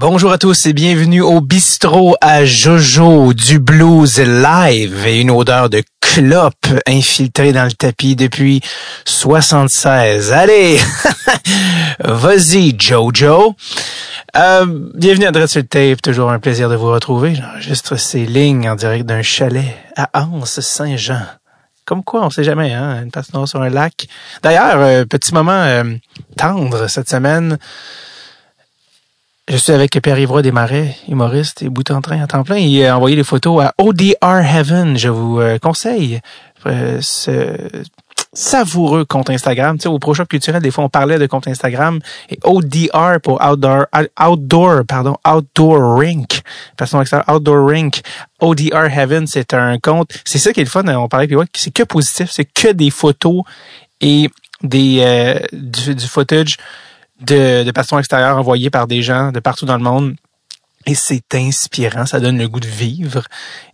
Bonjour à tous et bienvenue au bistrot à Jojo du blues live et une odeur de clope infiltrée dans le tapis depuis 76. Allez, vas-y Jojo. Euh, bienvenue à Dread le Tape, toujours un plaisir de vous retrouver. J'enregistre ces lignes en direct d'un chalet à Anse Saint-Jean. Comme quoi, on sait jamais, hein, une passe sur un lac. D'ailleurs, euh, petit moment euh, tendre cette semaine. Je suis avec Pierre-Yvroy Desmarais, humoriste et bout en train à temps plein. Il a envoyé des photos à ODR Heaven. Je vous euh, conseille euh, ce savoureux compte Instagram. Tu sais, au Pro Shop culturel, des fois, on parlait de compte Instagram. Et ODR pour Outdoor, Outdoor, pardon, Outdoor Rink. Façon Outdoor Rink. ODR Heaven, c'est un compte. C'est ça qui est le fun. On parlait, puis ouais, c'est que positif. C'est que des photos et des, euh, du footage de, de passion extérieure envoyées par des gens de partout dans le monde. Et c'est inspirant, ça donne le goût de vivre.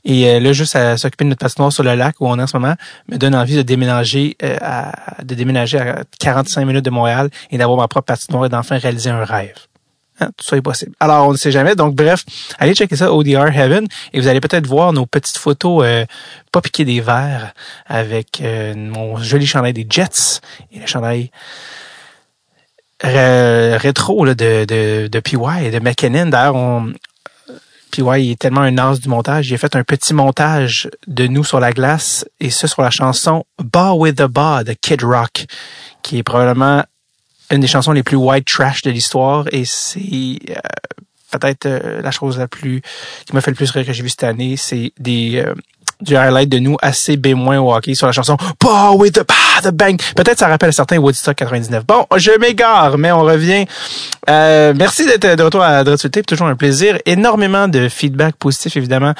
Et euh, là, juste à s'occuper de notre patinoire sur le lac où on est en ce moment, me donne envie de déménager euh, à, de déménager à 45 minutes de Montréal et d'avoir ma propre patinoire et d'enfin réaliser un rêve. Hein, tout ça est possible. Alors, on ne sait jamais. Donc, bref, allez checker ça, ODR Heaven, et vous allez peut-être voir nos petites photos euh, pas piquées des verres avec mon joli chandail des Jets et le chandail rétro là, de, de, de PY et de McKinnon. D'ailleurs, on, PY est tellement un as du montage. Il a fait un petit montage de nous sur la glace et ça sur la chanson Bar with the Bar de Kid Rock, qui est probablement une des chansons les plus white trash de l'histoire et c'est euh, peut-être euh, la chose la plus qui m'a fait le plus rire que j'ai vu cette année. C'est des euh, du highlight de nous assez B- sur la chanson Pow with the, the bang. Peut-être ça rappelle certains Woodstock 99. Bon, je m'égare, mais on revient. Euh, merci d'être de retour à Tape, toujours un plaisir. Énormément de feedback positif, évidemment.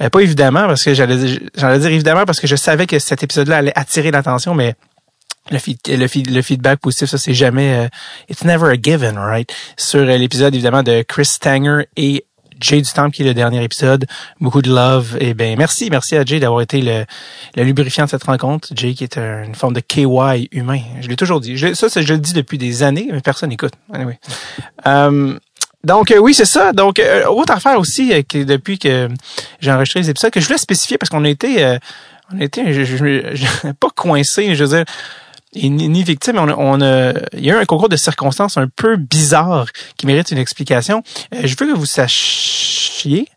Euh, pas évidemment, parce que j'allais j'allais dire évidemment parce que je savais que cet épisode-là allait attirer l'attention, mais le, le, feedback positif, ça c'est jamais, uh, it's never a given, right? Sur uh, l'épisode évidemment de Chris Stanger et Jay du Temple, qui est le dernier épisode. Beaucoup de love. Et ben merci, merci à Jay d'avoir été le, le, lubrifiant de cette rencontre. Jay qui est une forme de KY humain. Je l'ai toujours dit. Je, ça, je le dis depuis des années, mais personne n'écoute. Um, donc euh, oui, c'est ça. Donc euh, autre affaire aussi euh, que depuis que j'ai enregistré les épisodes que je voulais spécifier parce qu'on a été euh, on a été je, je, pas coincé, je veux dire ni victime. On on a, il y a eu un concours de circonstances un peu bizarre qui mérite une explication. Euh, je veux que vous sachiez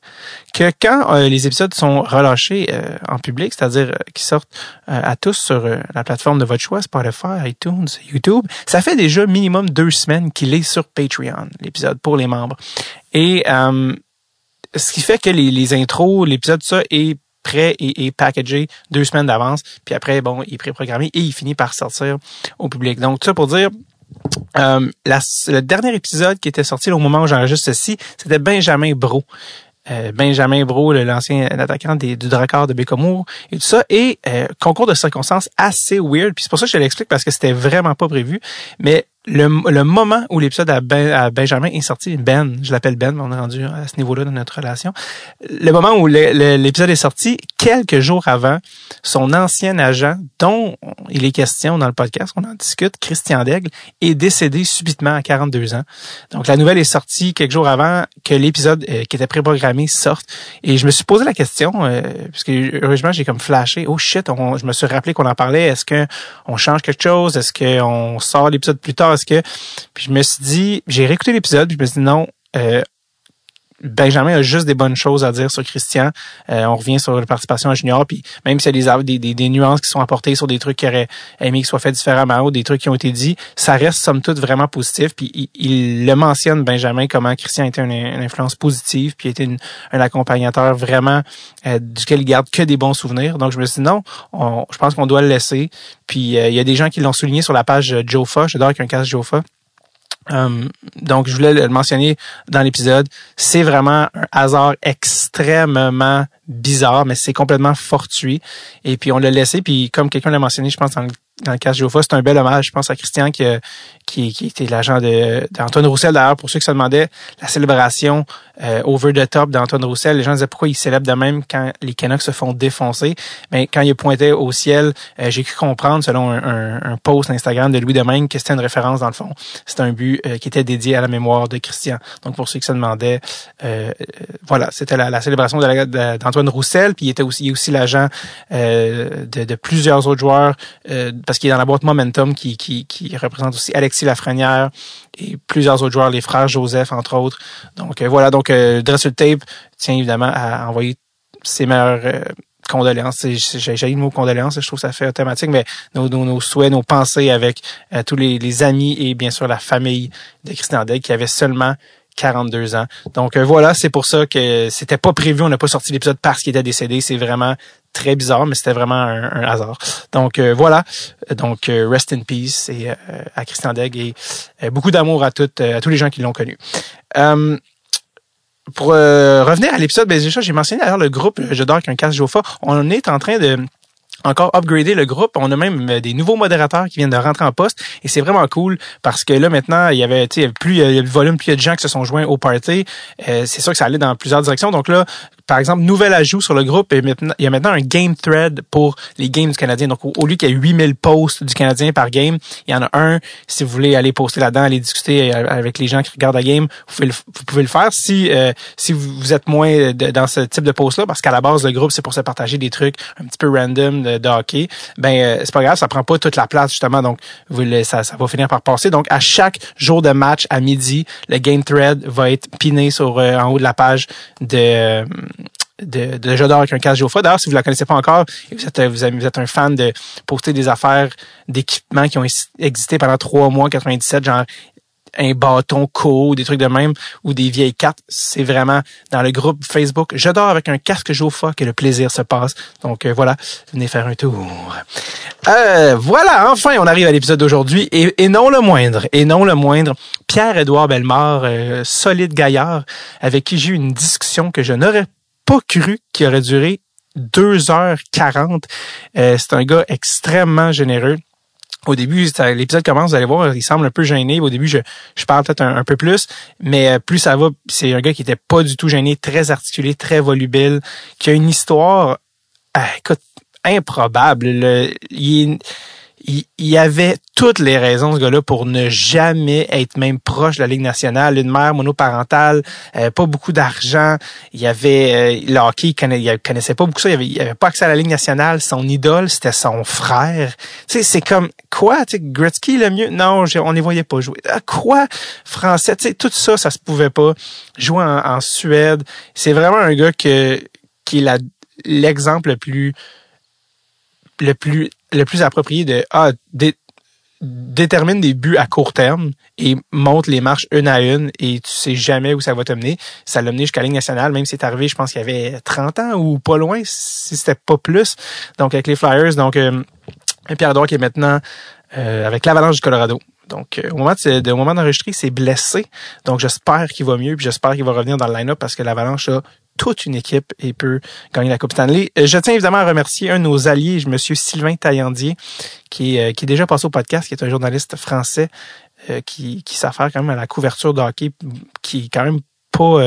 que quand euh, les épisodes sont relâchés euh, en public, c'est-à-dire qui sortent à tous sur la plateforme de votre choix, Spotify, iTunes, YouTube, ça fait déjà minimum deux semaines qu'il est sur Patreon, l'épisode pour les membres. Et ce qui fait que les, les intros, l'épisode, ça est prêt et, et packagé deux semaines d'avance. Puis après, bon, il est pré-programmé et il finit par sortir au public. Donc, tout ça pour dire, euh, la, le dernier épisode qui était sorti au moment où j'enregistre ceci, c'était Benjamin Bro. Euh, Benjamin Bro, l'ancien attaquant des, du Drakkar de Bécomour et tout ça. Et euh, concours de circonstances assez weird. Puis c'est pour ça que je l'explique parce que c'était vraiment pas prévu. Mais le, le moment où l'épisode à, ben, à, Benjamin est sorti, Ben, je l'appelle Ben, on est rendu à ce niveau-là de notre relation. Le moment où l'épisode est sorti, quelques jours avant, son ancien agent, dont il est question dans le podcast, on en discute, Christian Daigle, est décédé subitement à 42 ans. Donc la nouvelle est sortie quelques jours avant que l'épisode euh, qui était préprogrammé sorte. Et je me suis posé la question, euh, puisque heureusement j'ai comme flashé, oh shit, je me suis rappelé qu'on en parlait, est-ce qu'on change quelque chose, est-ce qu'on sort l'épisode plus tard, que puis je me suis dit, j'ai réécouté l'épisode, puis je me suis dit non, euh, Benjamin a juste des bonnes choses à dire sur Christian. Euh, on revient sur la participation à Junior, puis même s'il y a des, des, nuances qui sont apportées sur des trucs qui auraient aimé qu'ils soient faits différemment ou des trucs qui ont été dits, ça reste somme toute vraiment positif. Puis il, le mentionne, Benjamin, comment Christian était une, une influence positive, puis était un accompagnateur vraiment euh, duquel il garde que des bons souvenirs. Donc je me suis dit non, je pense qu'on doit le laisser. Puis euh, il y a des gens qui l'ont souligné sur la page Jofa, j'adore qu'un casse Jofa. Um, donc, je voulais le mentionner dans l'épisode. C'est vraiment un hasard extrêmement bizarre, mais c'est complètement fortuit. Et puis, on l'a laissé. Puis, comme quelqu'un l'a mentionné, je pense, dans le cas de. C'est un bel hommage, je pense, à Christian qui, qui, était l'agent d'Antoine Roussel. D'ailleurs, pour ceux qui se demandaient, la célébration euh, over the top d'Antoine Roussel, les gens disaient pourquoi il célèbre de même quand les Canucks se font défoncer? Mais quand il pointait au ciel, euh, j'ai cru comprendre, selon un, un, post Instagram de Louis Domingue, que c'était une référence dans le fond. C'était un but euh, qui était dédié à la mémoire de Christian. Donc pour ceux qui se demandaient, voilà, c'était la, la, célébration d'Antoine Roussel. Puis il était aussi, il est aussi l'agent de, de, plusieurs autres joueurs parce qu'il est dans la boîte Momentum qui, qui, qui représente aussi Alexis Lafrenière et plusieurs autres joueurs, les frères Joseph, entre autres. Donc euh, voilà, donc euh, Dressel Tape tient évidemment à envoyer ses meilleures euh, condoléances. J'ai le mot condoléances, je trouve ça fait automatique, mais nos, nos, souhaits, nos pensées avec tous les, amis et bien sûr la famille de Christian qui avait seulement 42 ans. Donc voilà, c'est pour ça que c'était pas prévu, on n'a pas sorti l'épisode parce qu'il était décédé. C'est vraiment très bizarre, mais c'était vraiment un, hasard. Donc euh, voilà, donc euh, rest in peace et euh, à Christian Degg et beaucoup d'amour à toutes, à tous les gens qui l'ont connu. pour revenir à l'épisode, ben j'ai mentionné d'ailleurs le groupe Je dors avec un casse Jofa. On est en train de encore upgrader le groupe. On a même des nouveaux modérateurs qui viennent de rentrer en poste et c'est vraiment cool parce que là maintenant il y avait plus il y a le volume plus il y a de gens qui se sont joints au party. c'est sûr que ça allait dans plusieurs directions. Donc là par exemple, nouvel ajout sur le groupe, il y a maintenant un game thread pour les games du Canadien. Donc, au, lieu qu'il y ait 8000 posts du Canadien par game, il y en a un. Si vous voulez aller poster là-dedans, aller discuter euh, avec les gens qui regardent la game, vous pouvez le, le faire. Si euh, si vous êtes moins dans ce type de post-là, parce qu'à la base, le groupe, c'est pour se partager des trucs un petit peu random de, hockey, ben euh, c'est pas grave, ça prend pas toute la place, justement. Donc, vous, ça, ça va finir par passer. Donc, à chaque jour de match, à midi, le game thread va être piné sur en haut de la page de de, de d'or avec un casque Geoffroy. D'ailleurs, si vous la connaissez pas encore, vous êtes, vous êtes un fan de poster des affaires d'équipements qui ont existé pendant trois mois, 97, genre un bâton co, des trucs de même, ou des vieilles cartes, c'est vraiment dans le groupe Facebook. Je dors avec un casque Jofa que le plaisir se passe. Donc euh, voilà, venez faire un tour. Euh, voilà, enfin, on arrive à l'épisode d'aujourd'hui. Et, et, non le moindre, et non le moindre, Pierre-Édouard Bellemare, euh, solide gaillard, avec qui j'ai eu une discussion que je n'aurais pas cru qu'il aurait duré 2h40. Euh, c'est un gars extrêmement généreux. Au début, l'épisode commence, vous allez voir, il semble un peu gêné. Au début, je, je parle peut-être un, peu plus, mais euh, plus ça va, c'est un gars qui était pas du tout gêné, très articulé, très volubile, qui a une histoire, euh, écoute, improbable. Le, il, il, y avait toutes les raisons, ce gars-là, pour ne jamais être même proche de la Ligue nationale. Une mère monoparentale, euh, pas beaucoup d'argent. Il avait euh, le hockey, il, connaissait pas beaucoup ça. Il avait, avait pas accès à la Ligue nationale. Son idole, c'était son frère. Tu c'est comme quoi, tu Gretzky le mieux? Non, on les voyait pas jouer. Ah, quoi, français. Tu tout ça, ça se pouvait pas. Jouer en, Suède, c'est vraiment un gars que qui est l'exemple le plus le plus le plus approprié de ah, détermine des buts à court terme et monte les marches une à une et tu sais jamais où ça va te mener. Ça l'a mené jusqu'à la Ligue nationale, même si c'est arrivé, je pense qu'il y avait 30 ans ou pas loin, si c'était pas plus. Donc avec les Flyers, donc euh, Pierre Edouard qui est maintenant euh, avec l'Avalanche du Colorado. Donc, euh, au moment de, moment d'enregistrer, c'est blessé. Donc, j'espère qu'il va mieux, puis j'espère qu'il va revenir dans le line-up parce que l'Avalanche a toute une équipe et peut gagner la Coupe Stanley. Euh, je tiens évidemment à remercier un de nos alliés, Monsieur Sylvain Taillandier, qui est, euh, qui est déjà passé au podcast, qui est un journaliste français euh, qui, qui s'affaire quand même à la couverture de hockey, qui est quand même pas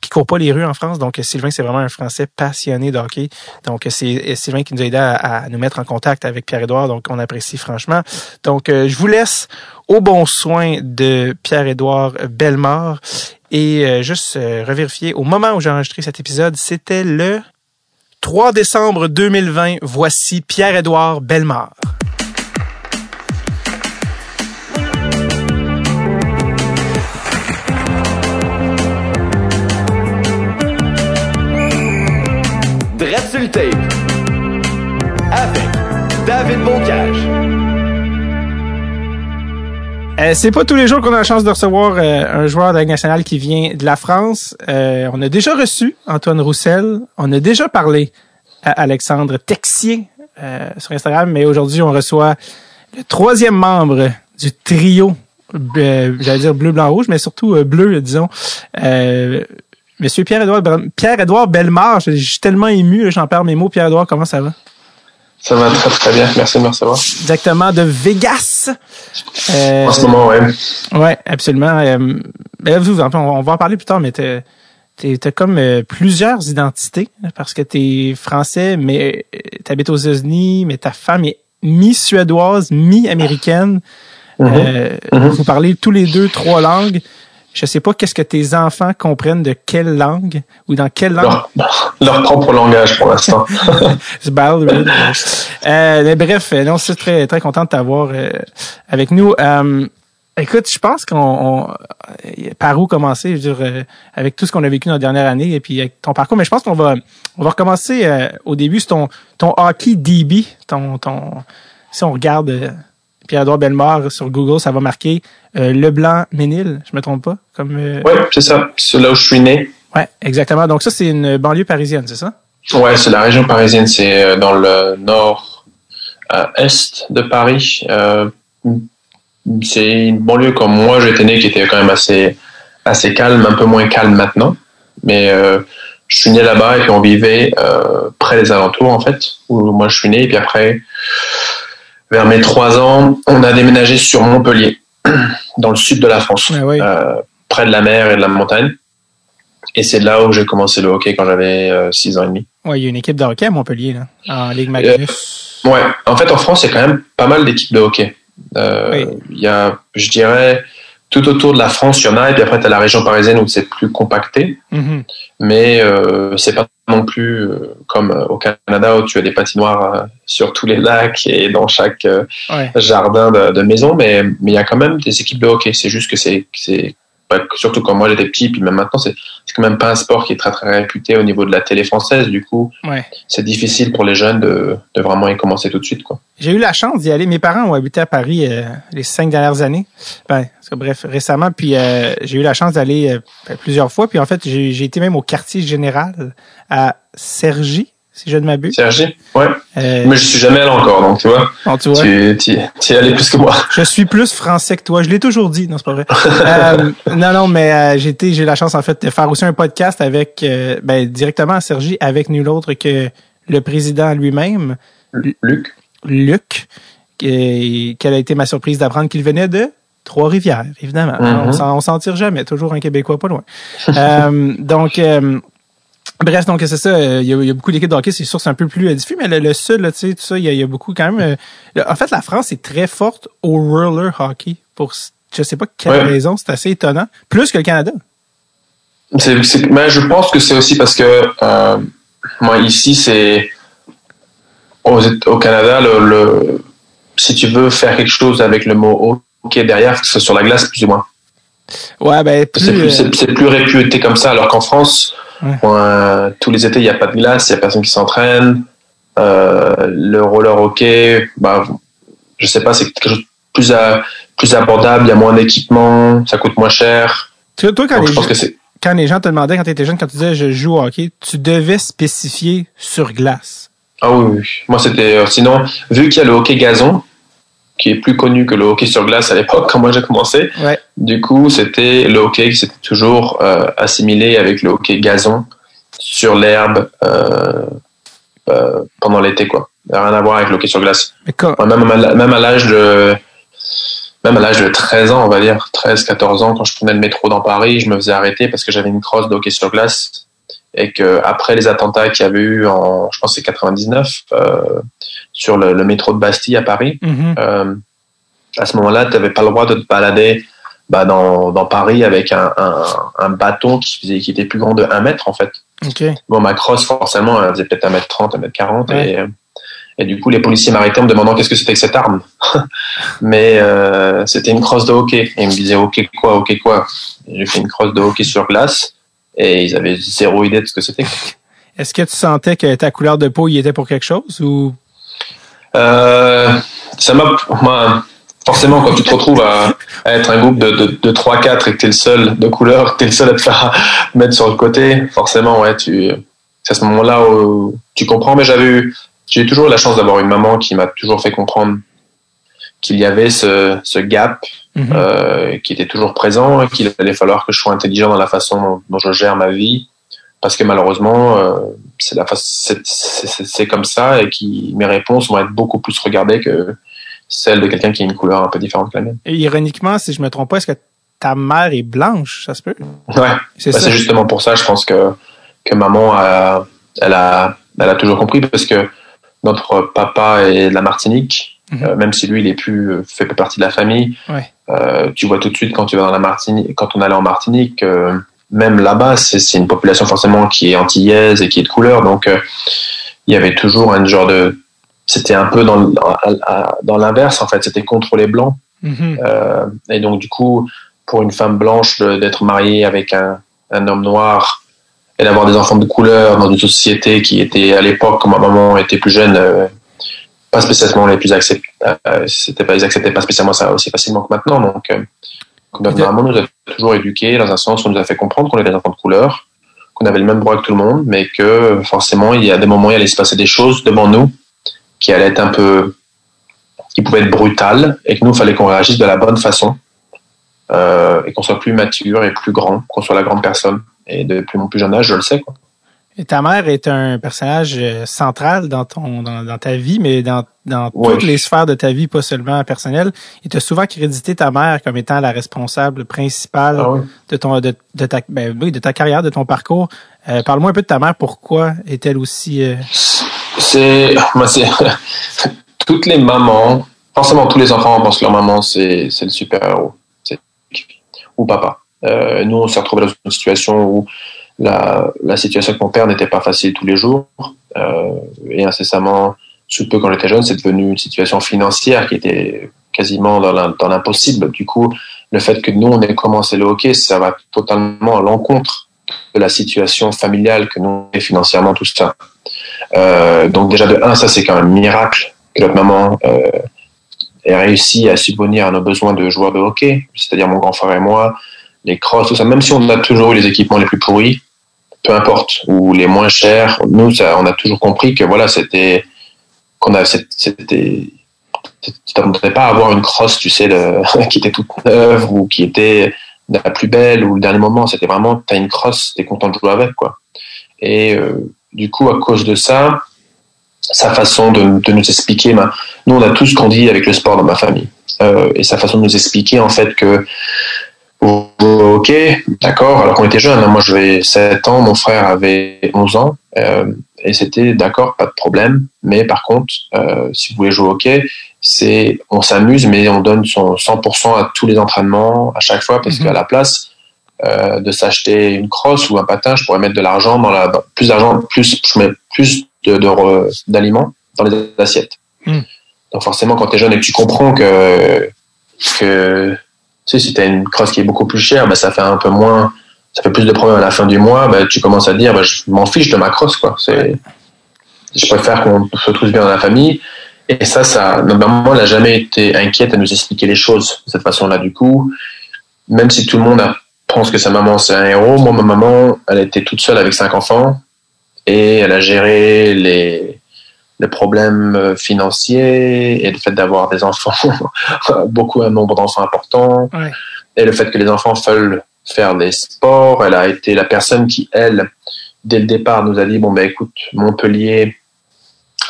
qui court pas les rues en France. Donc, Sylvain, c'est vraiment un Français passionné de hockey. Donc, c'est Sylvain qui nous a aidé à, nous mettre en contact avec Pierre-Édouard. Donc, on apprécie franchement. Donc, je vous laisse au bon soin de Pierre-Édouard Bellemare. Et euh, juste euh, revérifier, au moment où j'ai enregistré cet épisode, c'était le 3 décembre 2020. Voici Pierre-Édouard Bellemare. avec David Bocage. Euh, c'est pas tous les jours qu'on a la chance de recevoir euh, un joueur de la nationale qui vient de la France. Euh, on a déjà reçu Antoine Roussel. On a déjà parlé à Alexandre Texier sur Instagram, mais aujourd'hui on reçoit le troisième membre du trio, j'allais dire bleu, blanc, rouge, mais surtout bleu, disons. Monsieur Pierre-Édouard Pierre-Édouard Bellemare, je, suis tellement ému, j'en perds mes mots. Pierre-Édouard, comment ça va? Ça va très très bien, merci de me recevoir. Directement de Vegas. Euh, en ce moment, ouais. Ouais, absolument. Euh, ben, on va en parler plus tard, mais t'as comme euh, plusieurs identités parce que t'es français, mais t'habites aux États-Unis, mais ta femme est mi-suédoise, mi-américaine. Mm-hmm. Vous parlez tous les deux trois langues. Je sais pas qu'est-ce que tes enfants comprennent de quelle langue ou dans quelle langue. Leur, propre langage pour l'instant. euh, bref, non, je suis très très content de t'avoir euh, avec nous. Euh, écoute, je pense qu'on par où commencer, je veux dire, euh, avec tout ce qu'on a vécu dans la dernière année et puis avec ton parcours, mais je pense qu'on va on va recommencer au début, c'est ton ton hockey DB, ton ton si on regarde Pierre-Edouard Bellemare sur Google, ça va marquer euh, Leblanc-Ménil, je me trompe pas? Comme, euh... Oui, c'est ça. C'est là où je suis né. Oui, exactement. Donc ça, c'est une banlieue parisienne, c'est ça? Oui, c'est la région parisienne. C'est euh, dans le nord-est de Paris. Euh, c'est une banlieue comme moi, j'étais né, qui était quand même assez, assez calme, un peu moins calme maintenant. Mais je suis né là-bas et puis on vivait près des alentours, en fait, où moi je suis né. Et puis après, vers mes trois ans, on a déménagé sur Montpellier, dans le sud de la France, ah euh, près de la mer et de la montagne. Et c'est là où j'ai commencé le hockey quand j'avais euh, six ans et demi. Ouais, il y a une équipe de hockey à Montpellier, là, en Ligue Magnus. Euh, ouais, en fait, en France, il y a quand même pas mal d'équipes de hockey. Il y a, je dirais, tout autour de la France, il y en a, et puis après, tu as la région parisienne où c'est plus compacté. Mm-hmm. Mais euh, c'est pas non plus euh, comme euh, au Canada où tu as des patinoires euh, sur tous les lacs et dans chaque jardin de, de, maison, mais mais il y a quand même des équipes de hockey. C'est juste que c'est surtout quand moi j'étais petit, puis même maintenant, c'est quand même pas un sport qui est très très réputé au niveau de la télé française. Du coup, c'est difficile pour les jeunes de, de, vraiment y commencer tout de suite. quoi. J'ai eu la chance d'y aller. Mes parents ont habité à Paris euh, les cinq dernières années. Ben, bref, récemment, puis euh, j'ai eu la chance d'aller euh, plusieurs fois. Puis en fait, j'ai été même au quartier général à Cergy si je ne m'abuse. Sergi, ouais. Euh, mais je suis jamais allé encore, donc tu vois. tu vois. Tu, tu, es allé plus que moi. Je suis plus français que toi. Je l'ai toujours dit, non, c'est pas vrai. euh, non, non, mais euh, j'ai j'ai la chance en fait de faire aussi un podcast avec, ben, directement à Sergi, avec nul autre que le président lui-même. Luc. Luc, quelle a été ma surprise d'apprendre qu'il venait de Trois-Rivières, évidemment. Mm-hmm. On s'en tire jamais, toujours un Québécois pas loin. donc, Bref, donc c'est ça. Euh, il y, a, beaucoup d'équipes de hockey, c'est sûr, c'est un peu plus euh, difficile, mais le, sud, là, tu sais, tout ça, il y, a, beaucoup quand même. Euh, en fait, la France est très forte au roller hockey. Pour je sais pas quelle raison, c'est assez étonnant. Plus que le Canada. mais je pense que c'est aussi parce que moi ici, c'est au, au, Canada, le, si tu veux faire quelque chose avec le mot hockey derrière, c'est sur la glace plus ou moins. Ouais, ben c'est plus, plus, plus réputé comme ça, alors qu'en France euh, tous les étés, il n'y a pas de glace, il n'y a personne qui s'entraîne. Euh, le roller hockey, bah, je sais pas, c'est quelque chose de plus, plus abordable, il y a moins d'équipement, ça coûte moins cher. toi, quand, les, gens, quand les gens te demandaient, quand tu étais jeune, quand tu disais je joue au hockey, tu devais spécifier sur glace. Ah oui, oui. Moi, c'était. Euh, sinon, vu qu'il y a le hockey gazon, qui est plus connu que le hockey sur glace à l'époque quand moi j'ai commencé. Du coup, c'était le hockey qui s'était toujours euh, assimilé avec le hockey gazon sur l'herbe euh, euh, pendant l'été quoi. Rien à voir avec le hockey sur glace. même, même à l'âge de même à l'âge de 13 ans, on va dire 13 14 ans quand je prenais le métro dans Paris, je me faisais arrêter parce que j'avais une crosse de hockey sur glace et que après les attentats qu'il y avait eu en, je pense c'est 99 euh, sur le, métro de Bastille à Paris, mhm. euh, à ce moment-là, tu n'avais pas le droit de te balader bah, dans, dans Paris avec un, un, un, bâton qui, faisait, qui était plus grand de 1 mètre en fait. Bon, ma crosse forcément, elle faisait peut-être 1 mètre 30, 1 mètre 40 et, et du coup les policiers m'arrêtaient en me demandant qu'est-ce que c'était que cette arme. Mais euh, c'était une crosse de hockey et ils me disaient hockey quoi, hockey quoi? J'ai fait une crosse de hockey sur glace et ils avaient zéro idée de ce que c'était. Est-ce que tu sentais que ta couleur de peau y était pour quelque chose ou euh, Ça m'a, forcément, quand tu te retrouves à, être un groupe de, de, de 3-4 et que tu es le seul de couleur, que tu es le seul à te faire mettre sur le côté, forcément, ouais, tu, c'est à ce moment-là où tu comprends. Mais j'avais eu, j'ai eu toujours la chance d'avoir une maman qui m'a toujours fait comprendre qu'il y avait ce, ce gap Mhm. Euh, qui était toujours présent, qu'il allait falloir que je sois intelligent dans la façon dont, je gère ma vie, parce que malheureusement, euh, c'est la c'est comme ça et qui mes réponses vont être beaucoup plus regardées que celles de quelqu'un qui a une couleur un peu différente que la mienne. Et ironiquement, si je me trompe pas, est-ce que ta mère est blanche, ça se peut? Ouais. C'est bah, justement pour ça, je pense que que maman a, elle a elle a toujours compris parce que notre papa est de la Martinique, mhm. euh, même si lui il est plus fait partie de la famille. Ouais. Euh, tu vois tout de suite quand tu vas dans la Martinique, quand on allait en Martinique, euh, même là-bas, c'est une population forcément qui est antillaise et qui est de couleur, donc euh, il y avait toujours un genre de, c'était un peu dans dans l'inverse en fait, c'était contre les blancs. Mhm. et donc du coup, pour une femme blanche d'être mariée avec un, un homme noir et d'avoir des enfants de couleur dans une société qui était à l'époque, quand ma maman était plus jeune, pas spécialement les plus acceptés. Euh, c'était pas, ils acceptaient pas spécialement ça aussi facilement que maintenant. Donc, euh, notre nous a toujours éduqués dans un sens où on nous a fait comprendre qu'on était des enfants de couleur, qu'on avait le même droit que tout le monde, mais que forcément, il y a des moments où il allait se passer des choses devant nous qui allaient être un peu, qui pouvaient être brutales, et que nous, il fallait qu'on réagisse de la bonne façon, euh, et qu'on soit plus mature et plus grand, qu'on soit la grande personne. Et depuis mon plus jeune âge, je le sais. Quoi. Et ta mère est un personnage euh, central dans ton dans, ta vie, mais dans, dans toutes les sphères de ta vie, pas seulement personnelle. Et tu as souvent crédité ta mère comme étant la responsable principale ah de ton de, de ta ben, oui, de ta carrière, de ton parcours. Euh, Parle-moi un peu de ta mère. Pourquoi est-elle aussi euh... C'est moi c'est toutes les mamans, forcément tous les enfants pensent que leur maman c'est c'est le super héros, ou papa. Euh, nous on s'est retrouvés dans une situation où la, la situation avec mon père n'était pas facile tous les jours. Euh, et incessamment, sous peu quand j'étais jeune, c'est devenu une situation financière qui était quasiment dans l'impossible. Du coup, le fait que nous, on ait commencé le hockey, ça va totalement à l'encontre de la situation familiale que nous et financièrement tout ça. Euh, donc déjà de un, ça c'est quand même un miracle que notre maman euh, ait réussi à subvenir à nos besoins de joueurs de hockey, c'est-à-dire mon grand frère et moi, les crosses, tout ça. Même si on a toujours eu les équipements les plus pourris, peu importe, ou les moins chers. Nous, ça, on a toujours compris que voilà, c'était qu'on a, pas à avoir une crosse, tu sais, qui était toute neuve ou qui était la plus belle ou le dernier moment. C'était vraiment, t'as une crosse, t'es content de jouer avec, quoi. Et euh, du coup, à cause de ça, sa façon de, de nous expliquer, ben, nous, on a tous grandi avec le sport dans ma famille. Euh, et sa façon de nous expliquer, en fait, que ok, d'accord. Alors qu'on était jeunes, hein. moi j'avais 7 ans, mon frère avait 11 ans, euh, et c'était d'accord, pas de problème. Mais par contre, euh, si vous voulez jouer au hockey, c'est on s'amuse, mais on donne son 100% à tous les entraînements à chaque fois, parce mhm. qu'à la place euh, de s'acheter une crosse ou un patin, je pourrais mettre de l'argent dans la plus d'argent, plus je mets plus de d'aliments dans les assiettes. Mhm. Donc forcément, quand tu es jeune et que tu comprends que que sais, si tu une crosse qui est beaucoup plus chère, bah, ça fait un peu moins, ça fait plus de problèmes à la fin du mois, bah, tu commences à dire, bah, je m'en fiche de ma crosse, quoi. Je préfère qu'on se trouve bien dans la famille. Et ça, ça, ma maman n'a jamais été inquiète à nous expliquer les choses de cette façon-là. Du coup, même si tout le monde pense que sa maman c'est un héros, moi, ma maman, elle était toute seule avec cinq enfants et elle a géré les, les problèmes euh, financiers et le fait d'avoir des enfants, beaucoup un nombre d'enfants important, et le fait que les enfants veulent faire des sports. Elle a été la personne qui, elle, dès le départ, nous a dit bon ben écoute, Montpellier,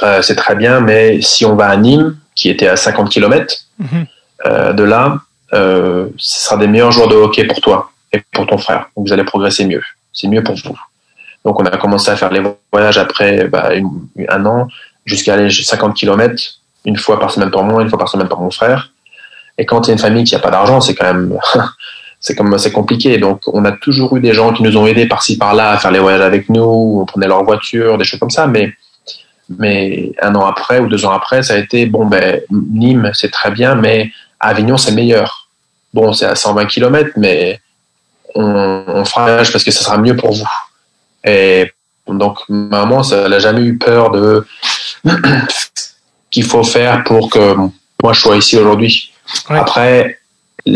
euh, c'est très bien, mais si on va à Nîmes, qui était à 50 km mhm. euh, de là, euh, ce sera des meilleurs joueurs de hockey pour toi et pour ton frère. Donc vous allez progresser mieux. C'est mieux pour vous. Donc on a commencé à faire les voyages après bah, un an jusqu'à aller 50 km une fois par semaine pour moi, une fois par semaine pour mon frère. Et quand il y a une famille qui n'a pas d'argent, c'est quand même, c'est comme c'est compliqué. Donc, on a toujours eu des gens qui nous ont aidés par-ci par-là à faire les voyages avec nous. On prenait leur voiture, des choses comme ça. Mais, mais un an après ou deux ans après, ça a été bon. Ben Nîmes, c'est très bien, mais Avignon, c'est meilleur. Bon, c'est à 120 km, mais on, fera parce que ça sera mieux pour vous. Et donc, maman, elle n'a jamais eu peur de qu'il faut faire pour que moi je sois ici aujourd'hui. Après,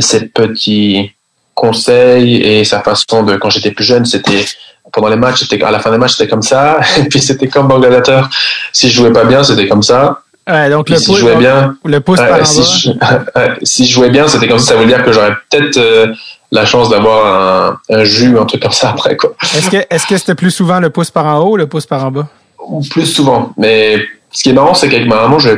ces petits conseils et sa façon de, quand j'étais plus jeune, c'était pendant les matchs, à la fin des matchs, c'était comme ça. Et puis c'était comme gladiateur. Si je jouais pas bien, c'était comme ça. donc le si je jouais bien, le pouce si, je, si je jouais bien, c'était comme ça. Ça veut dire que j'aurais peut-être euh, la chance d'avoir un, un jus, un truc comme ça après. quoi. Est-ce que est-ce que c'était plus souvent le pouce par en haut ou le pouce par en bas? Plus souvent. Mais ce qui est marrant, c'est qu'avec ma maman, je,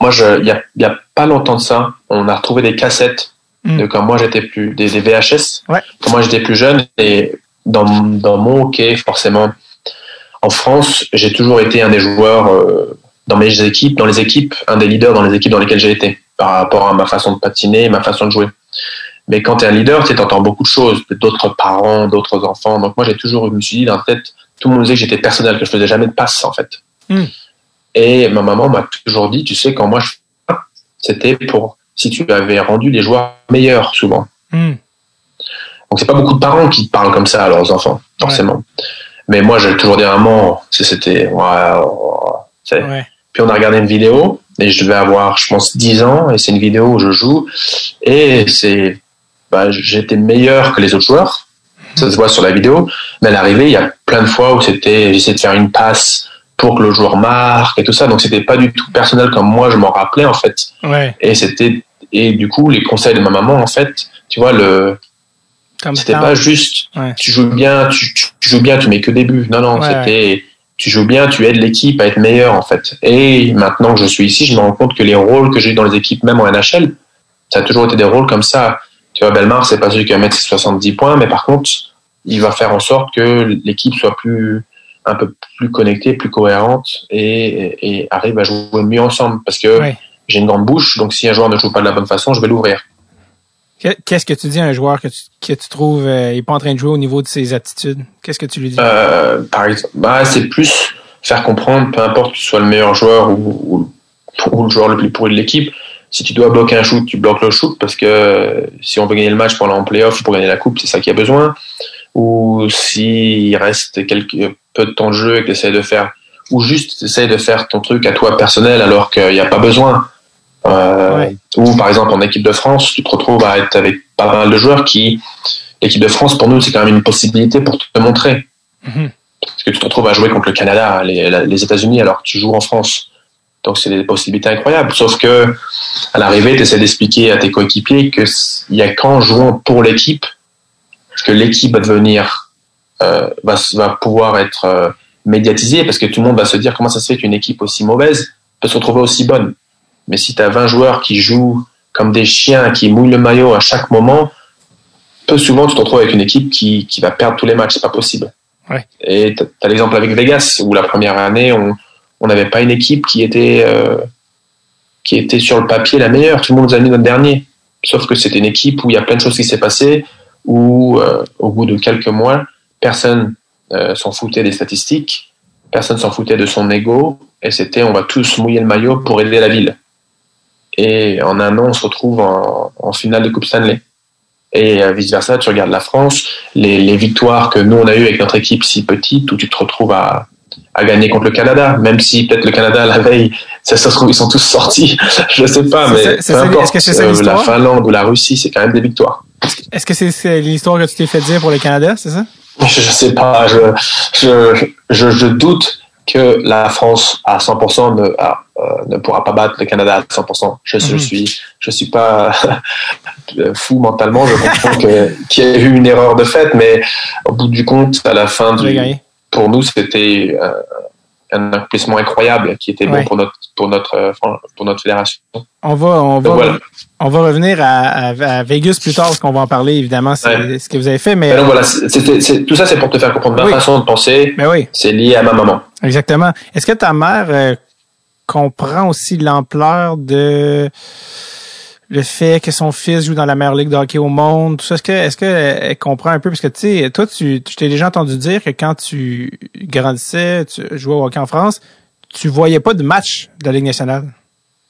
moi, je, il y a, y a pas longtemps de ça, on a retrouvé des cassettes mm. de quand moi j'étais plus, des, des VHS, ouais. quand moi j'étais plus jeune, et dans, dans mon hockey, forcément, en France, j'ai toujours été un des joueurs euh, dans mes équipes, dans les équipes, un des leaders dans les équipes dans lesquelles j'ai été, par rapport à ma façon de patiner, ma façon de jouer. Mais quand tu es un leader, tu entends beaucoup de choses, d'autres parents, d'autres enfants. Donc moi, j'ai toujours, je me suis dit dans la tête, tout le monde disait que j'étais personnel, que je faisais jamais de passe en fait. Mm. Et ma maman m'a toujours dit, tu sais, quand moi je c'était pour si tu avais rendu les joueurs meilleurs souvent. Mm. Donc c'est pas beaucoup de parents qui parlent comme ça à leurs enfants, forcément. Ouais. Mais moi, j'ai toujours dit à moment, c'était, Ouais. Puis on a regardé une vidéo et je devais avoir, je pense, 10 ans et c'est une vidéo où je joue et c'est, bah, j'étais meilleur que les autres joueurs. Ça se voit sur la vidéo. Mais à l'arrivée, il y a plein de fois où c'était, j'essayais de faire une passe pour que le joueur marque et tout ça. Donc c'était pas du tout personnel comme moi je m'en rappelais en fait. Ouais. Et c'était, et du coup, les conseils de ma maman en fait, tu vois, le, c'était pas juste, ouais. tu joues bien, tu, tu, joues bien, tu mets que des buts. Non, non, Ouais, c'était, tu joues bien, tu aides l'équipe à être meilleure, en fait. Et maintenant que je suis ici, je me rends compte que les rôles que j'ai eu dans les équipes, même en NHL, ça a toujours été des rôles comme ça. Tu vois, Belmar, c'est pas celui qui va mettre ses 70 points, mais par contre, il va faire en sorte que l'équipe soit plus, un peu plus connectée, plus cohérente et, et, et arrive à jouer mieux ensemble. Parce que j'ai une grande bouche, donc si un joueur ne joue pas de la bonne façon, je vais l'ouvrir. Que- Qu'est-ce que tu dis à un joueur que tu, que tu trouves euh, il est pas en train de jouer au niveau de ses attitudes? Qu'est-ce que tu lui dis? Euh, par exemple, bah, c'est plus faire comprendre, peu importe que tu sois le meilleur joueur ou, ou, ou le joueur le plus pourri de l'équipe, si tu dois bloquer un shoot, tu bloques le shoot parce que si on veut gagner le match pour aller en playoff, pour gagner la coupe, c'est ça qu'il y a besoin. Ou s'il reste quelques peu de temps de jeu et que tu essaies de faire, ou juste tu essaies de faire ton truc à toi personnel alors qu'il n'y a pas besoin. Euh, Ouais. Ou par exemple en équipe de France, tu te retrouves à être avec pas mal de joueurs qui, l'équipe de France pour nous c'est quand même une possibilité pour te montrer. Mhm. Parce que tu te retrouves à jouer contre le Canada, les, les États-Unis, alors que tu joues en France. Donc c'est des possibilités incroyables. Sauf que à l'arrivée, tu essaies d'expliquer à tes coéquipiers que il y a qu'en jouant pour l'équipe que l'équipe va devenir, euh, va, va pouvoir être euh, médiatisée, parce que tout le monde va se dire comment ça se fait qu'une équipe aussi mauvaise peut se retrouver aussi bonne. Mais si tu as 20 joueurs qui jouent comme des chiens, qui mouillent le maillot à chaque moment, peu souvent tu te retrouves avec une équipe qui, qui va perdre tous les matchs. C'est pas possible. Ouais. Et tu as, l'exemple avec Vegas, où la première année, on on n'avait pas une équipe qui était, euh, qui était sur le papier la meilleure. Tout le monde nous a mis notre dernier. Sauf que c'était une équipe où il y a plein de choses qui s'est passé, où euh, au bout de quelques mois, personne euh, s'en foutait des statistiques, personne s'en foutait de son ego, et c'était on va tous mouiller le maillot pour aider la ville. Et en un an, on se retrouve en, en finale de Coupe Stanley. Et vice versa, tu regardes la France, les, les victoires que nous on a eues avec notre équipe si petite, où tu te retrouves à, à gagner contre le Canada, même si peut-être le Canada la veille, ça se trouve ils sont tous sortis, je sais pas, mais ça- peu importe, est-ce que c'est ça euh, la? Finlande ou la Russie, c'est quand même des victoires. Est-ce que c'est c'est l'histoire que tu t'es fait dire pour le Canada, c'est ça? Je, sais pas, je, je, je, je doute que la France à 100% ne, euh, ne pourra pas battre le Canada à 100%. Je, je Mhm. suis, je suis pas fou mentalement. Je comprends que qu'il y a eu une erreur de fait, mais au bout du compte, à la fin du, pour nous, c'était euh, un accomplissement incroyable qui était Ouais. bon pour notre, pour notre, euh, pour notre fédération. On va, on va, Donc, voilà. on va revenir à, Vegas plus tard parce qu'on va en parler évidemment, c'est Ouais. ce que vous avez fait, mais. Voilà, c'était, c'est, tout ça, c'est pour te faire comprendre ma Oui. façon de penser. Mais oui, C'est lié à ma maman. exactement. Est-ce que ta mère euh, comprend aussi l'ampleur de le fait que son fils joue dans la meilleure ligue de hockey au monde, tout ça, est-ce que est-ce que elle comprend un peu? Parce que tu sais, toi tu je t'ai déjà entendu dire que quand tu grandissais, tu jouais au hockey en France, tu voyais pas de match de la Ligue nationale?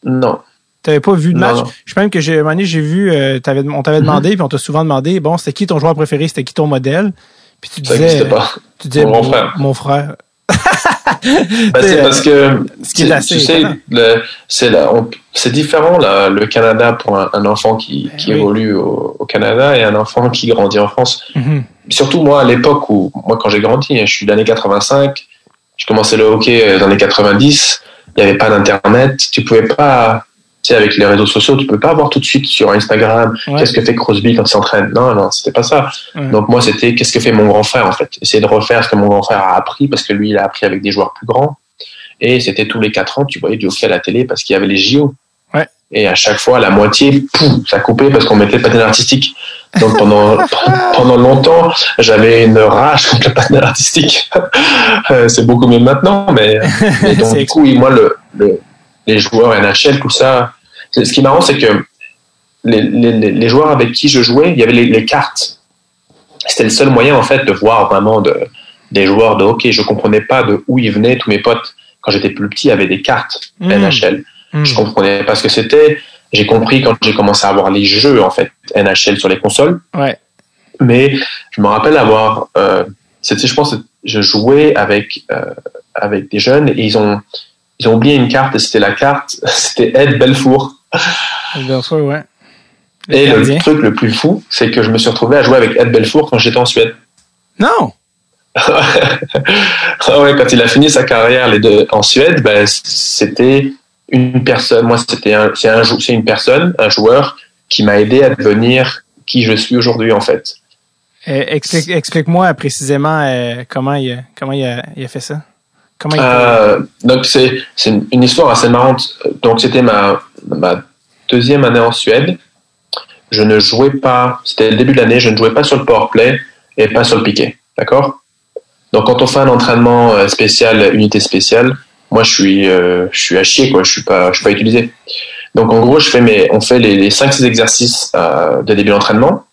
Non. T'avais pas vu de match? non. Je sais même que j'ai, un j'ai vu, euh, on t'avait demandé, puis on t'a souvent demandé, bon, c'était qui ton joueur préféré, c'était qui ton modèle, puis tu Ça disais, pas. tu disais, Mon grand frère. mon frère. Bah, c'est parce que ce qui est c'est- assez tu sais, c'est différent là, le Canada pour un, un enfant qui, Ben qui oui. évolue au, au Canada et un enfant qui grandit en France. Mhm. Surtout moi à l'époque où moi quand j'ai grandi, hein, je suis d'année 85, je commençais le hockey euh, dans les 90, il n'y avait pas d'internet, tu pouvais pas sais, avec les réseaux sociaux, tu peux pas voir tout de suite sur Instagram qu'est-ce que fait Crosby quand il s'entraîne. Non, non, c'était pas ça. Donc moi, c'était qu'est-ce que fait mon grand frère en fait? Essayer de refaire ce que mon grand frère a appris parce que lui, il a appris avec des joueurs plus grands. Et c'était tous les quatre ans, tu voyais du hockey à la télé parce qu'il y avait les JO. Et à chaque fois, la moitié, pouf, ça coupait parce qu'on mettait le patin artistique. Donc pendant pendant longtemps, j'avais une rage contre le patin artistique. Euh, c'est beaucoup mieux maintenant, mais, donc du coup, moi, le, les joueurs NHL, tout ça. Ce qui est marrant, c'est que les, les, les, joueurs avec qui je jouais, il y avait les, les cartes. C'était le seul moyen en fait de voir vraiment de, des joueurs de hockey. Je comprenais pas de où ils venaient. Tous mes potes, quand j'étais plus petit, avaient des cartes mmh. NHL. Hmm. Je comprenais pas ce que c'était. J'ai compris quand j'ai commencé à voir les jeux en fait NHL sur les consoles. Ouais. Mais je me rappelle avoir, euh, c'était, je pense, je jouais avec euh, avec des jeunes et ils ont ils ont oublié une carte et c'était la carte, c'était Ed Belfour. Belfour, ouais. et le truc le plus fou, c'est que je me suis retrouvé à jouer avec Ed Belfour quand j'étais en Suède. Non. Ah ouais, quand il a fini sa carrière les deux en Suède, ben, c'était une personne, moi c'était un, c'est un, c'est une personne, un joueur qui m'a aidé à devenir qui je suis aujourd'hui en fait. Euh, explique, explique-moi précisément euh, comment il comment il a, il a fait ça. Comment il euh, donc c'est c'est une, histoire assez marrante. Donc c'était ma ma deuxième année en Suède. Je ne jouais pas. C'était le début de l'année. Je ne jouais pas sur le power play et pas sur le piqué. D'accord? Donc quand on fait un entraînement spécial, unité spéciale, moi je suis euh, je suis à chier quoi. Je suis pas je suis pas utilisé. Donc en gros je fais mes on fait les, les 5 6 exercices euh, de début d'entraînement.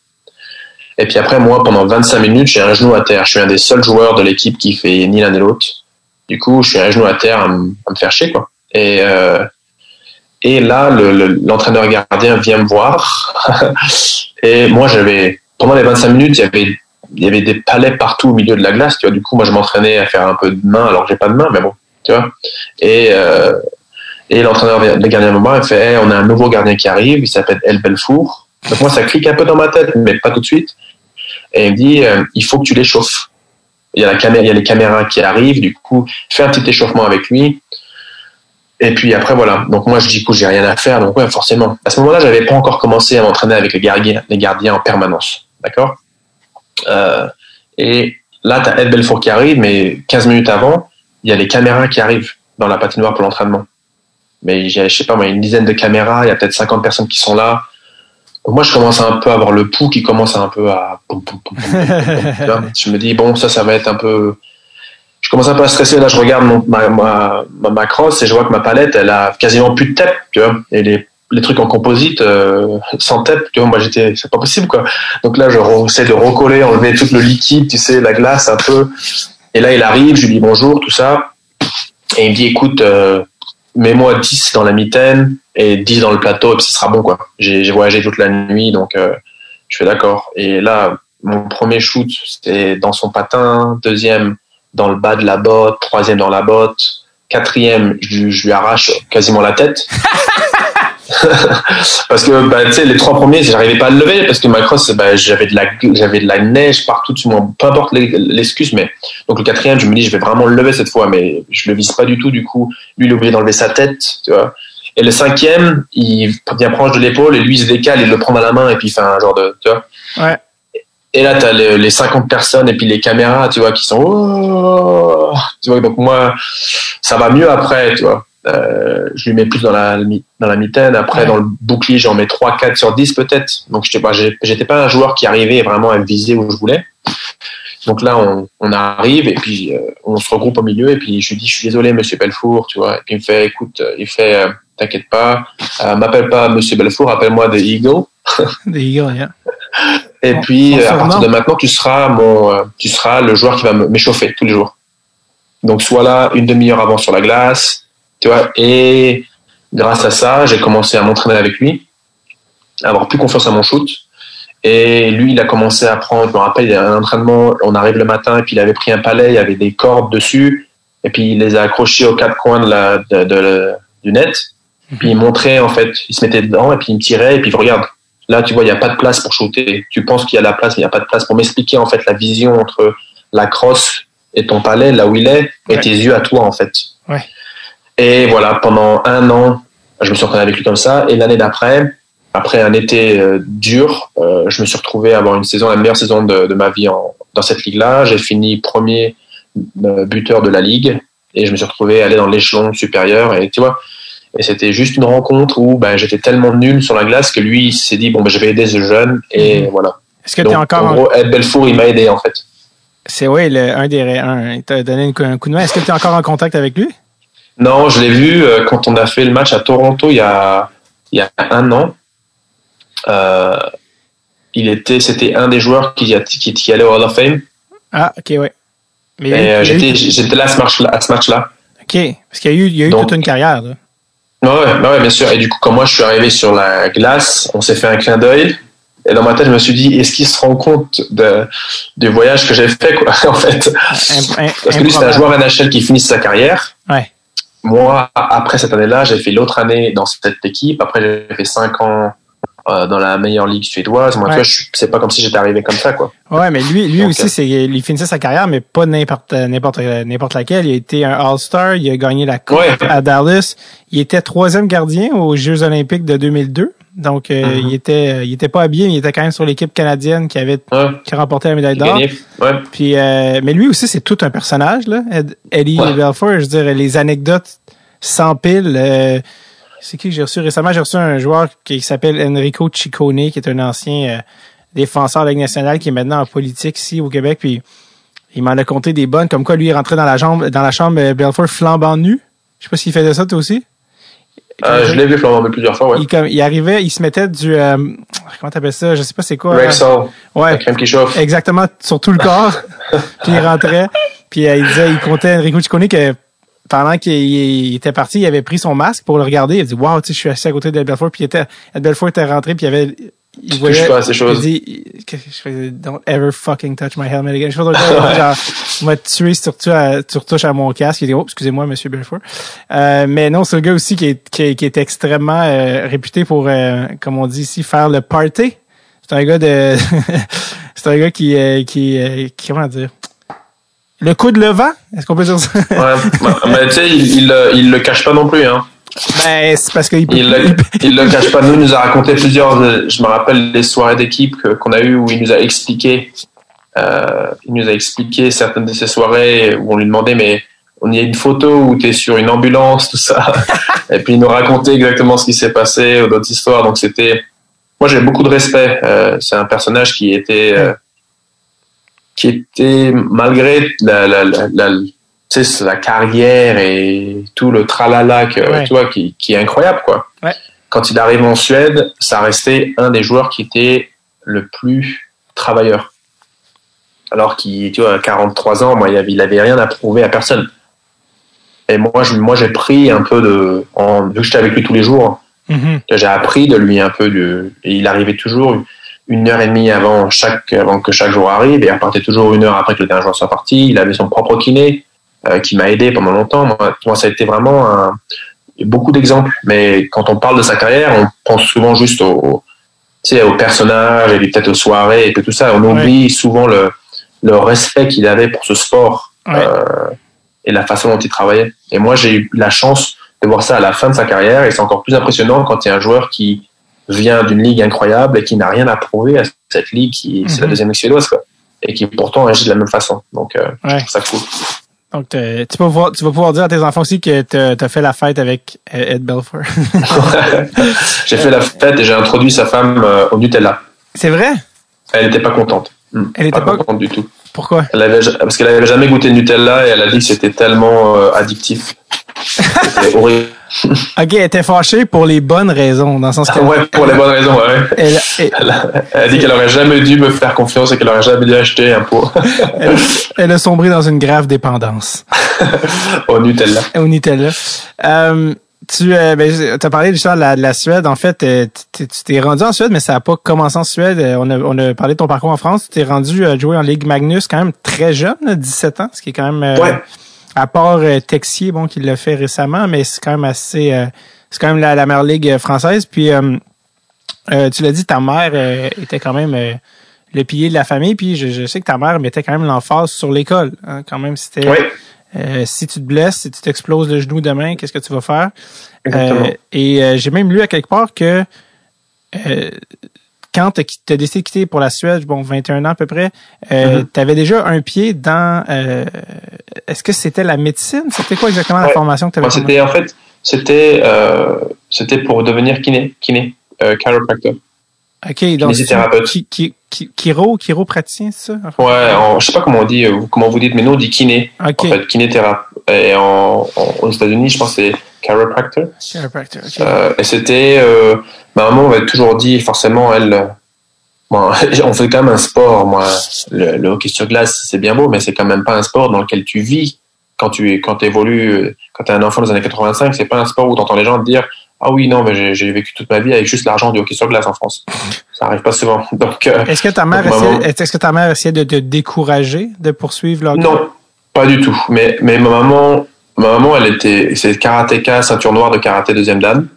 Et puis après moi pendant 25 minutes j'ai un genou à terre. Je suis un des seuls joueurs de l'équipe qui fait ni l'un ni l'autre. Du coup je suis un genou à terre à, me faire chier quoi. Et euh, et là l'entraîneur le, gardien vient me voir. Et moi j'avais pendant les 25 minutes il y avait il y avait des palais partout au milieu de la glace tu vois. Du coup moi je m'entraînais à faire un peu de main. Alors que j'ai pas de main mais bon Et, euh, et l'entraîneur, le gardien moment, il fait, on a un nouveau gardien qui arrive, il s'appelle El Belfour. Donc moi, ça clique un peu dans ma tête, mais pas tout de suite. Et il me dit, euh, il faut que tu l'échauffes. Il y a les caméras qui arrivent, du coup, fais un petit échauffement avec lui. Et puis après, voilà. Donc moi, je dis, coup, j'ai rien à faire. Donc ouais, forcément. À ce moment-là, j'avais pas encore commencé à m'entraîner avec les gardiens, les gardiens en permanence. D'accord? Euh, Et là, tu as Ed Belfour qui arrive, mais 15 minutes avant, il y a les caméras qui arrivent dans la patinoire pour l'entraînement. Mais j'ai, je sais pas moi, une dizaine de caméras, il y a peut-être 50 personnes qui sont là. moi, je commence un peu à avoir le pouls qui commence un peu à... je me dis, bon, ça, ça va être un peu... Je commence un peu à stresser. Là, je regarde mon, ma, ma, ma, crosse et je vois que ma palette, elle a quasiment plus de tête, tu vois. Et les, les trucs en composite, euh, sans tête, tu vois, moi, j'étais... C'est pas possible, quoi. Donc là, je essaie de recoller, enlever tout le liquide, tu sais, la glace un peu. Et là, il arrive, je lui dis bonjour, tout ça. Et il me dit, écoute, euh, mets-moi 10 dans la mitaine et 10 dans le plateau, et puis ce sera bon, quoi. J'ai voyagé toute la nuit, donc euh, je fais d'accord. Et là, mon premier shoot, c'était dans son patin. Deuxième, dans le bas de la botte. Troisième, dans la botte. Quatrième, je, je lui arrache quasiment la tête. parce que bah, tu sais les trois premiers j'arrivais pas à le lever parce que ma crosse bah, j'avais de la j'avais de la neige partout moi peu importe l'excuse mais donc le quatrième je me dis je vais vraiment le lever cette fois mais je le vise pas du tout. Du coup lui il a oublié d'enlever sa tête tu vois. Et le cinquième il vient proche de l'épaule et lui il se décale il le prend dans la main et puis il fait un genre de tu vois. Ouais. Et là, tu as les, 50 personnes et puis les caméras, tu vois, qui sont... Oh, tu vois, donc moi, ça va mieux après, tu vois. Euh, je lui mets plus dans la, dans la mitaine. Après, dans le bouclier, j'en mets 3, 4 sur 10 peut-être. Donc, pas, j'étais pas un joueur qui arrivait vraiment à me viser où je voulais. Donc là, on, on arrive et puis euh, on se regroupe au milieu et puis je lui dis, je suis désolé, Monsieur Belfour, tu vois. Et puis il me fait, écoute, il fait, euh, t'inquiète pas, m'appelle pas Monsieur Belfour, appelle-moi The Eagle. The Eagle, yeah. Et puis à partir de maintenant, tu seras mon, tu seras le joueur qui va m'échauffer tous les jours. Donc soit là une demi-heure avant sur la glace, tu vois, et grâce à ça, j'ai commencé à m'entraîner avec lui, à avoir plus confiance à mon shoot. Et lui, il a commencé à prendre, je me rappelle, il y a un entraînement, on arrive le matin, et puis il avait pris un palais, il y avait des cordes dessus, et puis il les a accrochés aux quatre coins de la, de, de, du net. Puis il montrait, en fait, il se mettait dedans, et puis il me tirait, et puis regarde, là, tu vois, il n'y a pas de place pour shooter. Tu penses qu'il y a la place, mais il n'y a pas de place pour m'expliquer, en fait, la vision entre la crosse et ton palais, là où il est, et tes yeux à toi, en fait. Ouais. Et voilà, pendant un an, je me suis entraîné avec lui comme ça. Et l'année d'après, après un été dur, je me suis retrouvé à avoir une saison, la meilleure saison de, de ma vie en, dans cette ligue-là. J'ai fini premier buteur de la ligue et je me suis retrouvé à aller dans l'échelon supérieur. Et tu vois, et c'était juste une rencontre où ben, j'étais tellement nul sur la glace que lui, il s'est dit, bon, ben, je vais aider ce jeune. Et mhm. voilà. Est-ce que tu es encore. En gros, Ed Belfour, il m'a aidé, en fait. C'est oui, le, un des. Un, il t'a donné un coup de main. Est-ce que tu es encore en contact avec lui? Non, je l'ai vu euh, quand on a fait le match à Toronto il y a, il y a un an. Euh, il était, c'était un des joueurs qui, qui, qui, allait au Hall of Fame. Ah, ok, ouais. Mais euh, j'étais, j'étais là à ce match-là. Ok, parce qu'il y a eu, il y a eu toute une carrière. Là. Ouais, ouais, bien sûr. Et du coup, quand moi je suis arrivé sur la glace, on s'est fait un clin d'œil. Et dans ma tête, je me suis dit, est-ce qu'il se rend compte de, du voyage que j'ai fait, quoi, en fait? Parce que lui, c'est un joueur NHL qui finit sa carrière. Ouais. Moi, après cette année-là, j'ai fait l'autre année dans cette équipe. Après, j'ai fait cinq ans euh, dans la meilleure ligue suédoise. Moi, tu vois, c'est pas comme si j'étais arrivé comme ça, quoi. Ouais, mais lui, lui aussi, euh, c'est, il finissait sa carrière, mais pas n'importe, n'importe, n'importe laquelle. Il a été un All-Star, il a gagné la Coupe à Dallas. Il était troisième gardien aux Jeux Olympiques de 2002. Donc, euh, mm-hmm. il était, il était pas habillé, mais il était quand même sur l'équipe canadienne qui avait, qui remporté la médaille d'or. Ouais. Puis, mais lui aussi, c'est tout un personnage, là. Eddie Belfour, je veux dire, les anecdotes sans pile. C'est qui que j'ai reçu récemment? J'ai reçu un joueur qui s'appelle Enrico Ciccone, qui est un ancien euh, défenseur de la Ligue nationale, qui est maintenant en politique ici au Québec. Puis il m'en a compté des bonnes, comme quoi lui il rentrait dans la chambre, dans la chambre euh, Belfort flambant nu. Je sais pas s'il faisait ça toi aussi. Euh, je l'ai vu nu plusieurs fois, ouais. Il, il arrivait, il se mettait du euh, comment t'appelles ça, je sais pas c'est quoi. Rexall. ouais. La crème qui chauffe. Exactement, sur tout le corps. puis il rentrait, puis il disait, il comptait Enrico Ciccone que pendant qu'il était parti, il avait pris son masque pour le regarder. Il a dit Wow, tu sais, je suis assis à côté d'Ed Belfort. Puis il était, Ed Belfort était rentré, puis il avait. Il voyait. Pas à ces choses. Il dit je Don't ever fucking touch my helmet again. Je faisais genre, il m'a tué si tu, à, tu retouches à mon casque. Il dit Oh, excusez-moi, monsieur Belfort. Euh, mais non, c'est un gars aussi qui est, qui est, extrêmement euh, réputé pour, euh, comme on dit ici, faire le party. C'est un gars de. c'est un gars qui, euh, qui, qui, comment dire? Le coup de levant, est-ce qu'on peut dire ça? ouais, mais tu sais, il, il, il, le cache pas non plus, hein. Ben, c'est parce qu'il il, le, il le cache pas. Nous, il nous a raconté plusieurs. Je me rappelle les soirées d'équipe qu'on a eues où il nous a expliqué. Euh, il nous a expliqué certaines de ces soirées où on lui demandait, mais on y a une photo où tu es sur une ambulance, tout ça. Et puis il nous racontait exactement ce qui s'est passé, ou d'autres histoires. Donc c'était. Moi, j'ai beaucoup de respect. Euh, c'est un personnage qui était. Euh, qui était malgré la, la, la, la carrière et tout le tralala que, tu vois, qui, qui, est incroyable quoi. Quand il arrive en Suède, ça restait un des joueurs qui était le plus travailleur. Alors qu'il, tu vois, à 43 ans, moi, il avait, il avait rien à prouver à personne. Et moi, je, moi, j'ai pris un peu de, en, vu que j'étais avec lui tous les jours, mm-hmm. j'ai appris de lui un peu de, et il arrivait toujours une heure et demie avant chaque avant que chaque jour arrive et il repartait toujours une heure après que le dernier joueur soit parti. Il avait son propre kiné euh, qui m'a aidé pendant longtemps. Moi, ça a été vraiment un, beaucoup d'exemples. Mais quand on parle de sa carrière, on pense souvent juste au, tu sais, au personnage et peut-être aux soirées et tout ça. On oublie souvent le, le respect qu'il avait pour ce sport euh, et la façon dont il travaillait. Et moi, j'ai eu la chance de voir ça à la fin de sa carrière et c'est encore plus impressionnant quand il y a un joueur qui vient d'une ligue incroyable et qui n'a rien à prouver à cette ligue qui c'est la mhm. deuxième ligue suédoise quoi et qui pourtant agit de la même façon donc euh, ça cool donc tu, vas pouvoir, tu vas pouvoir dire à tes enfants aussi que tu as fait la fête avec Ed Belfour. J'ai fait la fête et j'ai introduit sa femme euh, au Nutella. C'est vrai? Elle n'était pas contente. Hmm. elle n'était pas, contente du tout pourquoi elle avait, parce qu'elle avait jamais goûté le Nutella et elle a dit que c'était tellement euh, addictif c'était horrible ok, elle était fâchée pour les bonnes raisons, dans le sens que. ouais, pour les bonnes raisons, ouais. Elle, a dit qu'elle aurait jamais dû me faire confiance et qu'elle aurait jamais dû acheter un pot. elle, a sombré dans une grave dépendance. Au Nutella. Au Nutella. Euh, tu euh, ben, as parlé de la, de la Suède. En fait, euh, tu t'es rendu en Suède, mais ça n'a pas commencé en Suède. On a, on a parlé de ton parcours en France. Tu t'es rendu à jouer en Ligue Magnus quand même très jeune, 17 ans, ce qui est quand même... ouais à part euh, Texier, bon, qui l'a fait récemment, mais c'est quand même assez, euh, c'est quand même la, la meilleure ligue française. Puis, euh, tu l'as dit, ta mère était quand même le pilier de la famille. Puis, je, sais que ta mère mettait quand même l'emphase sur l'école. Hein, quand même, c'était. Si tu te blesses, si tu t'exploses le genou demain, qu'est-ce que tu vas faire? et j'ai même lu à quelque part que quand tu as, décidé de quitter pour la Suède, bon, 21 ans à peu près, euh, mm-hmm. tu avais déjà un pied dans... Euh, est-ce que c'était la médecine? C'était quoi exactement la formation que tu avais? c'était en fait, c'était euh, c'était pour devenir kiné, kiné, euh, chiropractor. OK, donc qui, qui, qui, chiro, chiropraticien, ça? Ouais, je sais pas comment on dit, euh, comment vous dites, mais nous on dit kiné. En fait, kinésithérapeute. Et en, aux États-Unis, je pense que c'est chiropractor. Chiropractor, OK. Euh, et c'était, euh, ma maman m'avait toujours dit, forcément, elle, bon, on fait quand même un sport, moi. Le, hockey sur glace, c'est bien beau, mais c'est quand même pas un sport dans lequel tu vis quand tu quand évolues, quand tu es un enfant des années 85, c'est pas un sport où tu entends les gens te dire ah oui, non, mais j'ai vécu toute ma vie avec juste l'argent du hockey sur glace en France. Ça arrive pas souvent. Donc, euh, est-ce que ta mère essayait, est-ce que ta mère essayait de te décourager de poursuivre le Non, pas du tout. Mais, mais ma maman, ma maman, elle était, c'est karatéka, ceinture noire de karaté deuxième dan.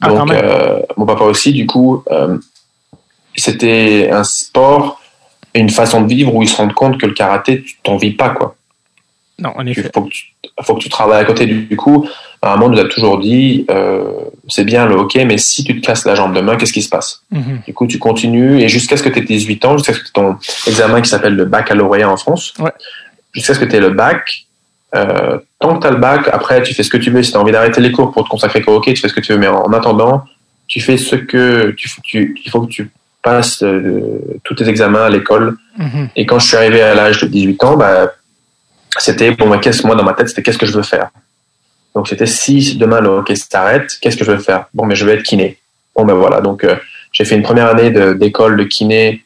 Ah, Donc, euh, mon papa aussi, du coup, euh, c'était un sport et une façon de vivre où ils se rendent compte que le karaté, tu t'en vis pas, quoi. Non, en effet. Il faut que tu travailles à côté. Du, coup, maman nous a toujours dit, euh, c'est bien le hockey, mais si tu te casses la jambe demain, qu'est-ce qui se passe? Mhm. Du coup, tu continues et jusqu'à ce que tu aies 18 ans, jusqu'à ce que tu ton examen qui s'appelle le baccalauréat en France, jusqu'à ce que tu aies le bac, euh, tant que tu as le bac, après, tu fais ce que tu veux. Si tu as envie d'arrêter les cours pour te consacrer au hockey, tu fais ce que tu veux. Mais en attendant, tu fais ce que tu, tu il faut que tu passes euh, tous tes examens à l'école. Mhm. Et quand je suis arrivé à l'âge de 18 ans, bah, c'était bon, moi, qu'est-ce moi dans ma tête, c'était qu'est-ce que je veux faire? Donc c'était si demain le hockey s'arrête, qu'est-ce que je veux faire? Bon, mais je veux être kiné. Bon, ben voilà. Donc euh, j'ai fait une première année d'école de, kiné.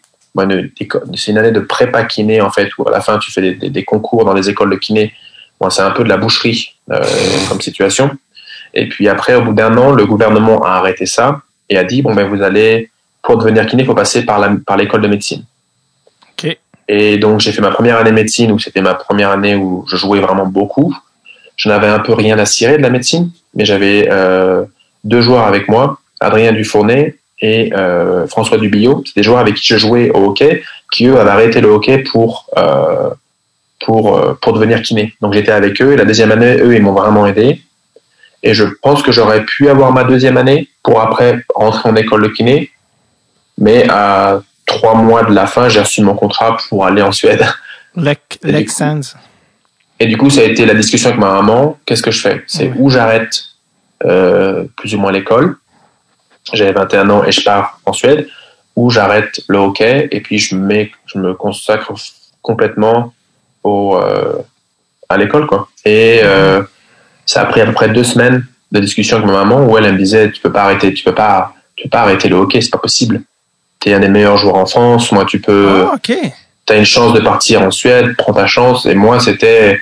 c'est une année de prépa kiné en fait, où à la fin tu fais des, des, concours dans les écoles de kiné. Bon, c'est un peu de la boucherie euh, comme situation. Et puis après, au bout d'un an, le gouvernement a arrêté ça et a dit bon ben vous allez pour devenir kiné, il faut passer par la par l'école de médecine. Et donc j'ai fait ma première année de médecine où c'était ma première année où je jouais vraiment beaucoup. Je n'avais un peu rien à cirer de la médecine, mais j'avais euh, deux joueurs avec moi, Adrien Dufournet et euh, François Dubillot. C'est des joueurs avec qui je jouais au hockey, qui eux avaient arrêté le hockey pour euh, pour pour devenir kiné. Donc j'étais avec eux et la deuxième année, eux ils m'ont vraiment aidé. Et je pense que j'aurais pu avoir ma deuxième année pour après rentrer en école de kiné, mais à trois mois de la fin, j'ai reçu mon contrat pour aller en Suède. L'exchange. Et du coup, ça a été la discussion avec ma maman. Qu'est-ce que je fais? C'est où j'arrête euh, plus ou moins l'école. J'avais 21 ans et je pars en Suède. Où j'arrête le hockey et puis je, mets, je me consacre complètement au, euh, à l'école. quoi. Et euh, ça a pris à peu près deux semaines de discussion avec ma maman où elle, me disait tu peux pas arrêter, tu peux pas, tu peux pas arrêter le hockey, c'est pas possible tu es un des meilleurs joueurs en France, moi tu peux... Ah, tu as une chance de partir en Suède, prends ta chance. Et moi c'était,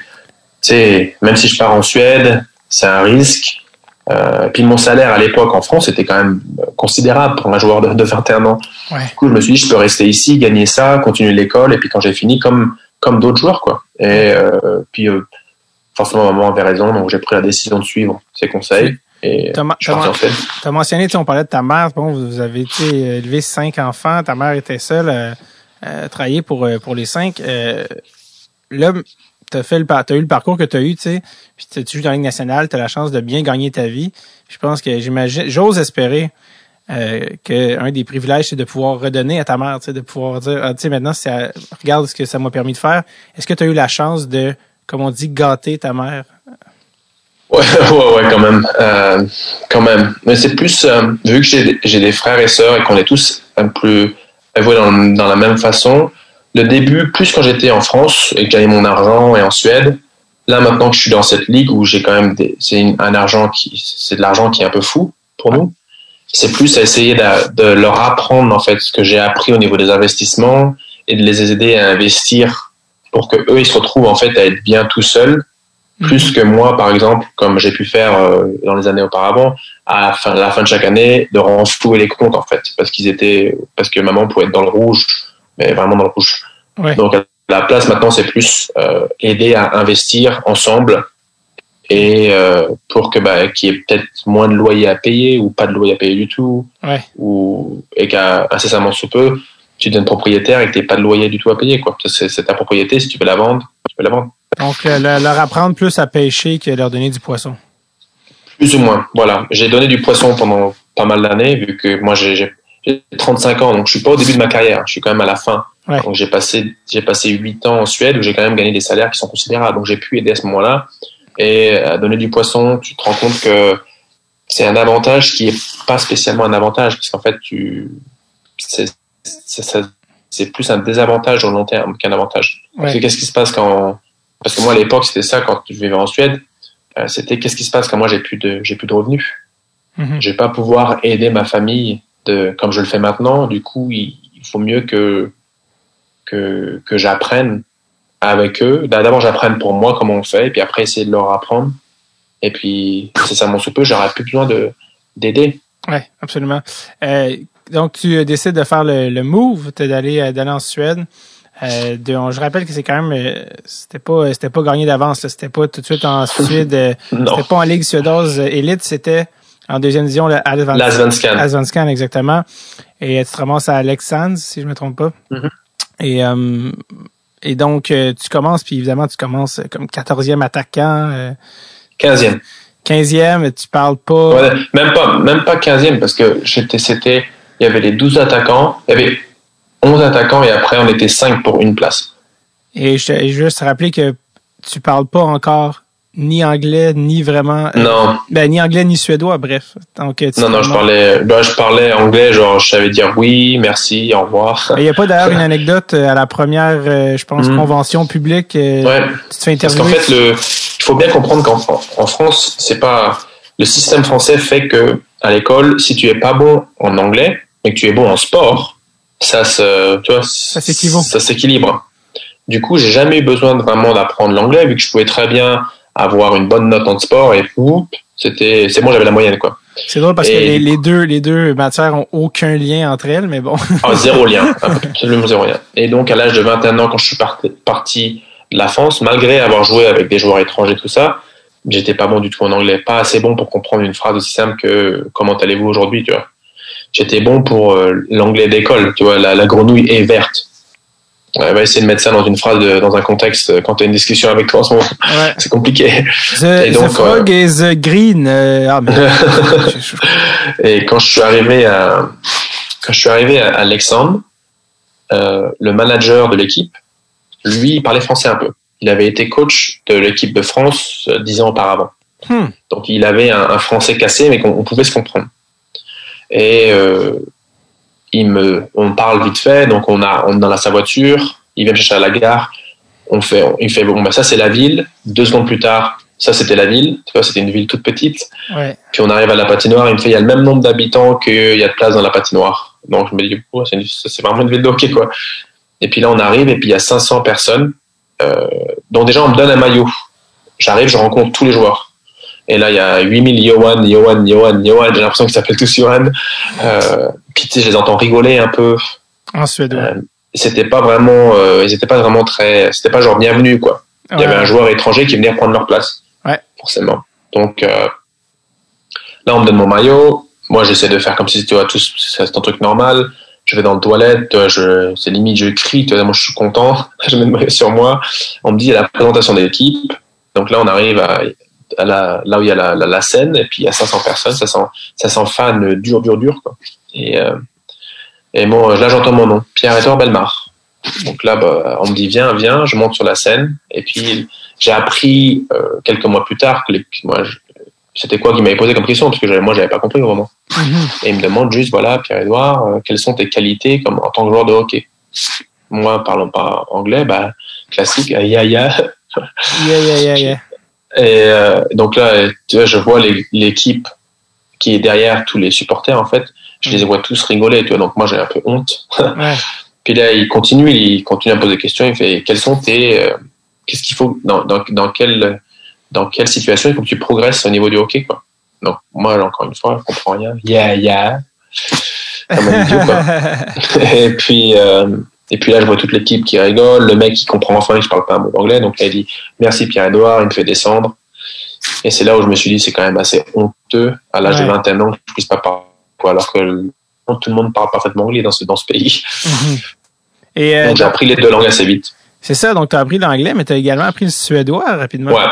tu sais, même si je pars en Suède, c'est un risque. Euh, puis mon salaire à l'époque en France était quand même considérable pour un joueur de, 21 ans. Du coup, je me suis dit, je peux rester ici, gagner ça, continuer l'école, et puis quand j'ai fini, comme comme d'autres joueurs, quoi. Et euh, puis euh, forcément, maman avait raison, donc j'ai pris la décision de suivre ses conseils. Et tu as, mentionné, on parlait de ta mère, bon, vous avez élevé cinq enfants, ta mère était seule travailler pour, euh, pour les cinq. Euh, là, tu as, eu le parcours que tu as eu, tu sais, puis tu joues dans la Ligue nationale, tu as la chance de bien gagner ta vie. Je pense que j'imagine, j'ose espérer euh, qu'un des privilèges, c'est de pouvoir redonner à ta mère, tu sais, de pouvoir dire, ah, tu sais, maintenant, regarde ce que ça m'a permis de faire. Est-ce que tu as eu la chance de, comme on dit, gâter ta mère? Ouais, ouais, ouais, quand même, euh, quand même. Mais c'est plus vu que j'ai des frères et sœurs et qu'on est tous un peu évolués dans, dans la même façon. Le début, plus quand j'étais en France et que j'avais mon argent et en Suède. Là, maintenant que je suis dans cette ligue où j'ai quand même c'est un argent qui, c'est de l'argent qui est un peu fou pour nous. C'est plus à essayer de, de, leur apprendre en fait ce que j'ai appris au niveau des investissements et de les aider à investir pour que eux ils se retrouvent en fait à être bien tout seuls plus mhm. que moi, par exemple, comme j'ai pu faire euh, dans les années auparavant, à la fin, la fin de chaque année, de renflouer les comptes en fait, parce qu'ils étaient, parce que maman pouvait être dans le rouge, mais vraiment dans le rouge. Donc la place maintenant, c'est plus euh, aider à investir ensemble et euh, pour que bah, qu'il y ait peut-être moins de loyer à payer ou pas de loyer à payer du tout, ouais. ou et qu'à incessamment sous peu, tu deviens propriétaire et que tu pas de loyer du tout à payer quoi. C'est ta propriété, si tu veux la vendre, Donc, euh, leur apprendre plus à pêcher que leur donner du poisson. Plus ou moins, voilà. J'ai donné du poisson pendant pas mal d'années, vu que moi j'ai 35 ans, donc je suis pas au début de ma carrière, je suis quand même à la fin. Donc j'ai passé j'ai passé 8 ans en Suède où j'ai quand même gagné des salaires qui sont considérables, donc j'ai pu aider à ce moment-là. Et à donner du poisson, tu te rends compte que c'est un avantage qui est pas spécialement un avantage, parce qu'en fait tu c'est c'est plus un désavantage au long terme qu'un avantage. Qu'est-ce qui se passe quand parce que moi à l'époque c'était ça quand je vivais en Suède, euh, c'était qu'est-ce qui se passe quand moi j'ai plus de j'ai plus de revenus. Mm-hmm. Je vais pas pouvoir aider ma famille de comme je le fais maintenant. Du coup, il, faut mieux que que que j'apprenne avec eux. D'abord, j'apprenne pour moi comment on fait, et puis après essayer de leur apprendre. Et puis, c'est ça mon soupe, j'aurais plus besoin de d'aider. Ouais, absolument. Euh, donc, tu décides de faire le, le move, d'aller euh, d'aller en Suède. Euh, de, je rappelle que c'est quand même euh, c'était pas c'était pas gagné d'avance c'était pas tout de suite en Suède euh, c'était pas en Ligue suédoise élite c'était en deuxième division le Allsvenskan exactement. Et tu te ramasses à Alexandre si je me trompe pas. Mm-hmm. et et donc tu commences puis évidemment tu commences comme 14e attaquant 15e 15e tu parles pas même pas même pas 15e parce que j'étais c'était il y avait les 12 attaquants il y avait 11 attaquants et après on était 5 pour une place. Et je, je veux juste rappeler que tu parles pas encore ni anglais ni vraiment euh, non ben ni anglais ni suédois bref donc non non je parlais ben, je parlais anglais genre je savais dire oui merci au revoir il y a pas d'ailleurs une anecdote euh, à la première euh, je pense hmm. convention publique ouais. tu te fais interviewer parce qu'en fait le il faut bien comprendre qu'en en France c'est pas le système français fait que à l'école si tu es pas bon en anglais mais que tu es bon en sport ça se, tu vois, ça s'équilibre. Du coup, j'ai jamais eu besoin de vraiment d'apprendre l'anglais vu que je pouvais très bien avoir une bonne note en sport et c'était, c'est bon, j'avais la moyenne quoi. C'est drôle parce que les, deux, les deux matières ont aucun lien entre elles, mais bon. ah, zéro lien, absolument zéro lien. Et donc, à l'âge de 21 ans, quand je suis parti, parti de la France, malgré avoir joué avec des joueurs étrangers, tout ça, j'étais pas bon du tout en anglais, pas assez bon pour comprendre une phrase aussi simple que comment allez-vous aujourd'hui, tu vois j'étais bon pour euh, l'anglais d'école. Tu vois, la, grenouille est verte. On va essayer de mettre ça dans une phrase, dans un contexte, euh, quand tu as une discussion avec toi en ce moment. C'est compliqué. The, et donc, frog euh, is green. Ah, et quand je suis arrivé à, quand je suis arrivé à Alexandre, le manager de l'équipe, lui, il parlait français un peu. Il avait été coach de l'équipe de France dix ans auparavant. Hmm. Donc il avait un, un français cassé, mais qu'on pouvait se comprendre et euh, il me, on parle vite fait, donc on a, on est dans sa voiture, il vient me chercher à la gare, on fait, il fait bon, bah ça c'est la ville. Deux secondes plus tard, ça c'était la ville, tu vois, c'était une ville toute petite. Ouais. Puis on arrive à la patinoire, il me fait, il y a le même nombre d'habitants qu'il y a de place dans la patinoire. Donc je me dis, oh, c'est vraiment une ville de hockey quoi. Et puis là on arrive et puis il y a 500 personnes, euh, donc déjà on me donne un maillot. J'arrive, je rencontre tous les joueurs. Et là, il y a 8000 Johan, Johan, Johan, Johan. J'ai l'impression qu'ils s'appellent tous Johan. Euh, puis tu sais, je les entends rigoler un peu. En suédois. Euh, c'était pas vraiment, euh, ils étaient pas vraiment très, c'était pas genre bienvenue quoi. Il y avait un joueur étranger qui venait prendre leur place. Ouais. Forcément. Donc euh, là, on me donne mon maillot. Moi, j'essaie de faire comme si tu vois tous, c'est un truc normal. Je vais dans le toilette, je, c'est limite, je crie. Tu vois, moi, je suis content. je mets le maillot sur moi. On me dit il y a la présentation de l'équipe. Donc là, on arrive à, là où il y a la, la, scène, et puis il y a 500 personnes, ça sent, ça sent fan dur, dur, dur. Quoi. Et, euh, et bon, là j'entends mon nom, Pierre-Edouard Belmar. Donc là, bah, on me dit viens, viens, je monte sur la scène, et puis j'ai appris euh, quelques mois plus tard que les, moi, c'était quoi qui m'avait posé comme question, parce que moi j'avais pas compris au moment. Mm-hmm. Et il me demande juste, voilà, Pierre-Edouard, euh, quelles sont tes qualités comme, en tant que joueur de hockey? Moi, parlant pas anglais, bah, classique, ya ya. Ya ya ya ya. Et euh, donc là, tu vois, je vois l'équipe qui est derrière tous les supporters, en fait. Je les vois tous rigoler, tu vois. Donc moi, j'ai un peu honte. Ouais. Puis là, il continue, il continue à poser des questions. Il fait, quels sont tes, euh, qu'est-ce qu'il faut, dans, dans, dans quelle, dans quelle situation il faut que tu progresses au niveau du hockey, quoi. Donc moi, encore une fois, je comprends rien. Yeah, yeah. Comme un idiot, quoi. et puis, euh, et puis là, je vois toute l'équipe qui rigole, le mec qui comprend enfin que je parle pas un mot d'anglais, donc là, il dit merci Pierre-Edouard, il me fait descendre. Et c'est là où je me suis dit, c'est quand même assez honteux, à l'âge de 21 ans, que je puisse pas parler, quoi, alors que tout le monde parle parfaitement anglais dans ce, dans ce pays. Mhm. Et euh, donc j'ai appris les deux langues assez vite. C'est ça, donc tu as appris l'anglais, mais tu as également appris le suédois rapidement. Ouais.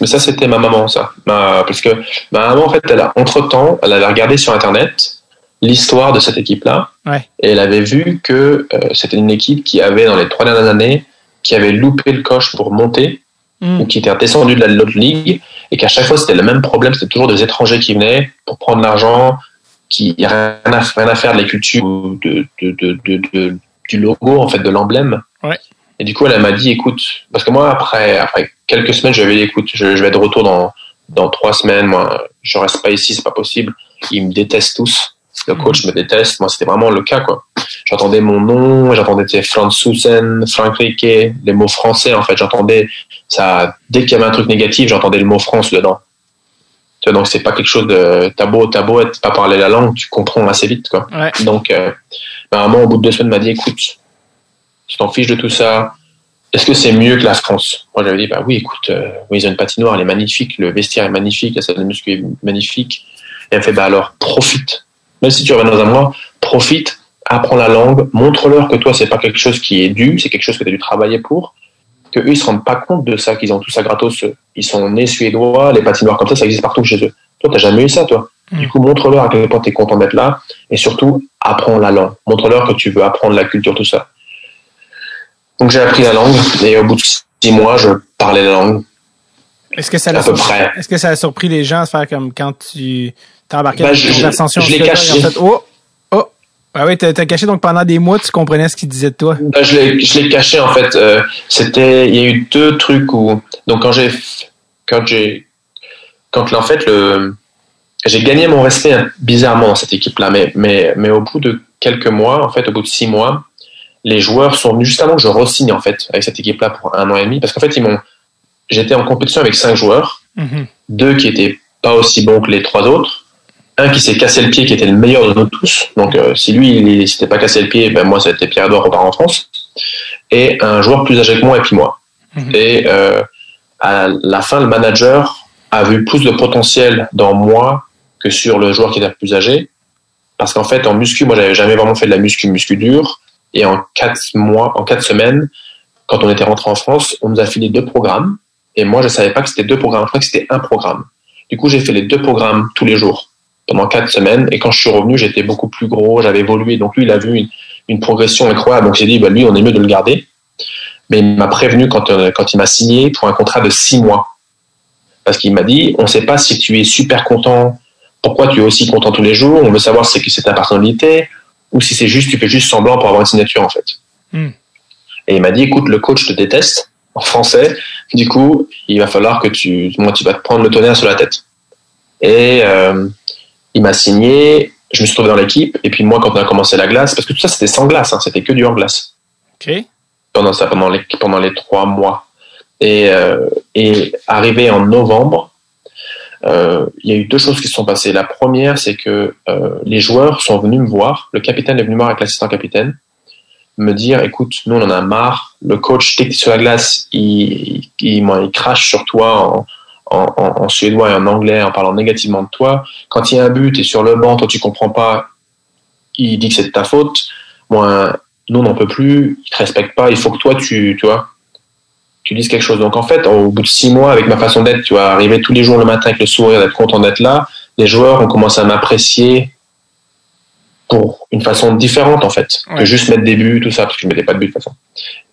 Mais ça, c'était ma maman, ça. parce que ma maman, en fait, elle a, entre-temps, elle avait regardé sur Internet l'histoire de cette équipe-là. Et elle avait vu que euh, c'était une équipe qui avait, dans les trois dernières années, qui avait loupé le coche pour monter, hmm. ou qui était descendu de la l'autre ligue, et qu'à chaque fois, c'était le même problème. C'était toujours des étrangers qui venaient pour prendre l'argent, qui n'avaient rien, rien, à faire de la culture, de, de, de, du logo, en fait, de l'emblème. Et du coup, elle, m'a dit, écoute, parce que moi, après, après quelques semaines, j'avais dit, écoute, je, vais être de retour dans, dans trois semaines, moi, je reste pas ici, c'est pas possible. Ils me détestent tous. Le coach me déteste. Moi, c'était vraiment le cas, quoi. J'entendais mon nom, j'entendais Franz Susen, Frank Riquet, les mots français, en fait. J'entendais ça, dès qu'il y avait un truc négatif, j'entendais le mot France dedans. Tu vois, donc c'est pas quelque chose de tabou, tabou, être pas parler la langue, tu comprends assez vite, quoi. Donc, euh, maman, au bout de deux semaines, m'a dit, écoute, tu t'en fiches de tout ça. Est-ce que c'est mieux que la France? Moi, j'avais dit, bah oui, écoute, euh, oui, ils ont une patinoire, elle est magnifique, le vestiaire est magnifique, la salle de muscu est magnifique. Et elle me fait, bah alors, profite. Même si tu reviens dans un mois, profite, apprends la langue, montre-leur que toi, c'est pas quelque chose qui est dû, c'est quelque chose que tu as dû travailler pour, que eux, ils se rendent pas compte de ça, qu'ils ont tout ça gratos. Ils sont nés suédois, les patinoires comme ça, ça existe partout chez eux. Toi, t'as jamais eu ça, toi. Mm. Du coup, montre-leur à quel point tu es content d'être là, et surtout, apprends la langue. Montre-leur que tu veux apprendre la culture, tout ça. Donc j'ai appris la langue et au bout de six mois, je parlais la langue. Est-ce que ça a à peu près. Est-ce que ça a surpris les gens à faire comme quand tu t'as embarqué bah, dans l'ascension Je, l'ai caché. oh, oh. Ah oui, t'as caché donc pendant des mois, tu comprenais ce qu'il disait de toi? Bah, je l'ai caché en fait. Euh, c'était, il y a eu deux trucs où donc quand j'ai quand j'ai quand en fait le j'ai gagné mon respect hein, bizarrement dans cette équipe-là, mais mais mais au bout de quelques mois, en fait, au bout de six mois, les joueurs sont venus juste avant que je re-signe en fait avec cette équipe-là pour un an et demi parce qu'en fait ils m'ont j'étais en compétition avec cinq joueurs, mhm. deux qui étaient pas aussi bons que les trois autres, un qui s'est cassé le pied qui était le meilleur de nous tous, donc euh, si lui il s'était pas cassé le pied, ben moi c'était Pierre-Edouard repart en France, et un joueur plus âgé que moi et puis moi. Mhm. Et euh, à la fin le manager a vu plus de potentiel dans moi que sur le joueur qui était plus âgé, parce qu'en fait en muscu moi j'avais jamais vraiment fait de la muscu muscu dur et en quatre mois, en quatre semaines, quand on était rentré en France, on nous a filé deux programmes. Et moi, je savais pas que c'était deux programmes. Je crois que c'était un programme. Du coup, j'ai fait les deux programmes tous les jours pendant quatre semaines. Et quand je suis revenu, j'étais beaucoup plus gros, j'avais évolué. Donc lui, il a vu une, progression incroyable. Donc j'ai dit, bah, lui, on est mieux de le garder. Mais il m'a prévenu quand, euh, quand il m'a signé pour un contrat de six mois. Parce qu'il m'a dit, on ne sait pas si tu es super content, pourquoi tu es aussi content tous les jours, on veut savoir si c'est ta personnalité, ou si c'est juste, tu fais juste semblant pour avoir une signature, en fait. Hmm. Et il m'a dit, écoute, le coach te déteste, en français, du coup, il va falloir que tu, moi, tu vas te prendre le tonnerre sur la tête. Et euh, il m'a signé, je me suis trouvé dans l'équipe, et puis moi, quand on a commencé la glace, parce que tout ça, c'était sans glace, hein, c'était que du hors glace. Ok. Pendant ça, pendant les, pendant les trois mois. Et, euh, et arrivé en novembre, euh, il y a eu deux choses qui se sont passées. La première, c'est que euh, les joueurs sont venus me voir, le capitaine est venu me voir avec l'assistant capitaine, me dire, écoute, nous on en a marre, le coach dès sur la glace, il, il, il, crache sur toi en, en, en, suédois et en anglais en parlant négativement de toi. Quand il y a un but et sur le banc, toi tu comprends pas, il dit que c'est de ta faute. Moi, nous on n'en peut plus, il te respecte pas, il faut que toi tu, tu vois, tu dises quelque chose. Donc en fait, au bout de six mois, avec ma façon d'être, tu vas arriver tous les jours le matin avec le sourire, d'être content d'être là. Les joueurs ont commencé à m'apprécier pour une façon différente en fait, que juste mettre des buts, tout ça, parce que je mettais pas de but de toute façon.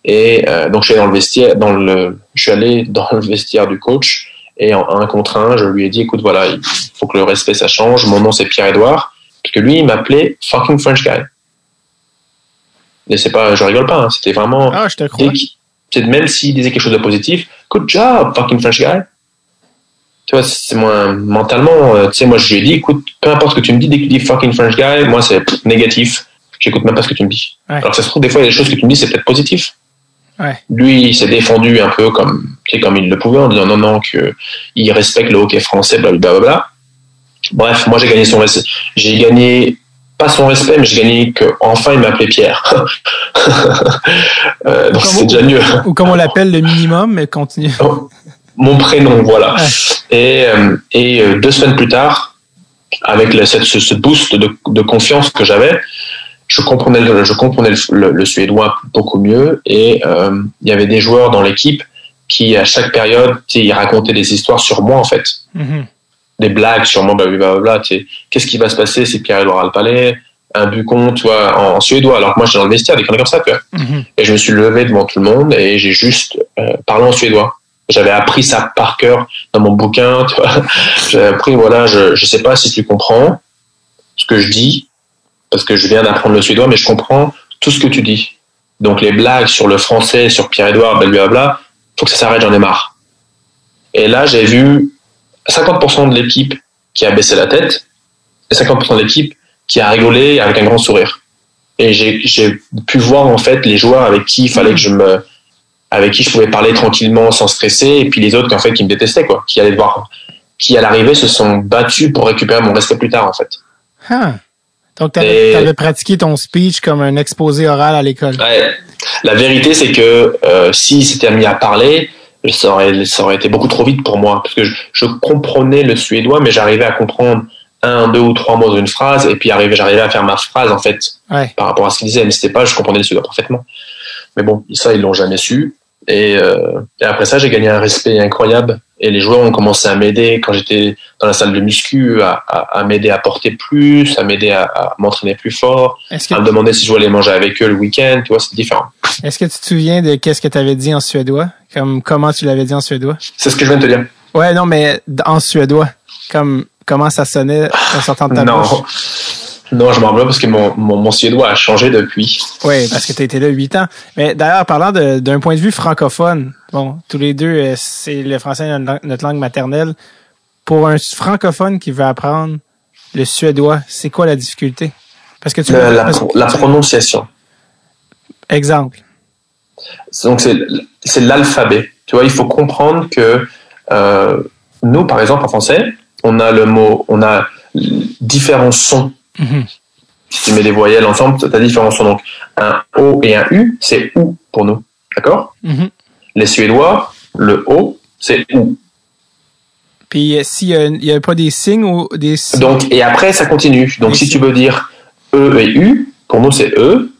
Et euh, donc je suis allé dans le vestiaire, dans le, je suis allé dans le vestiaire du coach et en un contre un, je lui ai dit, écoute, voilà, il faut que le respect ça change. Mon nom c'est Pierre Edouard, parce que lui il m'appelait fucking French guy. Et c'est pas, je rigole pas, hein, c'était vraiment. Ah, je c'est même s'il disait quelque chose de positif, good job, fucking French guy. Tu vois, c'est moins mentalement, euh, tu sais, moi je lui ai dit, écoute, peu importe ce que tu me dis, dès que tu dis fucking French guy, moi c'est négatif. J'écoute même pas ce que tu me dis. Alors ça se trouve, des fois, il y a des choses que tu me dis, c'est peut-être positif. Ouais. Lui, il s'est défendu un peu comme, comme il le pouvait en disant non, non, que il respecte le hockey français, blablabla. Bref, moi j'ai gagné son j'ai gagné pas son respect, mais j'ai gagné qu'enfin il m'appelait Pierre. euh, donc c'est déjà mieux. Ou comme on l'appelle le minimum, mais continue. Oh, mon prénom, voilà. Et, euh, et euh, deux semaines plus tard, avec le, ce, ce, boost de, de confiance que j'avais, je comprenais, le, je comprenais le, le, suédois beaucoup mieux et euh, il y avait des joueurs dans l'équipe qui à chaque période, il racontait des histoires sur moi en fait, Mhm. des blagues sur moi, blablabla. Qu'est-ce qui va se passer si Pierre-Edouard a le palais, un bucon, tu vois, en, en suédois, alors que moi j'étais dans le vestiaire, des comme ça, tu vois. Mhm. Et je me suis levé devant tout le monde et j'ai juste euh, parlé en suédois. J'avais appris ça par cœur dans mon bouquin, tu vois. J'avais appris, voilà, je, je sais pas si tu comprends ce que je dis, parce que je viens d'apprendre le suédois, mais je comprends tout ce que tu dis. Donc les blagues sur le français, sur Pierre-Edouard, blablabla, faut que ça s'arrête, j'en ai marre. Et là, j'ai vu 50% de l'équipe qui a baissé la tête et 50% de l'équipe qui a rigolé avec un grand sourire. Et j'ai pu voir en fait les joueurs avec qui il fallait que je me, avec qui je pouvais parler tranquillement sans stresser, et puis les autres en fait qui me détestaient quoi, qui allaient voir, qui à l'arrivée se sont battus pour récupérer mon respect plus tard en fait. Ah. Donc, tu avais, pratiqué ton speech comme un exposé oral à l'école. Ouais. La vérité, c'est que euh, s'il s'était mis à parler, ça aurait, ça aurait été beaucoup trop vite pour moi. Parce que je, je comprenais le suédois, mais j'arrivais à comprendre un, deux ou trois mots d'une phrase, et puis j'arrivais à faire ma phrase, en fait, Ouais. par rapport à ce qu'il disait. Mais c'était pas, je comprenais le suédois parfaitement. Mais bon, ça, ils l'ont jamais su. Et, euh, et après ça, j'ai gagné un respect incroyable. Et les joueurs ont commencé à m'aider quand j'étais dans la salle de muscu, à, à, à m'aider à porter plus, à m'aider à, à m'entraîner plus fort, à me demander si je voulais manger avec eux le week-end. Tu vois, c'est différent. est-ce que tu te souviens de qu'est-ce que tu avais dit en suédois? Comme, comment tu l'avais dit en suédois? C'est ce que je viens de te dire. Ouais, non, mais en suédois. Comme, comment ça sonnait en sortant de ta Non. bouche? Non, je m'en rappelle parce que mon, mon, mon suédois a changé depuis. Oui, parce que tu été là huit ans. Mais d'ailleurs, parlant d'un point de vue francophone, bon, tous les deux, euh, c'est le français notre lang- notre langue maternelle. Pour un francophone qui veut apprendre le suédois, c'est quoi la difficulté? Parce que tu Le- la, parce- pro- la prononciation. exemple. Donc, c'est l'alphabet. Tu vois, il faut comprendre que euh, nous, par exemple, en français, on a le mot, on a différents sons. Mhm. Si tu mets des voyelles ensemble, tu as différents sons. Donc, un O et un U, c'est OU pour nous. D'accord? Mhm. Les Suédois, le O, c'est OU. Puis euh, s'il y a, a pas des signes ou des signes- Donc, et après, ça continue. Donc, Et si si- tu veux dire E et U, pour nous, c'est E.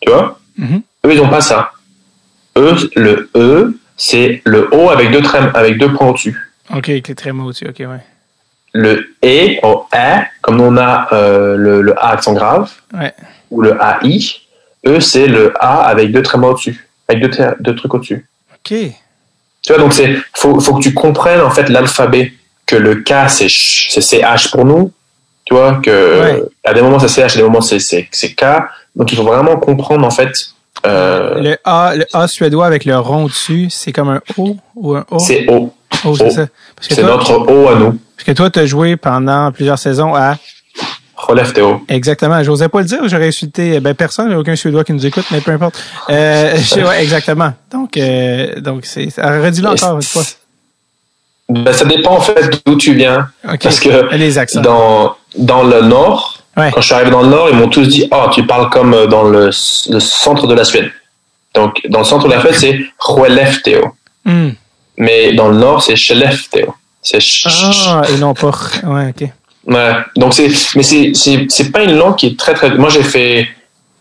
Tu vois? Mhm. Eux, ils n'ont pas ça. Eux, le E, c'est le O avec deux, traits, avec deux points au-dessus. OK, avec les trémas au-dessus. OK, ouais. Le E, au A, comme on a euh, le, le A accent grave, Ouais. ou le AI, eux, c'est le A avec deux trémas au-dessus, avec deux, deux trucs au-dessus. OK. Tu vois, donc c'est faut, faut que tu comprennes en fait l'alphabet, que le K, c'est ch- pour nous, tu vois, que Ouais. à des moments c'est CH, à des moments c'est c'est- c'est K. Donc il faut vraiment comprendre en fait. Euh, Le A, le A suédois avec le rond au-dessus, c'est comme un O ou un O? c'est O. O, c'est ça. C'est notre O à nous. parce que toi, tu as joué pendant plusieurs saisons à Relève Théo. Exactement. J'osais pas le dire, j'aurais insulté ben personne, j'ai aucun Suédois qui nous écoute, mais peu importe. Euh, ouais, exactement. Donc, euh, donc c'est. Redis-le encore une fois. Ben, ça dépend en fait d'où tu viens. Parce que Les accents. dans, dans le nord, Ouais. quand je suis arrivé dans le nord, ils m'ont tous dit Oh, tu parles comme euh, dans le, le centre de la Suède. Donc, dans le centre de la Suède, c'est Skellefteå. Hmm. Mais dans le nord, c'est Skellefteå. C'est ch- Ah, et non pas. Ouais, ok. Ouais. Donc, c'est, mais c'est, c'est, c'est pas une langue qui est très, très. Moi, j'ai fait.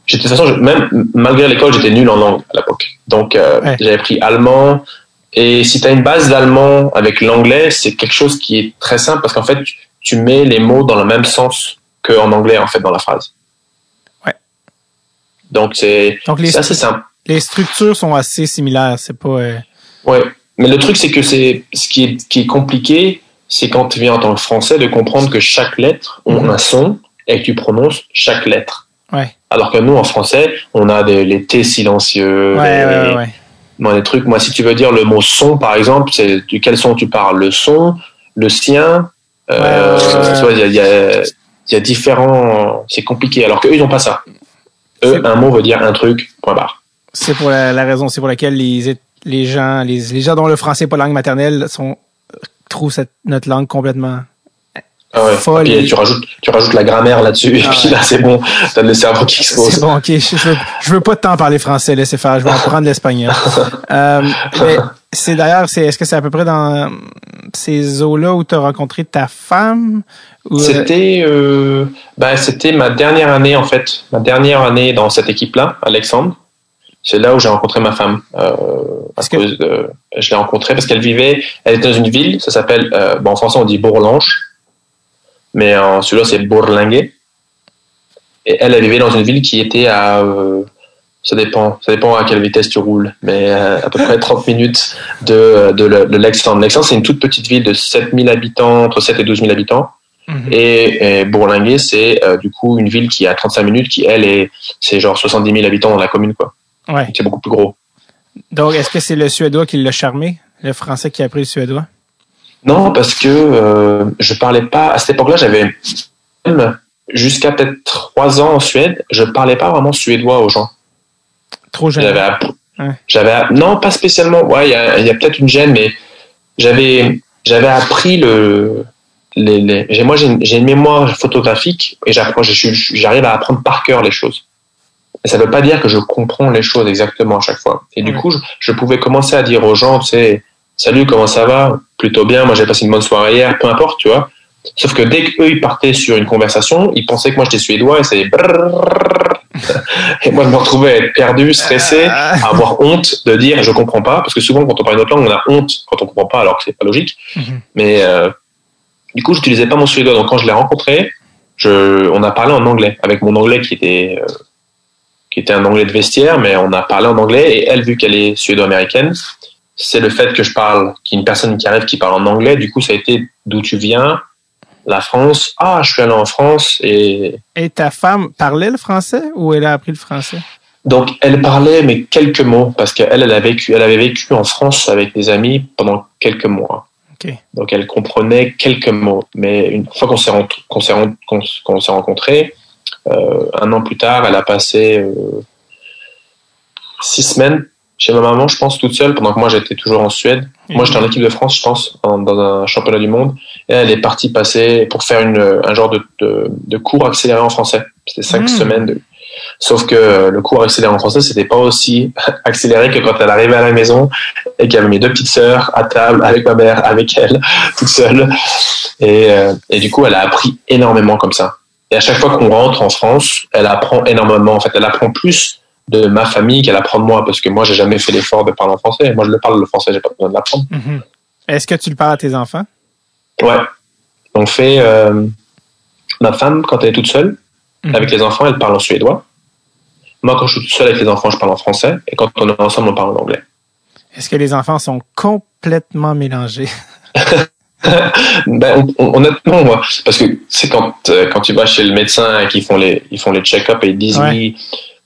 J'étais, de toute façon, je- même malgré l'école, j'étais nul en langue à l'époque. Donc, euh, Ouais. j'avais pris allemand. Et si tu as une base d'allemand avec l'anglais, c'est quelque chose qui est très simple parce qu'en fait, tu, tu mets les mots dans le même sens qu'en anglais, en fait, dans la phrase. Ouais. Donc, c'est, Donc les, c'est assez simple. les structures sont assez similaires. C'est pas. euh, Ouais. Mais le truc, c'est que c'est, ce qui est, qui est compliqué, c'est quand tu viens en tant que français de comprendre que chaque lettre a Mhm. un son et que tu prononces chaque lettre. Ouais. Alors que nous, en français, on a des, les T silencieux, Ouais, les, ouais, trucs. Moi, si tu veux dire le mot son, par exemple, c'est de quel son tu parles? Le son, le sien. Euh, il y a, y, y différents. C'est compliqué. Alors qu'eux, ils n'ont pas ça. Eux, un mot veut dire un truc, point barre. C'est pour la, la raison, c'est pour laquelle les, les gens, les, les gens dont le français n'est pas langue maternelle sont, trouvent cette, notre langue complètement. Ah ouais. Folle. Et puis, tu rajoutes, tu rajoutes la grammaire là-dessus, et Ah puis là, c'est bon. T'as le cerveau qui C'est explose. bon, ok. Je, veux, je veux pas de temps parler français, laissez faire. Je vais apprendre l'espagnol. euh, c'est d'ailleurs, c'est, est-ce que c'est à peu près dans ces eaux-là où tu as rencontré ta femme? Euh, C'était, euh, ben, c'était ma dernière année en fait, ma dernière année dans cette équipe-là, Alexandre. C'est là où j'ai rencontré ma femme. Euh, parce que... je l'ai rencontrée parce qu'elle vivait, elle était dans une ville, ça s'appelle, euh, bon, en français on dit Bourlange, mais en celui-là c'est Bourlinguet. Et elle, elle vivait dans une ville qui était à, euh, ça dépend, ça dépend à quelle vitesse tu roules, mais à peu près 30 minutes de, de, de Lexington. Lexington, c'est une toute petite ville de 7000 habitants, entre 7 et 12 000 habitants. Mhm. Et, et, Bourlinguet, c'est euh, du coup une ville qui a 35 minutes, qui elle est, c'est genre 70 000 habitants dans la commune, quoi. Ouais. C'est beaucoup plus gros. Donc, est-ce que c'est le Suédois qui l'a charmé, le Français qui a appris le Suédois? Non, parce que euh, je parlais pas. À cette époque-là, j'avais jusqu'à peut-être trois ans en Suède, je parlais pas vraiment suédois aux gens. Trop jeune. J'avais, j'avais, non, pas spécialement. Ouais, il y a, y a peut-être une gêne, mais j'avais, j'avais appris le, les, les... J'ai, moi, j'ai une, j'ai une mémoire photographique et j'apprends, j'arrive à apprendre par cœur les choses. Et ça veut pas dire que je comprends les choses exactement à chaque fois. Et du coup, je, je, pouvais commencer à dire aux gens, tu sais, salut, comment ça va? Plutôt bien. Moi, j'ai passé une bonne soirée hier. Peu importe, tu vois. Sauf que dès qu'eux, ils partaient sur une conversation, ils pensaient que moi, j'étais suédois et c'est et moi, je me retrouvais à être perdu, stressé, à avoir honte de dire je comprends pas, parce que souvent, quand on parle une autre langue, on a honte quand on comprend pas, alors que c'est pas logique. Mm-hmm. Mais euh, du coup, j'utilisais pas mon suédois. Donc, quand je l'ai rencontré, je, on a parlé en anglais avec mon anglais qui était euh, qui était un anglais de vestiaire, mais on a parlé en anglais et elle, vu qu'elle est suédo-américaine, c'est le fait que je parle, qu'il y ait une personne qui arrive qui parle en anglais, du coup, ça a été d'où tu viens, la France, ah, je suis allé en France et... Et ta femme parlait le français ou elle a appris le français? Donc, elle parlait, mais quelques mots, parce qu'elle, elle, a vécu, elle avait vécu en France avec des amis pendant quelques mois. Okay. Donc, elle comprenait quelques mots. Mais une fois qu'on s'est, qu'on s'est, qu'on s'est rencontrés, un an plus tard, elle a passé euh, six semaines chez ma maman, je pense, toute seule, pendant que moi j'étais toujours en Suède. Moi j'étais en équipe de France, je pense, dans un championnat du monde. Et elle est partie passer pour faire une, un genre de, de, de cours accéléré en français. C'était cinq mmh. semaines. De... Sauf que le cours accéléré en français, c'était pas aussi accéléré que quand elle arrivait à la maison et qu'elle avait mes deux petites sœurs à table avec ma mère, avec elle, toute seule. Et, euh, et du coup, elle a appris énormément comme ça. Et à chaque fois qu'on rentre en France, elle apprend énormément. En fait, elle apprend plus de ma famille qu'elle apprend de moi, parce que moi, j'ai jamais fait l'effort de parler en français. Moi, je le parle le français, j'ai pas besoin de l'apprendre. Mm-hmm. Est-ce que tu le parles à tes enfants? Ouais. On fait. Euh, ma femme, quand elle est toute seule, mm-hmm. avec les enfants, elle parle en suédois. Moi, quand je suis toute seule avec les enfants, je parle en français. Et quand on est ensemble, on parle en anglais. Est-ce que les enfants sont complètement mélangés? ben, honnêtement, moi, parce que c'est quand, euh, quand tu vas chez le médecin et qu'ils font les, ils font les check-up et ils disent oui,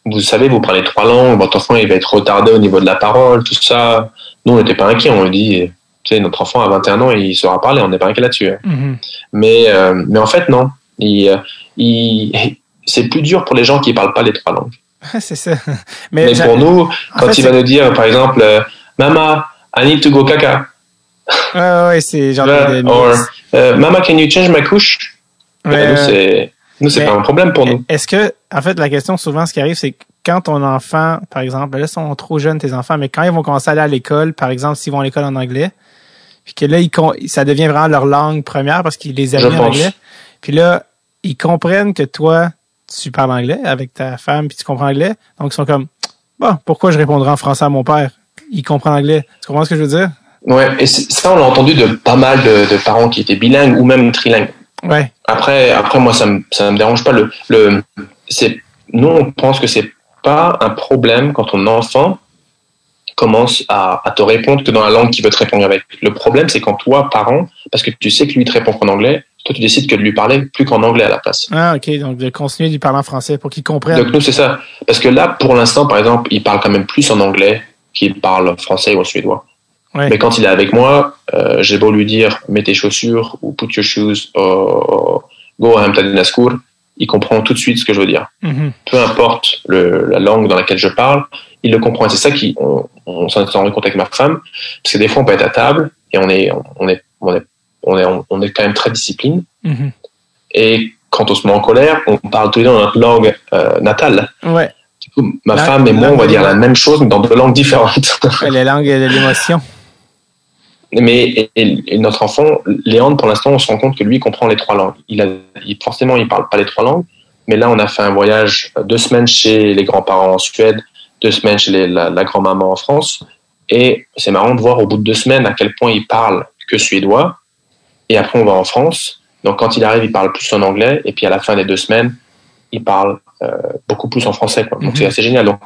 vous savez, vous parlez trois langues, votre enfant il va être retardé au niveau de la parole, tout ça. Nous, on n'était pas inquiets, on lui dit, tu sais, notre enfant a 21 ans il saura parler, on n'est pas inquiet là-dessus. Hein. Mm-hmm. Mais, euh, mais en fait, non. Il, euh, il, c'est plus dur pour les gens qui parlent pas les trois langues. c'est ça. Mais, mais pour nous, quand il va nous dire, par exemple, Mama, I need to go caca. Ouais, ouais, c'est genre. Or, uh, Mama, can you change my couche? Ben, nous, c'est, nous, c'est pas un problème pour nous. Est-ce que, en fait, la question souvent, ce qui arrive, c'est quand ton enfant, par exemple, là, ils sont trop jeunes, tes enfants, mais quand ils vont commencer à aller à l'école, par exemple, s'ils vont à l'école en anglais, puis que là, ils, ça devient vraiment leur langue première parce qu'ils les aiment en anglais. Puis là, ils comprennent que toi, tu parles anglais avec ta femme, puis tu comprends anglais. Donc, ils sont comme, bon, pourquoi je répondrai en français à mon père? Il comprend anglais. Tu comprends ce que je veux dire? Ouais, et ça, on l'a entendu de pas mal de, de, parents qui étaient bilingues ou même trilingues. Ouais. Après, après moi, ça me, ça me dérange pas. Le, le, c'est, nous, on pense que c'est pas un problème quand ton enfant commence à, à te répondre que dans la langue qu'il veut te répondre avec. Le problème, c'est quand toi, parent, parce que tu sais que lui te répond en anglais, toi, tu décides que de lui parler plus qu'en anglais à la place. Ah, ok. Donc, de continuer de lui parler en français pour qu'il comprenne. Donc, nous, c'est ça. Parce que là, pour l'instant, par exemple, il parle quand même plus en anglais qu'il parle français ou en suédois. Mais quand il est avec moi, euh, j'ai beau lui dire mets tes chaussures ou put your shoes or go school, il comprend tout de suite ce que je veux dire. Mm-hmm. Peu importe le, la langue dans laquelle je parle, il le comprend. C'est ça qui, on, on s'en est rendu compte avec ma femme, parce que des fois on peut être à table et on est, on est, on est, on est, on est quand même très discipline. Mm-hmm. Et quand on se met en colère, on parle tous les deux dans notre langue euh, natale. Ouais. Du coup, ma femme et moi, on va dire la même chose, mais dans deux langues différentes. la langue de l'émotion. Mais et, notre enfant, Léandre, pour l'instant, on se rend compte que lui il comprend les trois langues. Il a, il, forcément, il parle pas les trois langues, mais là, on a fait un voyage deux semaines chez les grands-parents en Suède deux semaines chez la, la grand-maman en France. Et c'est marrant de voir au bout de deux semaines à quel point il parle que suédois. Et après, on va en France. Donc, quand il arrive, il parle plus en anglais. Et puis, à la fin des deux semaines, il parle euh, beaucoup plus en français. Quoi. Donc, c'est mhm. assez génial. Donc,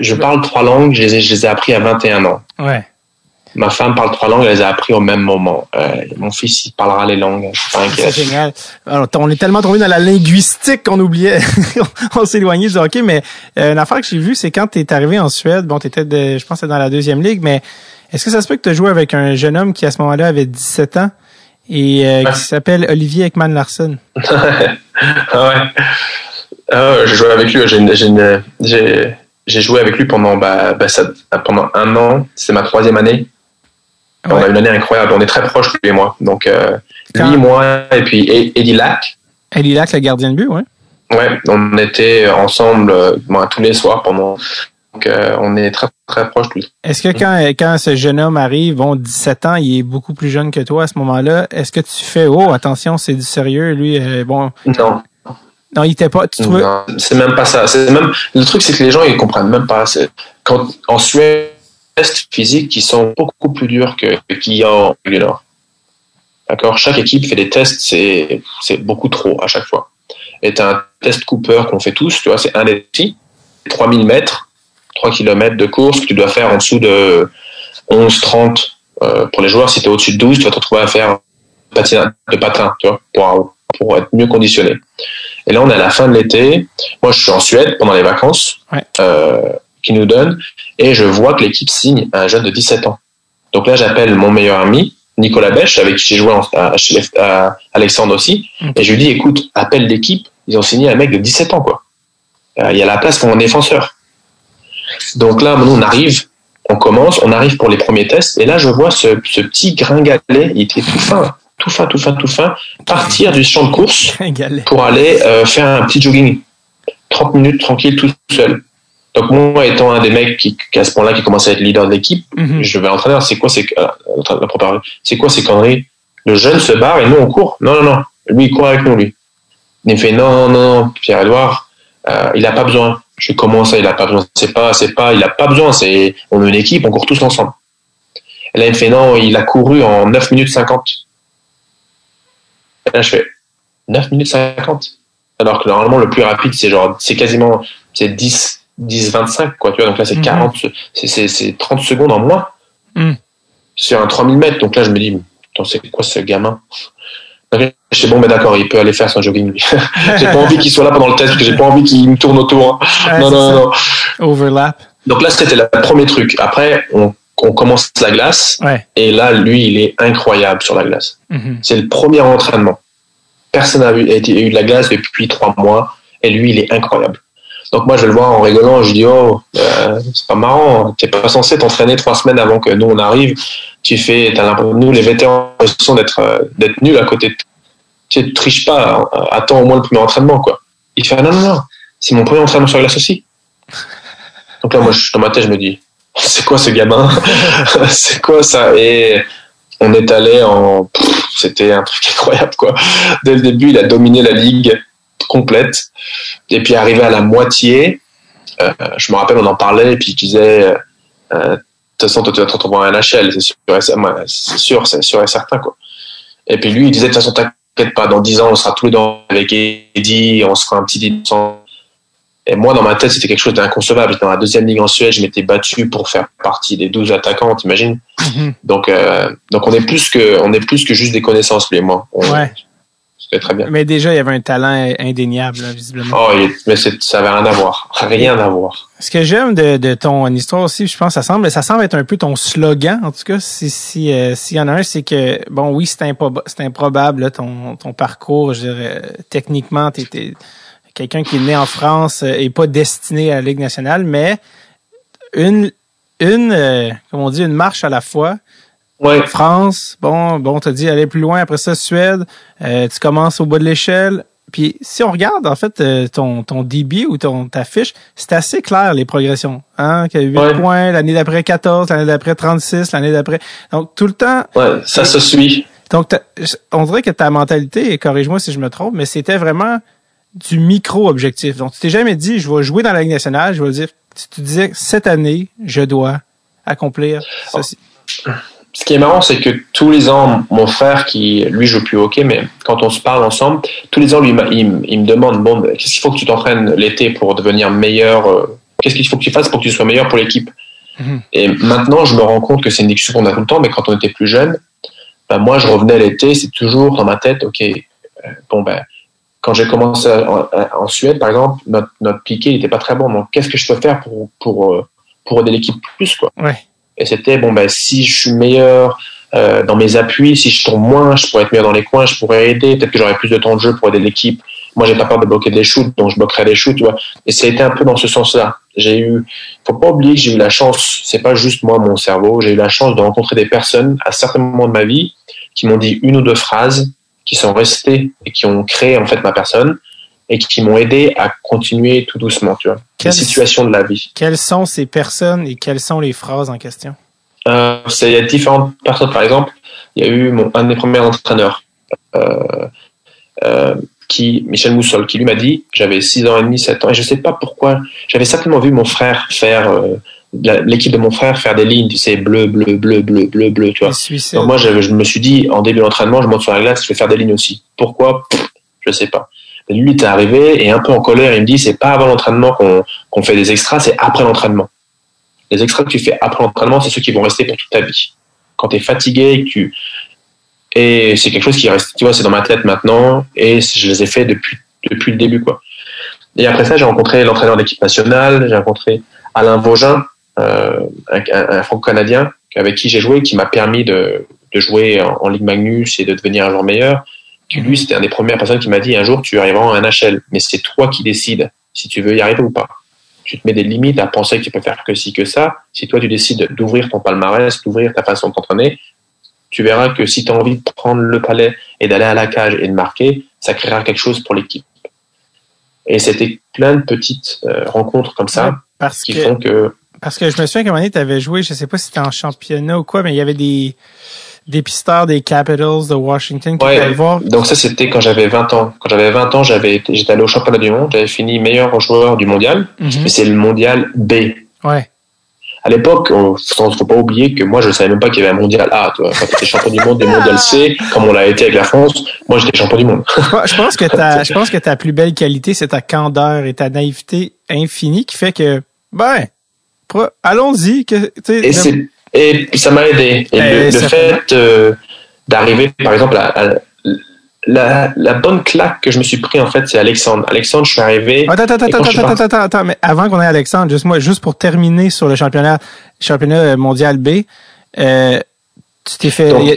je parle trois langues. Je les ai, je les ai appris à 21 ans. Ouais. Ma femme parle trois langues, elle les a appris au même moment. Euh, mon fils, il parlera les langues. C'est génial. Alors, on est tellement tombé dans la linguistique qu'on oubliait. on éloigné du hockey, mais euh, une affaire que j'ai vue, c'est quand tu es arrivé en Suède, bon, tu étais, je pense, dans la deuxième ligue, mais est-ce que ça se peut que tu as joué avec un jeune homme qui, à ce moment-là, avait 17 ans et euh, qui s'appelle Olivier Ekman Larsen? ah ouais. Ah, j'ai joué avec lui. J'ai joué avec lui pendant, bah, bah ça, pendant un an. C'est ma troisième année. On a une année incroyable. On est très proches, lui et moi. Donc, euh, lui, moi, et puis Eddie Lac. Eddie Lac, le gardien de but, ouais. Ouais, on était ensemble euh, tous les soirs pendant. Donc, euh, on est très, très proches. Est-ce que quand, quand ce jeune homme arrive, bon, 17 ans, il est beaucoup plus jeune que toi à ce moment-là, est-ce que tu fais, oh, attention, c'est du sérieux, lui, bon. Non. Non, il était pas. Tu c'est même pas ça. C'est même le truc, c'est que les gens ils comprennent même pas. Quand en Suède, tests physiques qui sont beaucoup plus durs que qu'il y a en Nord. D'accord? Chaque équipe fait des tests, c'est, c'est beaucoup trop à chaque fois. Et tu un test Cooper qu'on fait tous, tu vois, c'est un des petits, 3000 mètres, 3 km de course que tu dois faire en dessous de 11, 30 euh, pour les joueurs. Si tu es au-dessus de 12, tu vas te retrouver à faire patin, de patin, tu vois, pour, pour être mieux conditionné. Et là, on est à la fin de l'été. Moi, je suis en Suède pendant les vacances. Euh, qui nous donne, et je vois que l'équipe signe un jeune de 17 ans. Donc là, j'appelle mon meilleur ami, Nicolas Bèche, avec qui j'ai joué à, à, Alexandre aussi, et je lui dis, écoute, appelle l'équipe, ils ont signé un mec de 17 ans, quoi. Euh, il y a la place pour un défenseur. Donc là, maintenant, on arrive, on commence, on arrive pour les premiers tests, et là, je vois ce, ce petit gringalet, il était tout fin, tout fin, tout fin, tout fin, partir du champ de course pour aller euh, faire un petit jogging. 30 minutes tranquille tout seul. Donc moi, étant un des mecs qui, qui à ce point-là, qui commence à être leader de l'équipe, mhm. je vais entraîneur. C'est quoi, c'est euh, c'est quoi ces conneries? Le jeune se barre et nous on court. Non, non, non. Lui, il court avec nous, lui. Il me fait non, non, non, Pierre-Edouard, euh, il a pas besoin. Je commence ça, il a pas besoin. C'est pas, c'est pas, il a pas besoin. C'est, on est une équipe, on court tous ensemble. Et là, il me fait non, il a couru en 9 minutes 50. Et là, je fais 9 minutes 50. Alors que normalement, le plus rapide, c'est genre, c'est quasiment, c'est 10, 10-25, quoi, tu vois. Donc là, c'est 40, mhm. c'est 30 secondes en moins. Mm. Sur un 3000 mètres. Donc là, je me dis, c'est quoi ce gamin? je sais bon, mais d'accord, il peut aller faire son jogging, j'ai pas envie qu'il soit là pendant le test, parce que j'ai pas envie qu'il me tourne autour. Hein. non, non, non. Overlap. Donc là, c'était le premier truc. Après, on, on commence la glace. Et là, lui, il est incroyable sur la glace. Mhm. C'est le premier entraînement. Personne n'a eu, eu de la glace depuis trois mois. Et lui, il est incroyable. Donc moi, je le vois en rigolant, je dis oh, euh, c'est pas marrant, t'es pas censé t'entraîner trois semaines avant que nous on arrive. Tu fais, nous les vétérans, l'impression d'être euh, d'être nuls à côté. De... Tu triches pas, euh, attends au moins le premier entraînement quoi. Il fait non non non, c'est mon premier entraînement sur la glace aussi. Donc là, moi, je, dans ma tête, je me dis c'est quoi ce gamin? C'est quoi ça? Et on est allé en, c'était un truc incroyable quoi. Dès le début, il a dominé la ligue complète. Et puis arrivé à la moitié, euh, je me rappelle, on en parlait, et puis je disais, euh, de toute façon, toi, tu vas te retrouver en NHL, c'est sûr, c'est sûr, c'est sûr et certain, quoi. Et puis lui, il disait, de toute façon, t'inquiète pas, dans 10 ans, on sera tous les deux avec Eddie, on se fera un petit 10%. Et moi, dans ma tête, c'était quelque chose d'inconcevable. Dans la deuxième ligue en Suède, je m'étais battu pour faire partie des 12 attaquants, t'imagines? Mm-hmm. Donc, euh, donc on est plus que, on est plus que juste des connaissances, lui et moi. ouais très bien. Mais déjà, il y avait un talent indéniable, visiblement. Oh, mais ça avait rien à voir. Rien à voir. Ce que j'aime de, de, ton histoire aussi, je pense, ça semble, ça semble être un peu ton slogan, en tout cas, si, si, euh, s'il y en a un, c'est que, bon, oui, c'est improbable, ton, ton parcours, je dirais, techniquement, t'étais quelqu'un qui est né en France euh, et pas destiné à la Ligue nationale, mais une, une, euh, comme on dit, une marche à la fois, Ouais. France, bon, bon, t'as dit aller plus loin. Après ça, Suède, euh, tu commences au bas de l'échelle. Puis si on regarde en fait euh, ton ton DB ou ton ta fiche, c'est assez clair les progressions. Hein, qu'il y a 8 points, l'année d'après 14, l'année d'après 36, l'année d'après. Donc tout le temps. Ouais, ça se suit. Donc on dirait que ta mentalité, et corrige-moi si je me trompe, mais c'était vraiment du micro-objectif. Donc tu t'es jamais dit je vais jouer dans la Ligue nationale, je vais dire tu disais cette année, je dois accomplir ceci. Ce qui est marrant, c'est que tous les ans, mon frère, qui lui joue plus au hockey, mais quand on se parle ensemble, tous les ans, lui, il, il me demande bon, qu'est-ce qu'il faut que tu t'entraînes l'été pour devenir meilleur euh, Qu'est-ce qu'il faut que tu fasses pour que tu sois meilleur pour l'équipe? Mhm. Et maintenant, je me rends compte que c'est une discussion qu'on a tout le temps, mais quand on était plus jeune, ben moi, je revenais l'été, c'est toujours dans ma tête, ok, euh, bon ben, quand j'ai commencé en, Suède, par exemple, notre, notre piqué n'était pas très bon. Donc, qu'est-ce que je peux faire pour pour euh, pour aider l'équipe plus quoi? Ouais. Et c'était bon ben si je suis meilleur euh, dans mes appuis, si je tombe moins, je pourrais être meilleur dans les coins, je pourrais aider. Peut-être que j'aurais plus de temps de jeu pour aider l'équipe. Moi, j'ai pas peur de bloquer des shoots, donc je bloquerai des shoots, tu vois. Et ça a été un peu dans ce sens-là. J'ai eu, faut pas oublier que j'ai eu la chance. C'est pas juste moi, mon cerveau. J'ai eu la chance de rencontrer des personnes à certains moments de ma vie qui m'ont dit une ou deux phrases qui sont restées et qui ont créé en fait ma personne et qui m'ont aidé à continuer tout doucement, tu vois. les situations de la vie. Quelles sont ces personnes et quelles sont les phrases en question? Euh, Il y a différentes personnes. Par exemple, il y a eu mon, un de mes premiers entraîneurs, euh, euh, qui Michel Moussol, qui lui m'a dit, j'avais 6 ans et demi, 7 ans, et je sais pas pourquoi, j'avais certainement vu mon frère faire euh, l'équipe de mon frère faire des lignes, tu sais, bleu, bleu, bleu, bleu, bleu, bleu, tu vois. Donc moi, je, je, me suis dit, en début d'entraînement, je monte sur la glace, je vais faire des lignes aussi. Pourquoi? Je sais pas. Lui, est arrivé et un peu en colère, il me dit, c'est pas avant l'entraînement qu'on fait des extras, c'est après l'entraînement. Les extras que tu fais après l'entraînement, c'est ceux qui vont rester pour toute ta vie. Quand tu es fatigué, tu... Et c'est quelque chose qui reste, tu vois, c'est dans ma tête maintenant et je les ai fait depuis, depuis le début, quoi. Et après ça, j'ai rencontré l'entraîneur d'équipe nationale, j'ai rencontré Alain Vaugin, euh, un, un franco-canadien avec qui j'ai joué, qui m'a permis de jouer en, Ligue Magnus et de devenir un joueur meilleur. Qui lui, c'était un des premières personnes qui m'a dit un jour tu arriveras à un HL, mais c'est toi qui décides si tu veux y arriver ou pas. Tu te mets des limites à penser que tu peux faire que ci que ça. Si toi tu décides d'ouvrir ton palmarès, d'ouvrir ta façon de t'entraîner, tu verras que si tu as envie de prendre le palais et d'aller à la cage et de marquer, ça créera quelque chose pour l'équipe. Et c'était plein de petites euh, rencontres comme ça parce qui que, font que parce que je me souviens qu'à un moment donné, tu avais joué, je sais pas si c'était en championnat ou quoi, mais il y avait des dépisteurs des Capitals de Washington qui ouais, voir. Donc ça, c'était quand j'avais 20 ans. Quand j'avais 20 ans, j'avais j'étais allé au championnat du monde, j'avais fini meilleur joueur du mondial, mm c'est le mondial B. Ouais. À l'époque, il ne faut pas oublier que moi, je ne savais même pas qu'il y avait un mondial A. Toi. Quand tu étais champion du monde des mondial C, comme on l'a été avec la France, moi, j'étais champion du monde. je pense que ta, je pense que ta plus belle qualité, c'est ta candeur et ta naïveté infinie qui fait que ben, allons-y. Que, et, ça m'a aidé. Et le, eh, fait euh, d'arriver, par exemple, à, la, la, bonne claque que je me suis pris, en fait, c'est Alexandre. Alexandre, je suis arrivé. Attends, attends, attends, attends, attends, attends, attends, mais avant qu'on ait Alexandre, juste moi, juste pour terminer sur le championnat, championnat mondial B, euh, tu t'es fait. il, y a,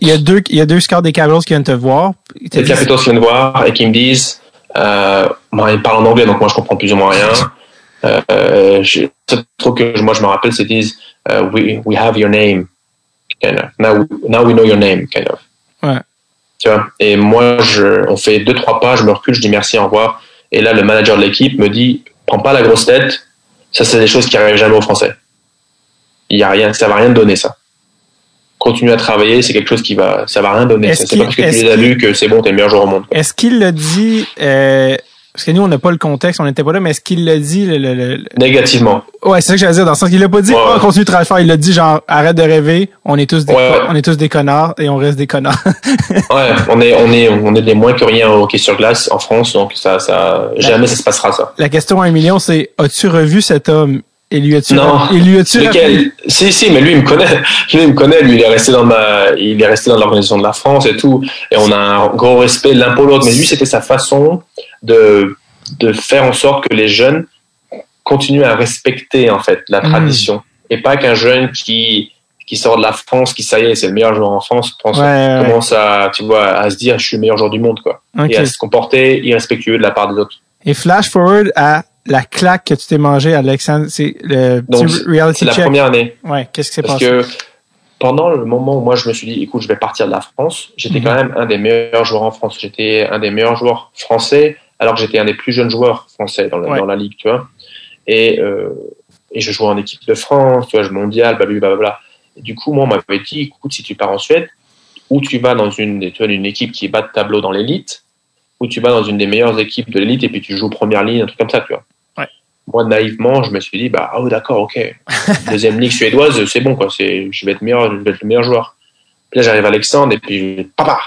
il, y a, deux, il y a deux scores des Capitals qui viennent te voir. Les Capitals qui viennent voir et qui me disent, euh, ils parlent en anglais, donc moi je comprends plus ou moins rien. Euh, je, truc que moi je me rappelle, c'est disent uh, we we have your name, kind of. Now now we know your name, kind of. Ouais. Tu vois? Et moi, je, on fait deux trois pas, je me recule, je dis merci, au revoir. Et là, le manager de l'équipe me dit, prends pas la grosse tête. Ça, c'est des choses qui arrivent jamais aux Français. Il y a rien, ça va rien donner ça. Continue à travailler, c'est quelque chose qui va, ça va rien donner. C'est pas parce que tu les as lus que c'est bon, t'es le meilleur joueur au monde. Est-ce qu'il le dit euh, parce que nous, on n'a pas le contexte, on n'était pas là, mais est-ce qu'il l'a dit le, Négativement. Ouais, c'est ça que j'allais dire, dans le sens qu'il l'a pas dit, oh, continue de travailler Il a dit genre, arrête de rêver, on est tous des, on est tous des connards et on reste des connards. ouais, on est, on est, on est des moins que rien au hockey sur glace en France, donc ça, ça, jamais ça se passera ça. La question à un million, c'est, as-tu revu cet homme? Et lui as-tu Non. Et lui as-tu Si si, mais lui il me connaît. Lui il me connaît. Lui il est resté dans ma, il est resté dans l'organisation de la France et tout. Et on a un gros respect l'un pour l'autre. Mais lui c'était sa façon de de faire en sorte que les jeunes continuent à respecter en fait la hmm. tradition et pas qu'un jeune qui qui sort de la France, qui ça y est, c'est le meilleur joueur en France, pense, commence à, tu vois, à se dire, je suis le meilleur joueur du monde, quoi. Et à se comporter irrespectueux de la part des autres. Et flash forward à la claque que tu t'es mangé, Alexandre, c'est le reality check. la première année. Ouais, qu'est-ce qui s'est passé? Parce que pendant le moment où moi je me suis dit, écoute, je vais partir de la France, j'étais mhm. quand même un des meilleurs joueurs en France. J'étais un des meilleurs joueurs français, alors que j'étais un des plus jeunes joueurs français dans, dans la ligue, tu vois. Et, euh, et je jouais en équipe de France, tu vois, je mondial, blablabla. Et du coup, moi, on m'avait dit, écoute, si tu pars en Suède, ou tu vas dans une, tu vois, une équipe qui bas de tableau dans l'élite, ou tu vas dans une des meilleures équipes de l'élite et puis tu joues première ligne, un truc comme ça, tu vois. Ouais. moi, naïvement, je me suis dit, bah, oh, d'accord, ok. Deuxième ligue suédoise, c'est bon, quoi. C'est, je vais être meilleur, je vais être le meilleur joueur. Puis là, j'arrive à Alexandre et puis, papa!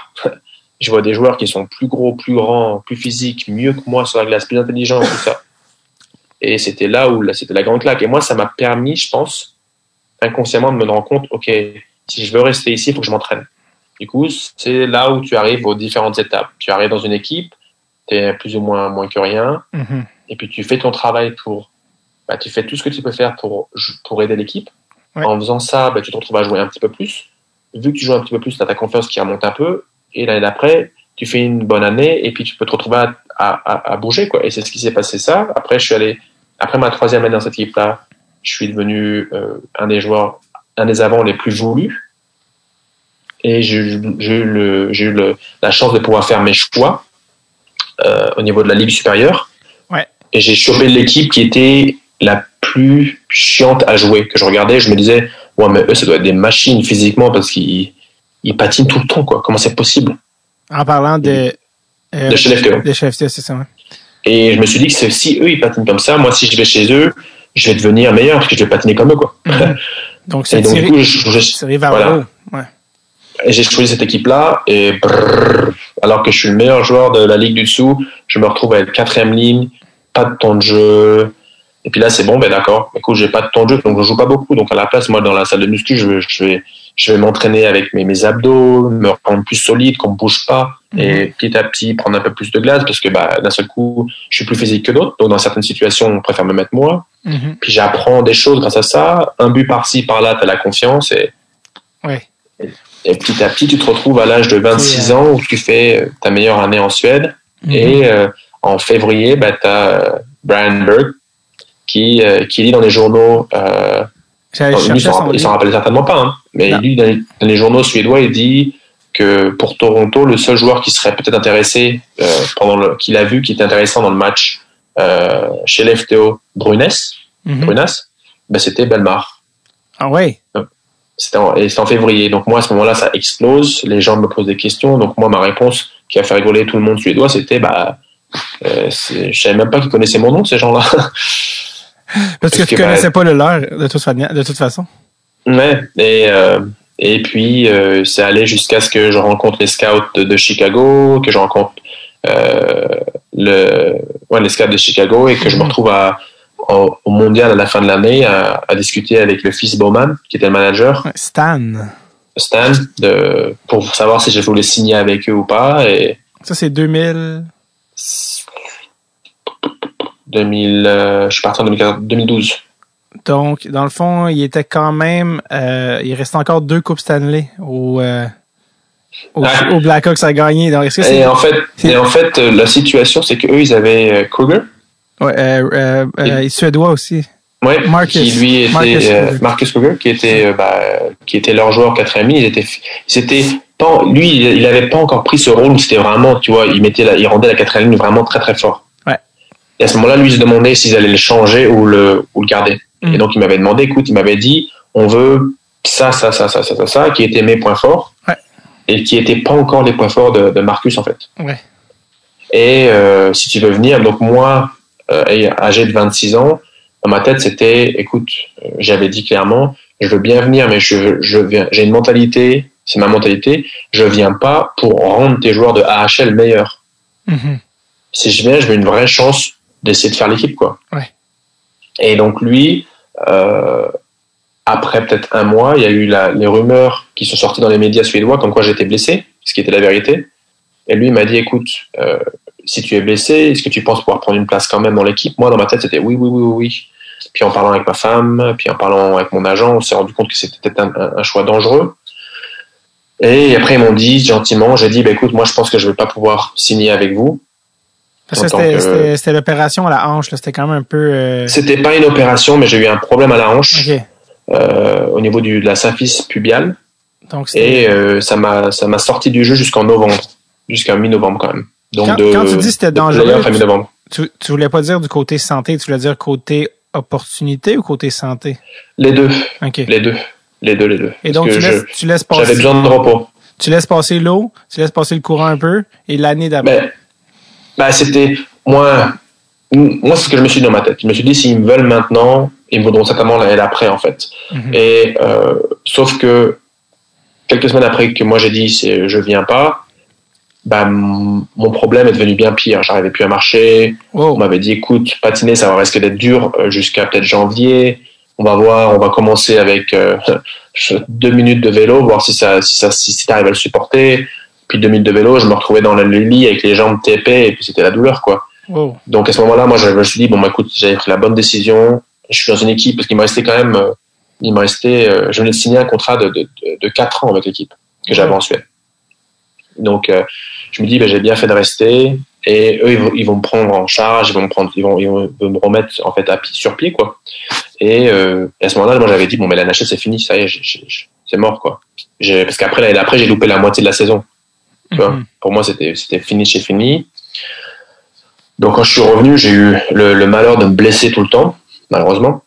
Je vois des joueurs qui sont plus gros, plus grands, plus physiques, mieux que moi sur la glace, plus intelligents, tout ça. Et c'était là où, c'était la grande claque. Et moi, ça m'a permis, je pense, inconsciemment de me rendre compte, ok, si je veux rester ici, il faut que je m'entraîne. Du coup, c'est là où tu arrives aux différentes étapes. Tu arrives dans une équipe, tu es plus ou moins moins que rien, mm-hmm. et puis tu fais ton travail pour, bah, tu fais tout ce que tu peux faire pour, pour aider l'équipe. En faisant ça, bah, tu te retrouves à jouer un petit peu plus. Vu que tu joues un petit peu plus, tu as ta confiance qui remonte un peu, et l'année d'après, tu fais une bonne année, et puis tu peux te retrouver à, à, à bouger, quoi. Et c'est ce qui s'est passé ça. Après, je suis allé, après ma troisième année dans cette équipe-là, je suis devenu euh, un des joueurs, un des avants les plus voulus et j'ai eu, le, eu le, la chance de pouvoir faire mes choix euh, au niveau de la ligue supérieure. Ouais. Et j'ai chopé l'équipe qui était la plus chiante à jouer. Que je regardais, je me disais, ouais, mais eux, ça doit être des machines physiquement parce qu'ils ils patinent tout le temps, quoi. Comment c'est possible? En parlant de. Euh, de chez FTO. De chez c'est ça, ouais. Et je me suis dit que si eux, ils patinent comme ça, moi, si je vais chez eux, je vais devenir meilleur parce que je vais patiner comme eux, quoi. Mhm. Donc, c'est coup, je, vers voilà. Ouais j'ai choisi cette équipe-là et alors que je suis le meilleur joueur de la ligue du dessous, je me retrouve à être quatrième ligne, pas de temps de jeu. Et puis là, c'est bon, ben d'accord. Écoute, j'ai pas de temps de jeu, donc je joue pas beaucoup. Donc à la place, moi, dans la salle de muscu, je, je vais, je vais m'entraîner avec mes, mes abdos, me rendre plus solide, qu'on me bouge pas, et mhm. petit à petit prendre un peu plus de glace parce que bah, d'un seul coup, je suis plus physique que d'autres. Donc dans certaines situations, on préfère me mettre moi. Mhm. Puis j'apprends des choses grâce à ça. Un but par-ci, par-là, t'as la confiance et. Ouais. Et petit à petit, tu te retrouves à l'âge de 26 ans où tu fais ta meilleure année en Suède. Mhm. Et euh, en février, bah, tu as euh, Brian Berg qui, euh, qui lit dans les journaux. Euh, il s'en rappelle certainement pas, hein, mais il lit dans les, journaux suédois il dit que pour Toronto, le seul joueur qui serait peut-être intéressé, pendant le, qu'il a vu qui était intéressant dans le match chez l'FTO Brunes, mm Brunas, bah, c'était Belmar. Ah ouais. C'était en, en, février. Donc moi, à ce moment-là, ça explose. Les gens me posent des questions. Donc moi, ma réponse qui a fait rigoler tout le monde suédois, c'était bah, euh, je savais même pas qu'ils connaissaient mon nom, ces gens-là. Parce, que, tu bah, connaissais pas le leur, de toute, de toute façon. Ouais. Et, euh, et puis, euh, c'est allé jusqu'à ce que je rencontre les scouts de, Chicago, que je rencontre euh, le, ouais, les scouts de Chicago et que je me mhm. retrouve à au, mondial à la fin de l'année à, discuter avec le fils Bowman, qui était le manager. Stan. Stan, de, pour savoir si je voulais signer avec eux ou pas. Et ça, c'est 2000. 2000 euh, je suis parti en 2012. Donc, dans le fond, il était quand même. Euh, il reste encore deux Coupes Stanley au, euh, au, Blackhawks à gagner. Donc, est-ce que et, en fait, et en fait, la situation, c'est qu'eux, ils avaient Kruger, Ouais, euh, euh, euh suédois aussi. Ouais, qui lui était Marcus, euh, Marcus qui était euh, bah, qui était leur joueur quatrième il était c'était pas lui il avait pas encore pris ce rôle où c'était vraiment tu vois il mettait la, il rendait la quatrième ligne vraiment très très fort. Et à ce moment-là lui il se demandait s'ils allaient le changer ou le ou le garder. Mm. Et donc il m'avait demandé écoute il m'avait dit on veut ça ça ça ça ça ça, ça qui était mes points forts. Ouais. Et qui étaient pas encore les points forts de, de Marcus en fait. Ouais. Et euh, si tu veux venir donc moi euh, âgé de 26 ans, dans ma tête, c'était, écoute, euh, j'avais dit clairement, je veux bien venir, mais je, je viens, j'ai une mentalité, c'est ma mentalité, je viens pas pour rendre tes joueurs de AHL meilleurs. Mm-hmm. Si je viens, je veux une vraie chance d'essayer de faire l'équipe, quoi. Ouais. Et donc lui, euh, après peut-être un mois, il y a eu la, les rumeurs qui sont sorties dans les médias suédois comme quoi j'étais blessé, ce qui était la vérité. Et lui m'a dit, écoute, euh, si tu es blessé, est-ce que tu penses pouvoir prendre une place quand même dans l'équipe? Moi, dans ma tête, c'était oui, oui, oui, oui. Puis en parlant avec ma femme, puis en parlant avec mon agent, on s'est rendu compte que c'était peut-être un, choix dangereux. Et après, ils m'ont dit gentiment, j'ai dit, bah, écoute, moi, je pense que je vais pas pouvoir signer avec vous. C'était l'opération à la hanche, c'était quand même un peu. Euh... C'était pas une opération, mais j'ai eu un problème à la hanche euh, au niveau du, de la symphyse pubiale. Donc, et euh, ça m'a ça m'a sorti du jeu jusqu'en novembre, jusqu'à mi-novembre quand même. Donc quand, quand tu dis que c'était dangereux, tu, tu, voulais pas dire du côté santé, tu voulais dire côté opportunité ou côté santé? Les deux. Les deux. Les deux, les deux. Et donc, tu laisses, tu laisses, passer. J'avais besoin de repos. Tu laisses passer l'eau, tu laisses passer le courant un peu, et l'année d'après? Ben c'était, moi, moi, c'est ce que je me suis dit dans ma tête. Je me suis dit, s'ils me veulent maintenant, ils me voudront certainement l'année d'après, en fait. Mhm. Et euh, sauf que quelques semaines après que moi j'ai dit, je viens pas, bah, mon problème est devenu bien pire. J'arrivais plus à marcher. On m'avait dit, écoute, patiner, ça va risquer d'être dur euh, jusqu'à peut-être janvier. On va voir, on va commencer avec euh, deux minutes de vélo, voir si ça, si ça, si, si t'arrives à le supporter. Puis deux minutes de vélo, je me retrouvais dans le lit avec les jambes TP et puis c'était la douleur, quoi. Donc à ce moment-là, moi, je, me suis dit, bon, bah, écoute, j'avais pris la bonne décision. Je suis dans une équipe parce qu'il me restait quand même, euh, il me restait, je venais de signer un contrat de, de, de, 4 ans avec l'équipe que j'avais en Suède. Donc, euh, je me dis, ben, j'ai bien fait de rester. Et eux, ils vont, me prendre en charge, ils vont me prendre, ils vont, ils vont me remettre en fait à pied, sur pied, quoi. Et, euh, à ce moment-là, moi, j'avais dit, bon, mais la NHL, c'est fini, ça y est, c'est mort, quoi. Parce qu'après, l'année d'après, j'ai loupé la moitié de la saison. Tu vois mhm. Pour moi, c'était, c'était fini chez fini. Donc, quand je suis revenu, j'ai eu le, le, malheur de me blesser tout le temps, malheureusement.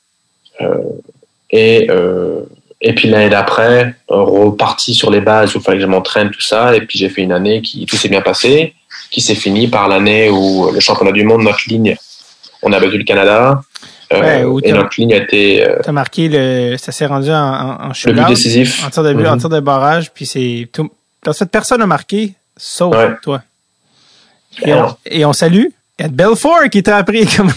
Euh, et euh, et puis l'année d'après, reparti sur les bases où il fallait que je m'entraîne, tout ça. Et puis j'ai fait une année qui tout s'est bien passé, qui s'est fini par l'année où le championnat du monde, notre ligne, on a battu le Canada. Euh, et notre ligne a été. Euh, T'as marqué le, ça s'est rendu en, en, Le but décisif. En tir de but, en mm-hmm. tir de barrage, puis c'est tout. Cette personne a marqué, sauf toi. Et on, et on salue il y a Belfort qui t'a appris comment.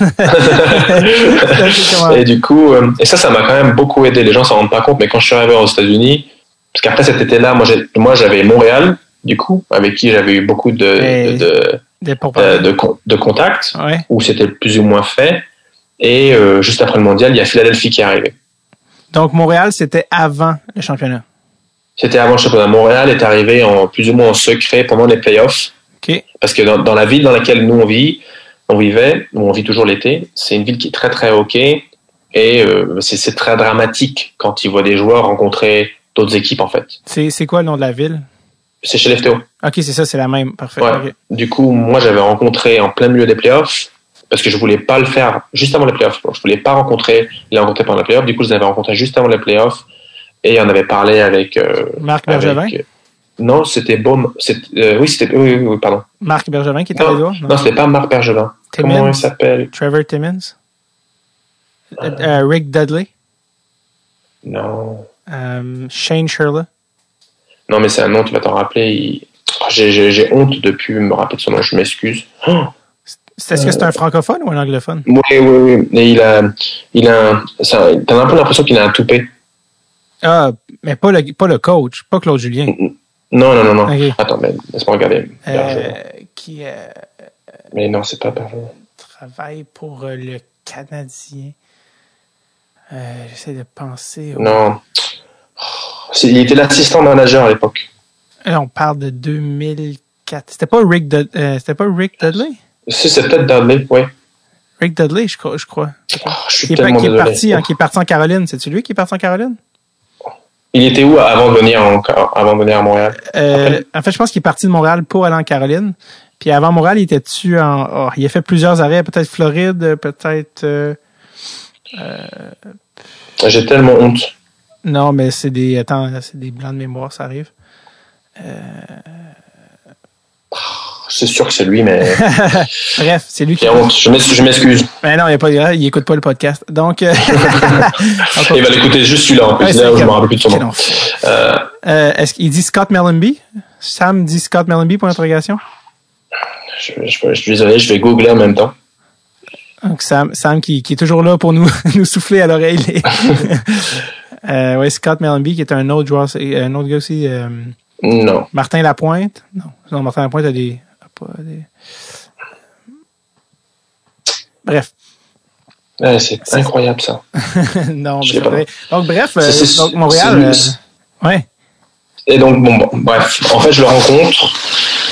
et du coup, euh, et ça, ça m'a quand même beaucoup aidé. Les gens s'en rendent pas compte, mais quand je suis arrivé aux États-Unis, parce qu'après cet été-là, moi, j'avais Montréal, du coup, avec qui j'avais eu beaucoup de, de, de, de, contacts, où c'était plus ou moins fait. Et euh, juste après le mondial, il y a Philadelphie qui est arrivé. Donc, Montréal, c'était avant le championnat. C'était avant le championnat. Montréal est arrivé en plus ou moins en secret pendant les playoffs. Parce que dans, la ville dans laquelle nous on vit, on vivait, on vit toujours l'été, c'est une ville qui est très très hockey et euh, c'est très dramatique quand ils voient des joueurs rencontrer d'autres équipes en fait. C'est quoi le nom de la ville? C'est chez l'FTO. Ok, c'est ça, c'est la même, parfait. Du coup, moi j'avais rencontré en plein milieu des playoffs parce que je voulais pas le faire juste avant les playoffs. Je voulais pas rencontrer les rencontrer pendant les playoffs. Du coup, je les avais rencontrés juste avant les playoffs et on avait parlé avec euh, Marc Bergevin? Non, c'était Baume. Euh, oui, c'était. Oui, oui, pardon. Marc Bergevin qui était à Non, non c'était pas Marc Bergevin. Comment il s'appelle? Trevor euh, euh, Rick Dudley? Non. Shane Shirley? Non, mais c'est un nom, tu vas t'en rappeler. J'ai honte de plus me rappeler de son nom, je m'excuse. Est-ce que c'est un francophone ou un anglophone? Oui, oui, oui. Et il a, il a, t'as un peu l'impression qu'il a un toupet. Ah, mais pas le, pas le coach, pas Claude Julien. Mm, mm. Non, non, non, non. Attends, mais laisse-moi regarder. Euh, qui euh, Mais non, c'est pas Bergeron. Travaille pour euh, le Canadien. J'essaie de penser. Non. Il était l'assistant manager à l'époque. on parle de 2004. C'était pas Rick, c'était pas Rick Dudley? Si, c'est peut-être Dudley, oui. Rick Dudley, je crois. Je crois. Oh, je suis qui, est, qui, est parti, qui est parti en Caroline. C'est-tu lui qui est parti en Caroline? Il était où avant de venir, avant de venir à Montréal? Euh, en fait, je pense qu'il est parti de Montréal pour aller en Caroline. Puis avant Montréal, il était-tu en. Oh, il a fait plusieurs arrêts, peut-être Floride, peut-être. Euh, euh, J'ai tellement honte. Non, mais c'est des. Attends, c'est des blancs de mémoire, ça arrive. C'est sûr que c'est lui, mais. Bref, c'est lui qui. Je m'excuse. Mais non, il, a pas, il écoute pas le podcast. Donc. Il va l'écouter juste celui-là, en plus. je me rappelle plus de son nom. Euh... Euh, est-ce qu'il dit Scott Mellenby? Sam dit Scott Mellenby pour l'interrogation? Je, je, je, suis désolé, je vais googler en même temps. Donc Sam, Sam qui, qui est toujours là pour nous, nous souffler à l'oreille. euh, ouais, Scott Mellenby qui est un autre joueur, un autre gars aussi. Euh, non. Martin Lapointe? Non. Non, Martin Lapointe a des, Bref. c'est incroyable ça. non, mais pas. Donc bref, euh, donc Montréal. Euh, ouais. Et donc bon, bref, en fait je le rencontre.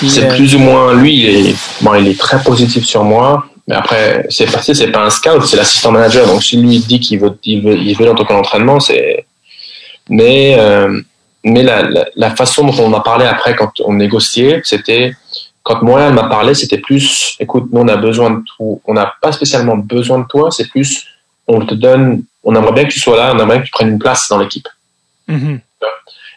C'est euh, plus ou moins lui, il est bon, il est très positif sur moi. Mais après, c'est passé, c'est pas un scout, c'est l'assistant manager. Donc si lui dit qu'il veut, il veut, il veut dans l'entraînement, c'est. Mais mais la, la, la, façon dont on a parlé après quand on négociait, c'était quand Montréal m'a parlé, c'était plus, écoute, nous on a besoin de tout, on n'a pas spécialement besoin de toi, c'est plus, on te donne, on aimerait bien que tu sois là, on aimerait que tu prennes une place dans l'équipe. Mm-hmm.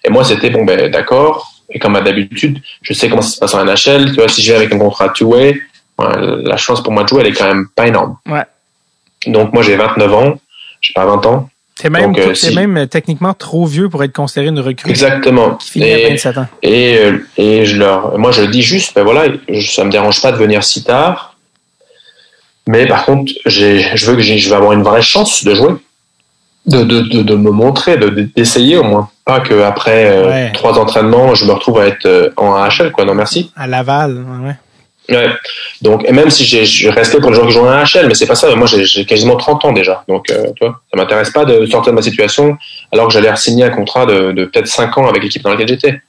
Et moi c'était bon ben d'accord, et comme d'habitude, je sais comment ça se passe en NHL, tu vois, si j'ai avec un contrat two-way, la chance pour moi de jouer, elle est quand même pas énorme. Ouais. Donc moi j'ai 29 ans, j'ai pas 20 ans. C'est même, euh, même euh, techniquement trop vieux pour être considéré une recrue. Exactement. Qui finit et, à 27 ans. Et, euh, et je leur, moi je dis juste, ben voilà, ça me dérange pas de venir si tard. Mais par contre, je veux que je vais avoir une vraie chance de jouer, de, de, de, de me montrer, d'essayer au moins. Pas qu'après trois entraînements, je me retrouve à être en AHL, quoi. Non, merci. À Laval, ouais. Ouais. Donc, et même si j'ai resté pour les gens qui jouent en AHL, mais c'est pas ça. Moi, j'ai quasiment 30 ans déjà. Donc, euh, tu vois, ça m'intéresse pas de sortir de ma situation alors que j'allais signer un contrat de, de peut-être 5 ans avec l'équipe dans laquelle j'étais.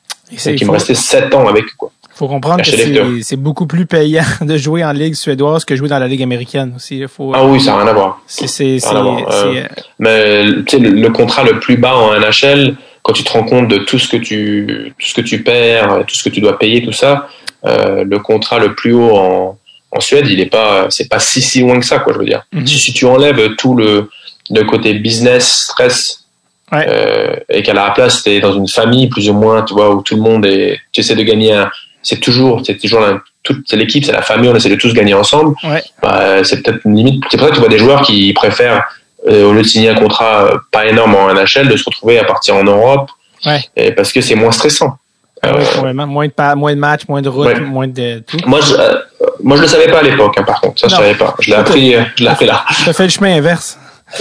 Et qui me restait 7 ans avec, quoi. Faut comprendre que c'est beaucoup plus payant de jouer en ligue suédoise que jouer dans la ligue américaine aussi. Faut, ah oui, ça n'a rien à voir. C'est, euh, mais tu sais, le, contrat le plus bas en NHL, quand tu te rends compte de tout ce que tu, tout ce que tu perds, tout ce que tu dois payer, tout ça, le contrat le plus haut en, en Suède, il est pas, c'est pas si si loin que ça, quoi. Je veux dire. Mhm. si, tu enlèves tout le, le côté business, stress, euh, et qu'à la place, tu es dans une famille plus ou moins, tu vois, où tout le monde est, tu essaies de gagner c'est toujours, c'est toujours toute c'est l'équipe, c'est la famille, on essaie de tous gagner ensemble. Ouais. Bah, c'est peut-être une limite. C'est pour ça que tu vois des joueurs qui préfèrent, euh, au lieu de signer un contrat euh, pas énorme en NHL, de se retrouver à partir en Europe. Ouais. Et parce que c'est moins stressant. Ah oui, moins de, moins de matchs, moins de routes, moins de tout. Moi, je, euh, moi, je le savais pas à l'époque, hein, par contre. Ça, je savais pas. Je l'ai appris, euh, je l'ai appris là. Tu as fait le chemin inverse.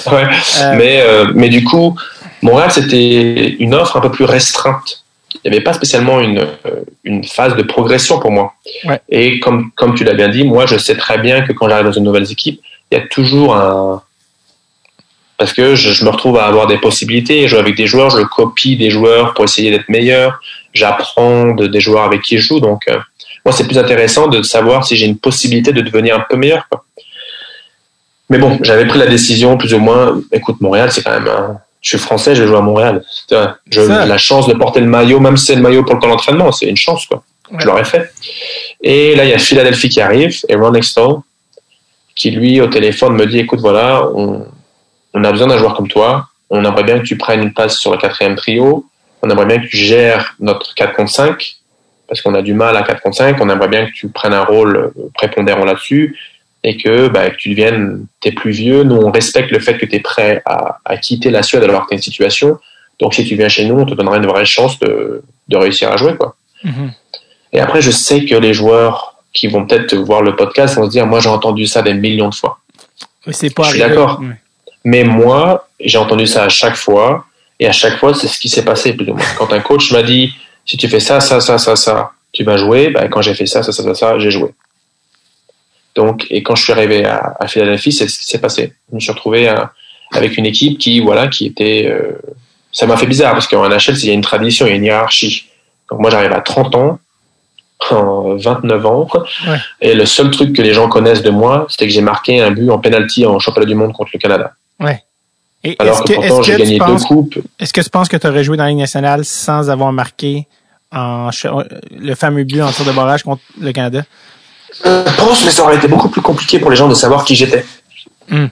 Ouais. Euh... Mais, euh, mais du coup, Montréal, c'était une offre un peu plus restreinte. Il n'y avait pas spécialement une, une phase de progression pour moi. Ouais. Et comme, comme tu l'as bien dit, moi, je sais très bien que quand j'arrive dans une nouvelle équipe, il y a toujours un, parce que je, je, me retrouve à avoir des possibilités. Je joue avec des joueurs, je copie des joueurs pour essayer d'être meilleur j'apprends de, des joueurs avec qui je joue. Donc, euh, moi, c'est plus intéressant de savoir si j'ai une possibilité de devenir un peu meilleur. Quoi. Mais bon, j'avais pris la décision plus ou moins. Écoute, Montréal, c'est quand même. Un... Je suis français, je joue à Montréal. J'ai la chance de porter le maillot, même si c'est le maillot pour le camp d'entraînement, c'est une chance, quoi. Ouais. Je l'aurais fait. Et là, il y a Philadelphie qui arrive et Ron Extall qui, lui, au téléphone, me dit écoute, voilà, on, on a besoin d'un joueur comme toi. On aimerait bien que tu prennes une place sur le quatrième trio on aimerait bien que tu gères notre 4 contre 5 parce qu'on a du mal à 4 contre 5. On aimerait bien que tu prennes un rôle euh, prépondérant là-dessus et que, bah, que tu deviennes, t'es plus vieux. Nous, on respecte le fait que tu es prêt à, à, quitter la Suède alors que tu une situation. Donc, si tu viens chez nous, on te donnera une vraie chance de, de réussir à jouer. Quoi. Mm-hmm. Et après, je sais que les joueurs qui vont peut-être voir le podcast vont se dire, moi, j'ai entendu ça des millions de fois. Pas je suis d'accord. Mais moi, j'ai entendu ça à chaque fois et à chaque fois, c'est ce qui s'est passé, plus ou moins. Quand un coach m'a dit, si tu fais ça, ça, ça, ça, ça, tu vas jouer, ben, quand j'ai fait ça, ça, ça, ça, ça, j'ai joué. Donc, et quand je suis arrivé à, à Philadelphie, c'est ce qui s'est passé. Je me suis retrouvé à, avec une équipe qui, voilà, qui était, euh, ça m'a fait bizarre parce qu'en NHL, il y a une tradition, il y a une hiérarchie. Donc, moi, j'arrive à 30 ans, en 29 ans, ouais. et le seul truc que les gens connaissent de moi, c'était que j'ai marqué un but en penalty en championnat du monde contre le Canada. Ouais. Et Alors que, que pourtant, j'ai gagné penses, deux coupes. Est-ce que tu penses que tu aurais joué dans la Ligue nationale sans avoir marqué en, le fameux but en tir de barrage contre le Canada? Je pense, mais ça aurait été beaucoup plus compliqué pour les gens de savoir qui j'étais. Mmh.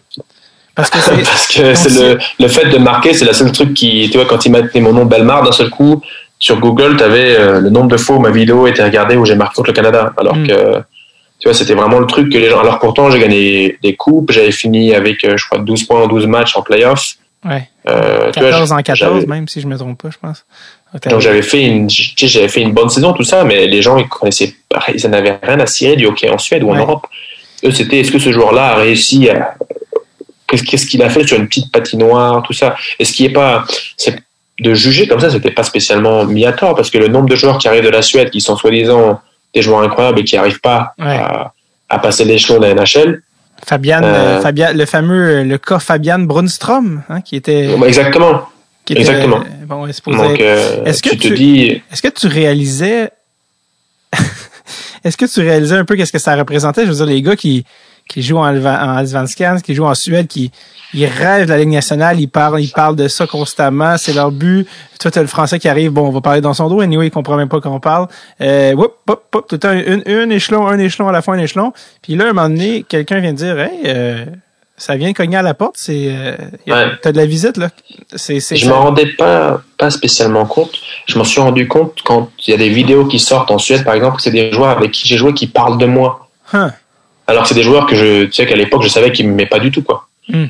Parce que c'est, le, le fait de marquer, c'est le seul truc qui, tu vois, quand ils mettent mon nom Belmar d'un seul coup, sur Google, tu avais euh, le nombre de fois où ma vidéo était regardée où j'ai marqué contre le Canada. Alors mmh. que tu vois, c'était vraiment le truc que les gens. Alors pourtant, j'ai gagné des coupes, j'avais fini avec, euh, je crois, 12 points en 12 matchs en playoff. Ouais. Euh, 14 vois, en 14, même si je me trompe pas, je pense. Donc j'avais fait une, j'avais fait une bonne saison, tout ça, mais les gens ils connaissaient, ils n'avaient rien à cirer du hockey en Suède ou en ouais. Europe. Eux, c'était est-ce que ce joueur-là a réussi à, qu'est-ce qu'il a fait sur une petite patinoire, tout ça? Est-ce qu'il est pas, c'est de juger comme ça, c'était pas spécialement mis à tort parce que le nombre de joueurs qui arrivent de la Suède, qui sont soi-disant des joueurs incroyables et qui n'arrivent pas ouais. à, à, passer l'échelon de la NHL. Fabian, euh, Fabian, le fameux, le cas Fabian Brunstrom, hein, qui était. Exactement. Qui était, Exactement. Bon, Donc, euh, est-ce que tu, tu dis. Est-ce que tu réalisais. est-ce que tu réalisais un peu qu'est-ce que ça représentait? Je veux dire, les gars qui, qui jouent en, en qui jouent en Suède, qui, ils rêvent de la Ligue nationale, ils parlent, ils parlent de ça constamment, c'est leur but. Toi, t'as le français qui arrive, bon, on va parler dans son dos, anyway, il comprend même pas qu'on parle. Euh, whoop, whoop, whoop, tout le temps, un, un, échelon, un échelon à la fois, un échelon. Puis là, à un moment donné, quelqu'un vient de dire, hey, euh, ça vient cogner à la porte, c'est, euh, ouais. t'as de la visite, là? C'est, c'est, je m'en rendais pas, pas spécialement compte. Je m'en suis rendu compte quand il y a des vidéos qui sortent en Suède, par exemple, que c'est des joueurs avec qui j'ai joué qui parlent de moi. Huh. Alors que c'est des joueurs que je, tu sais qu'à l'époque, je savais qu'ils m'aimaient pas du tout, quoi. Hmm.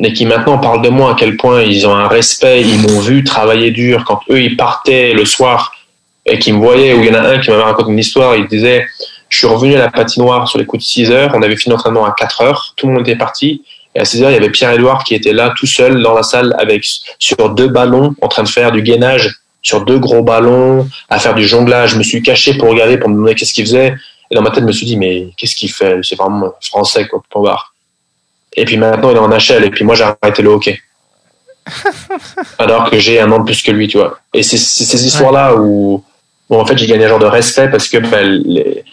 Mais qui maintenant parlent de moi à quel point ils ont un respect, ils m'ont vu travailler dur quand eux ils partaient le soir et qu'ils me voyaient, où il y en a un qui m'avait raconté une histoire, il disait, je suis revenu à la patinoire sur les coups de 6 heures, on avait fini l'entraînement à 4 heures, tout le monde était parti, et à 6 heures, il y avait Pierre-Édouard qui était là tout seul dans la salle avec, sur deux ballons, en train de faire du gainage sur deux gros ballons, à faire du jonglage. Je me suis caché pour regarder, pour me demander qu'est-ce qu'il faisait. Et dans ma tête, je me suis dit, mais qu'est-ce qu'il fait? C'est vraiment français, quoi, pour voir. Et puis maintenant, il est en HL, et puis moi, j'ai arrêté le hockey. Alors que j'ai un an de plus que lui, tu vois. Et c'est ces histoires-là où, en fait, j'ai gagné un genre de respect parce que ben, les,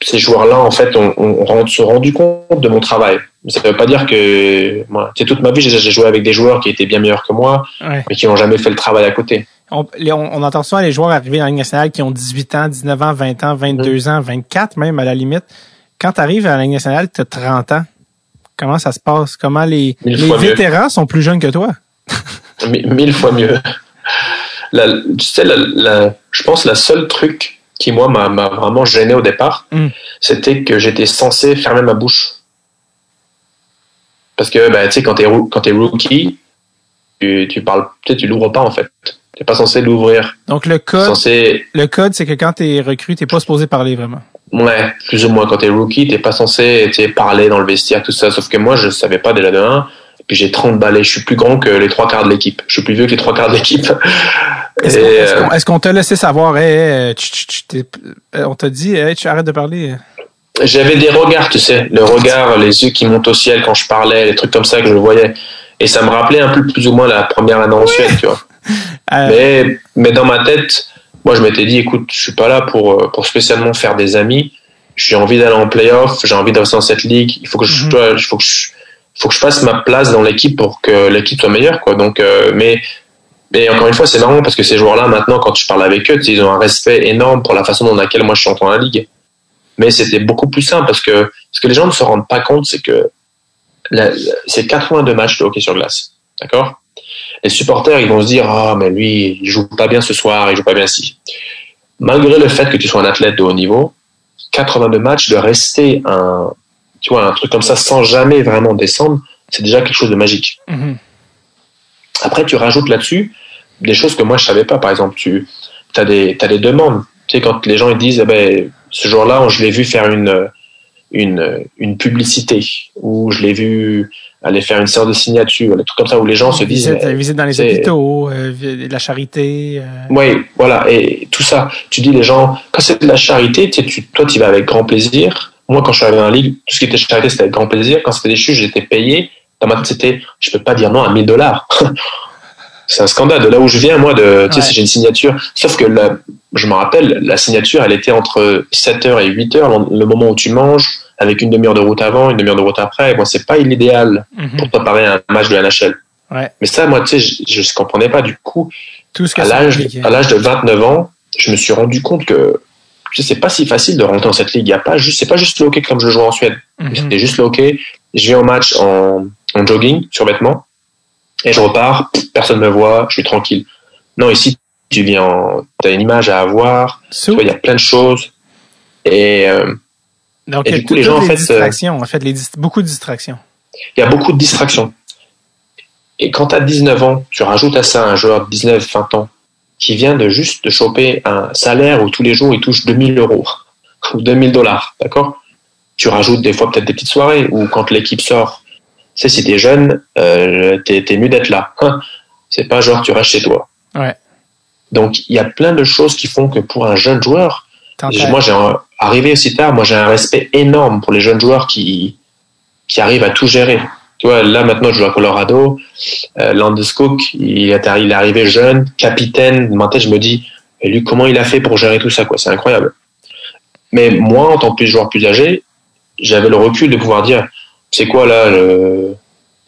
ces joueurs-là, en fait, ont, on, se rendu compte de mon travail. Ça ne veut pas dire que, moi, toute ma vie, j'ai joué avec des joueurs qui étaient bien meilleurs que moi, mais qui n'ont jamais fait le travail à côté. On, on, entend souvent les joueurs arriver dans la Ligue nationale qui ont 18 ans, 19 ans, 20 ans, 22 mm. ans, 24 même à la limite. Quand tu arrives à la Ligue nationale, tu as 30 ans. Comment ça se passe? Comment les, les vétérans sont plus jeunes que toi? Mille fois mieux. La, tu sais, la, je pense la seule truc qui, moi, m'a vraiment gêné au départ, mm. c'était que j'étais censé fermer ma bouche. Parce que, ben, tu sais, quand t'es rookie, tu, tu parles, tu tu l'ouvres pas, en fait. T'es pas censé l'ouvrir. Donc le code, le code, c'est que quand t'es recru, t'es pas supposé parler vraiment. Ouais, plus ou moins. Quand t'es rookie, t'es pas censé parler dans le vestiaire, tout ça. Sauf que moi, je savais pas déjà de 1. Et puis j'ai 30 balais. Je suis plus grand que les trois quarts de l'équipe. Je suis plus vieux que les trois quarts de l'équipe. Est-ce qu'on t'a laissé savoir, hey, on t'a dit, hey, tu arrêtes de parler? J'avais des regards, tu sais, le regard, les yeux qui montent au ciel quand je parlais, les trucs comme ça que je voyais. Et ça me rappelait un peu plus ou moins la première année en Suède, tu vois. Euh, mais, mais dans ma tête, moi, je m'étais dit, écoute, je suis pas là pour, euh, pour spécialement faire des amis. J'ai envie d'aller en playoff, j'ai envie d'avancer dans cette ligue. Il faut que je, mhm. faut que je, faut que je fasse ma place dans l'équipe pour que l'équipe soit meilleure, quoi. Donc, euh, mais, mais encore une fois, c'est marrant parce que ces joueurs-là, maintenant, quand je parle avec eux, ils ont un respect énorme pour la façon dans laquelle moi je suis dans la ligue. Mais c'était beaucoup plus simple parce que ce que les gens ne se rendent pas compte, c'est que c'est 82 matchs de hockey sur glace. D'accord? Les supporters, ils vont se dire, ah, mais lui, il joue pas bien ce soir, il joue pas bien si. Malgré le fait que tu sois un athlète de haut niveau, 82 matchs, de rester un, tu vois, un truc comme ça sans jamais vraiment descendre, c'est déjà quelque chose de magique. Mm-hmm. Après, tu rajoutes là-dessus des choses que moi je savais pas. Par exemple, tu as des, as des demandes. Tu sais, quand les gens ils disent, eh ben, ce jour-là, je l'ai vu faire une, une, une publicité, ou je l'ai vu aller faire une séance de signature, des trucs comme ça où les gens se disent. Visite, visite dans les hôpitaux, euh, la charité. Euh. Oui, voilà, et tout ça. Tu dis les gens, quand c'est de la charité, tu, toi tu vas avec grand plaisir. Moi, quand je suis arrivé dans la ligue, tout ce qui était charité, c'était avec grand plaisir. Quand c'était des chuches, j'étais payé. Dans ma tête, c'était, je peux pas dire non à 1000 dollars. c'est un scandale. De là où je viens, moi, de, tu sais, j'ai une signature. Sauf que je me rappelle, la signature, elle était entre 7h et 8h, le moment où tu manges avec une demi-heure de route avant, une demi-heure de route après. Moi, c'est pas l'idéal mhm. pour préparer un match de NHL. Ouais. Mais ça, moi, tu sais, je, ne comprenais pas du coup. Tout ce à l'âge, à l'âge de 29 ans, je me suis rendu compte que c'est pas si facile de rentrer dans cette ligue. Il y a pas juste, c'est pas juste le hockey comme je joue en Suède. Mhm. C'est juste le hockey. Je viens au match en, en jogging, sur vêtements, et je repars. Personne me voit. Je suis tranquille. Non, ici, tu viens, tu as une image à avoir. Il y a plein de choses. Et euh, donc, et du coup, les gens, en fait, distractions, en fait, les, beaucoup de distractions. Il y a beaucoup de distractions. Et quand tu as 19 ans, tu rajoutes à ça un joueur de 19, 20 ans qui vient de juste de choper un salaire où tous les jours il touche 2000 euros ou 2000 dollars, d'accord? Tu rajoutes des fois peut-être des petites soirées ou quand l'équipe sort, tu sais, si t'es jeune, euh, t'es es mieux d'être là. Hein C'est pas genre tu restes chez toi. Ouais. Donc il y a plein de choses qui font que pour un jeune joueur, moi, j'ai arrivé aussi tard, moi, j'ai un respect énorme pour les jeunes joueurs qui, qui arrivent à tout gérer. Tu vois, là, maintenant, je joue à Colorado. Euh, Landeskog, il est, arrivé jeune, capitaine. Tête, je me dis, lui, comment il a fait pour gérer tout ça, quoi? C'est incroyable. Mais moi, en tant que joueur plus âgé, j'avais le recul de pouvoir dire, c'est quoi, là,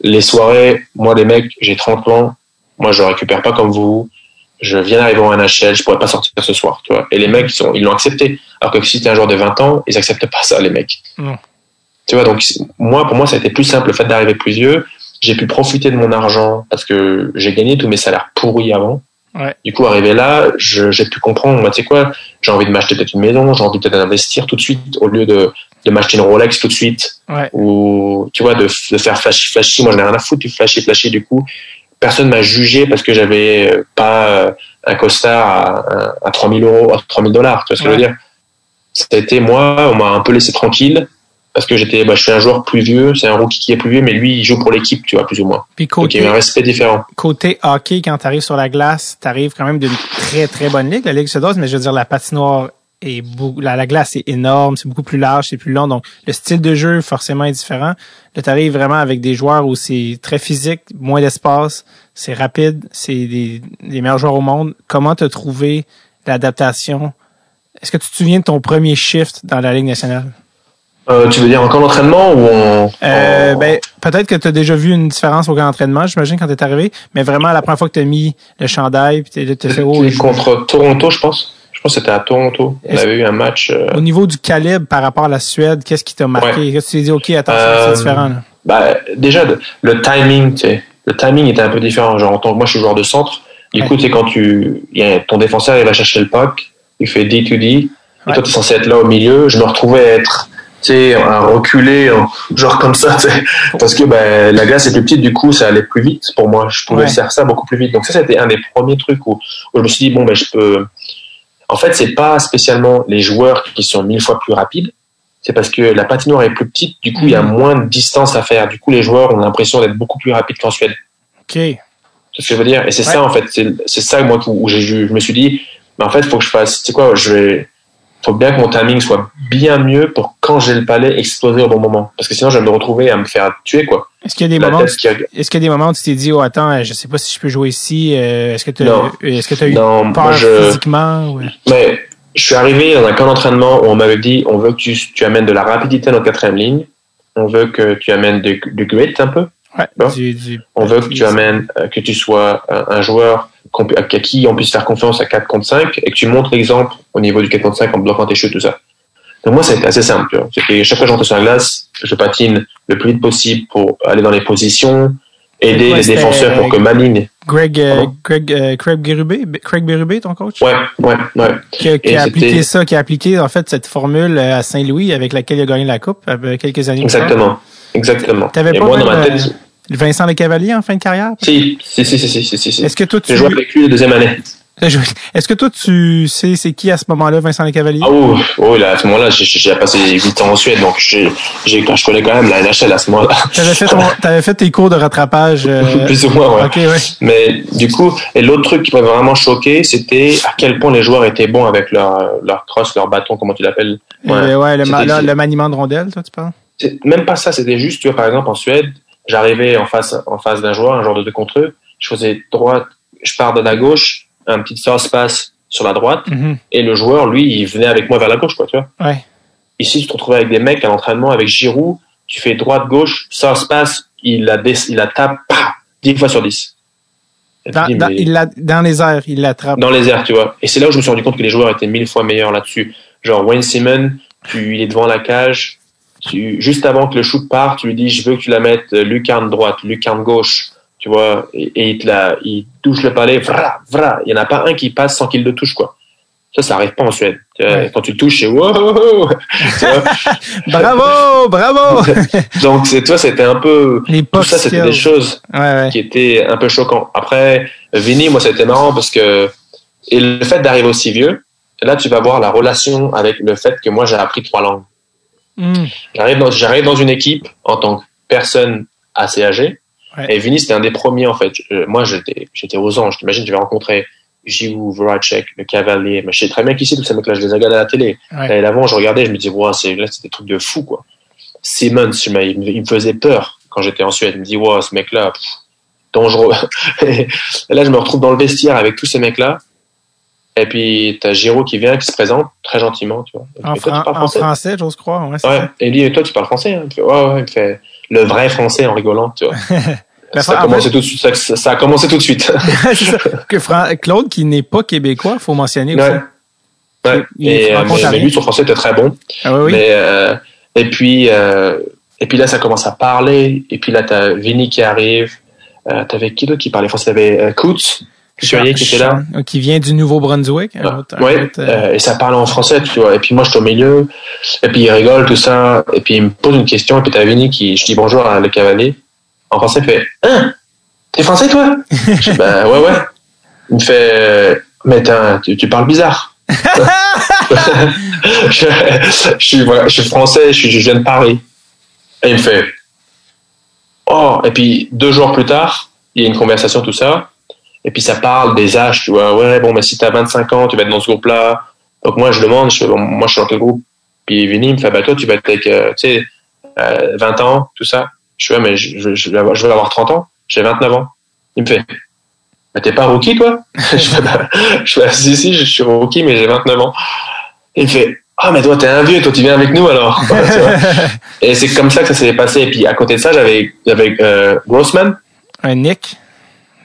les soirées, moi, les mecs, j'ai 30 ans, moi, je récupère pas comme vous je viens d'arriver en NHL, je pourrais pas sortir ce soir, tu vois. Et les mecs, ils sont, ils l'ont accepté. Alors que si t'es un joueur de 20 ans, ils acceptent pas ça, les mecs. Non. Tu vois, donc, moi, pour moi, ça a été plus simple, le fait d'arriver plus vieux. J'ai pu profiter de mon argent parce que j'ai gagné tous mes salaires pourris avant. Ouais. Du coup, arrivé là, j'ai pu comprendre, moi, tu sais quoi, j'ai envie de m'acheter peut-être une maison, j'ai envie peut-être d'investir tout de suite au lieu de de m'acheter une Rolex tout de suite. Ou, tu vois, de, de faire flashy, flashy. Moi, j'en ai rien à foutre du flashy, flashy. Du coup, personne m'a jugé parce que j'avais pas euh, un costard à, à 3000 euros, à 3000 dollars. Tu vois ce que je veux dire? C'était moi, on m'a un peu laissé tranquille parce que j'étais, bah, je suis un joueur plus vieux, c'est un rookie qui est plus vieux, mais lui, il joue pour l'équipe, tu vois, plus ou moins. Puis côté, Donc, il y a un respect différent. Côté hockey, quand tu arrives sur la glace, tu arrives quand même d'une très, très bonne ligue, la Ligue suédoise, mais je veux dire, la patinoire est beaucoup, la, la glace est énorme, c'est beaucoup plus large, c'est plus long, donc le style de jeu, forcément, est différent. Là, tu arrives vraiment avec des joueurs où c'est très physique, moins d'espace, c'est rapide, c'est des, des meilleurs joueurs au monde. Comment t'as trouvé l'adaptation? Est-ce que tu te souviens de ton premier shift dans la Ligue nationale? Euh, tu veux dire en camp d'entraînement ou en... Euh, ben, peut-être que tu as déjà vu une différence au camp d'entraînement, j'imagine, quand tu es arrivé, mais vraiment la première fois que tu as mis le chandail, puis tu fait oh, Contre Toronto, je pense. Je pense que c'était à Toronto. On avait eu un match. Euh, au niveau du calibre par rapport à la Suède, qu'est-ce qui t'a marqué? Qu'est-ce que tu t'es dit, OK, attention, c'est euh, différent? Là. Bah, déjà, le timing, tu sais, le timing était un peu différent. Genre, moi, je suis joueur de centre. Du coup, sais, quand tu, ton défenseur, il va chercher le puck, il fait D2D, et toi, tu es censé être là au milieu. Je me retrouvais être sais, un reculé, genre comme ça, parce que ben, la glace est plus petite, du coup, ça allait plus vite pour moi. Je pouvais faire ça beaucoup plus vite. Donc ça, c'était un des premiers trucs où, où, je me suis dit, bon, ben, je peux... En fait, c'est pas spécialement les joueurs qui sont mille fois plus rapides, c'est parce que la patinoire est plus petite, du coup, il y a mm. moins de distance à faire. Du coup, les joueurs ont l'impression d'être beaucoup plus rapides qu'en Suède. Ok. C'est ce que je veux dire? Et c'est ça, en fait, c'est ça, moi, où je me suis dit, mais en fait, il faut que je fasse, tu sais quoi, je vais, faut bien que mon timing soit bien mieux pour quand j'ai le palais exploser au bon moment. Parce que sinon, je vais me retrouver à me faire tuer, quoi. Est-ce qu'il y a des moments, est-ce qu'il y a des moments où tu t'es dit, oh, attends, je sais pas si je peux jouer ici, euh, est-ce que tu as, est-ce que as eu non, peur je... physiquement? Mais, je suis arrivé dans un camp d'entraînement où on m'avait dit, on veut que tu, tu amènes de la rapidité dans la quatrième ligne. On veut que tu amènes du, du grit un peu. Ouais, du, du, on veut que tu amènes, euh, que tu sois un joueur à qui on puisse faire confiance à 4 contre 5 et que tu montres l'exemple au niveau du 4 contre 5 en bloquant tes chutes, tout ça. Donc moi, c'est assez simple. Chaque fois que j'entre sur la glace, je patine le plus vite possible pour aller dans les positions, aider les défenseurs pour que ma ligne... Greg, euh, Greg, euh, Craig Berube, Craig Berube, ton coach? Ouais, ouais, ouais. Qui, qui a appliqué ça, qui a appliqué, en fait, cette formule à Saint-Louis avec laquelle il a gagné la Coupe euh, quelques années Exactement. Exactement. T'avais pas moi, dans ma tête, Vincent Le Cavalier en fin de carrière? Si, si, si, si, si, si. Est-ce que toi, tu... J'ai joué avec lui la deuxième année. Est-ce que toi, tu sais c'est qui à ce moment-là, Vincent Le Cavalier? Oh, oh là, à ce moment-là, j'ai passé 8 ans en Suède, donc j'ai, je connais quand même la NHL à ce moment-là. T'avais fait, avais fait tes cours de rattrapage? Euh... Plus ou moins, ouais. Okay, ouais. Mais du coup, et l'autre truc qui m'a vraiment choqué, c'était à quel point les joueurs étaient bons avec leur, leur crosse, leur bâton, comment tu l'appelles? Ouais, ouais le, le, maniement de rondelle, toi, tu parles? Même pas ça, c'était juste, tu vois, par exemple, en Suède, j'arrivais en face, en face d'un joueur, un joueur de deux contre eux, je faisais droite, je pars de la gauche, un petit first pass sur la droite, mhm. et le joueur, lui, il venait avec moi vers la gauche, quoi, tu vois. Ouais. Ici, tu te retrouves avec des mecs à l'entraînement, avec Giroud, tu fais droite-gauche, first pass, il la, il la tape, dix 10 fois sur 10. Dans, il la, dans les airs, il l'attrape. Dans les airs, tu vois. Et c'est là où je me suis rendu compte que les joueurs étaient mille fois meilleurs là-dessus. Genre Wayne Simon, tu, il est devant la cage, tu, juste avant que le shoot parte, tu lui dis, je veux que tu la mettes euh, lucarne droite, lucarne gauche, tu vois, et, et il, te la, il touche le palais, vra, vra. Il y en a pas un qui passe sans qu'il le touche, quoi. Ça, ça arrive pas en Suède. Quand tu le touches, c'est wow! bravo, bravo! Donc, c'est, toi, c'était un peu, Les tout ça, c'était des choses qui étaient un peu choquantes. Après, Vinny, moi, c'était marrant parce que, et le fait d'arriver aussi vieux, là, tu vas voir la relation avec le fait que moi, j'ai appris trois langues. Hmm. J'arrive dans, j'arrive dans une équipe en tant que personne assez âgée. Et Vinny, c'était un des premiers, en fait. moi, j'étais, j'étais aux anges. T'imagines, je vais rencontrer Giroud, Voracek, le Cavalier. Mais je sais très bien qui c'est, tous ces mecs-là. Je les ai regardés à la télé. Ouais. Et avant, je regardais, je me disais, wow, c'est, là, c'est des trucs de fou, quoi. Simmons, il me faisait peur quand j'étais en Suède. Il me dit, wow, ce mec-là, dangereux. et là, je me retrouve dans le vestiaire avec tous ces mecs-là. Et puis, t'as Giro qui vient, qui se présente très gentiment, tu vois. En, toi, en français, j'ose croire. Ouais, ouais. Et il dit, toi, tu parles français hein? ouais, ouais, il fait le vrai français en rigolant, tu vois. ça, a commencé tout de suite, ça, ça, a commencé tout de suite. que Claude, qui n'est pas québécois, faut mentionner aussi. Ouais. et, euh, mais, lui, son français était très bon. Ah, oui, oui. Mais, euh, et puis, euh, et puis là, ça commence à parler. Et puis là, t'as Vinny qui arrive. Euh, t'avais qui d'autre qui parlait français? T'avais euh, Couturier qui était là. Qui vient du Nouveau-Brunswick. Oui, et ça parle en français, tu vois. Et puis moi, je suis au milieu. Et puis il rigole, tout ça. Et puis il me pose une question. Et puis t'as Vinny qui, je dis bonjour à le cavalier. En français, il fait, hein? T'es français, toi? je dis, ben, ouais, ouais. Il me fait, mais tu, tu parles bizarre. je, suis, je suis français, je, je viens de Paris. Et il me fait, oh, et puis deux jours plus tard, il y a une conversation, tout ça. Et puis ça parle des âges, tu vois. Ouais, bon, mais si tu as 25 ans, tu vas être dans ce groupe-là. Donc moi, je demande, je, moi, je suis dans quel groupe? Puis Vinny il me fait, bah toi, tu vas être avec, euh, tu sais, euh, 20 ans, tout ça. Je ouais, mais je, je, je, vais avoir 30 ans. J'ai 29 ans. Il me fait, mais t'es pas rookie, toi? Je fais, bah, je fais, si, si, je suis rookie, mais j'ai 29 ans. Il me fait, ah, mais toi, t'es un vieux, toi, tu viens avec nous, alors. et c'est comme ça que ça s'est passé. Et puis, à côté de ça, j'avais, j'avais euh, Grossman. Un Nick.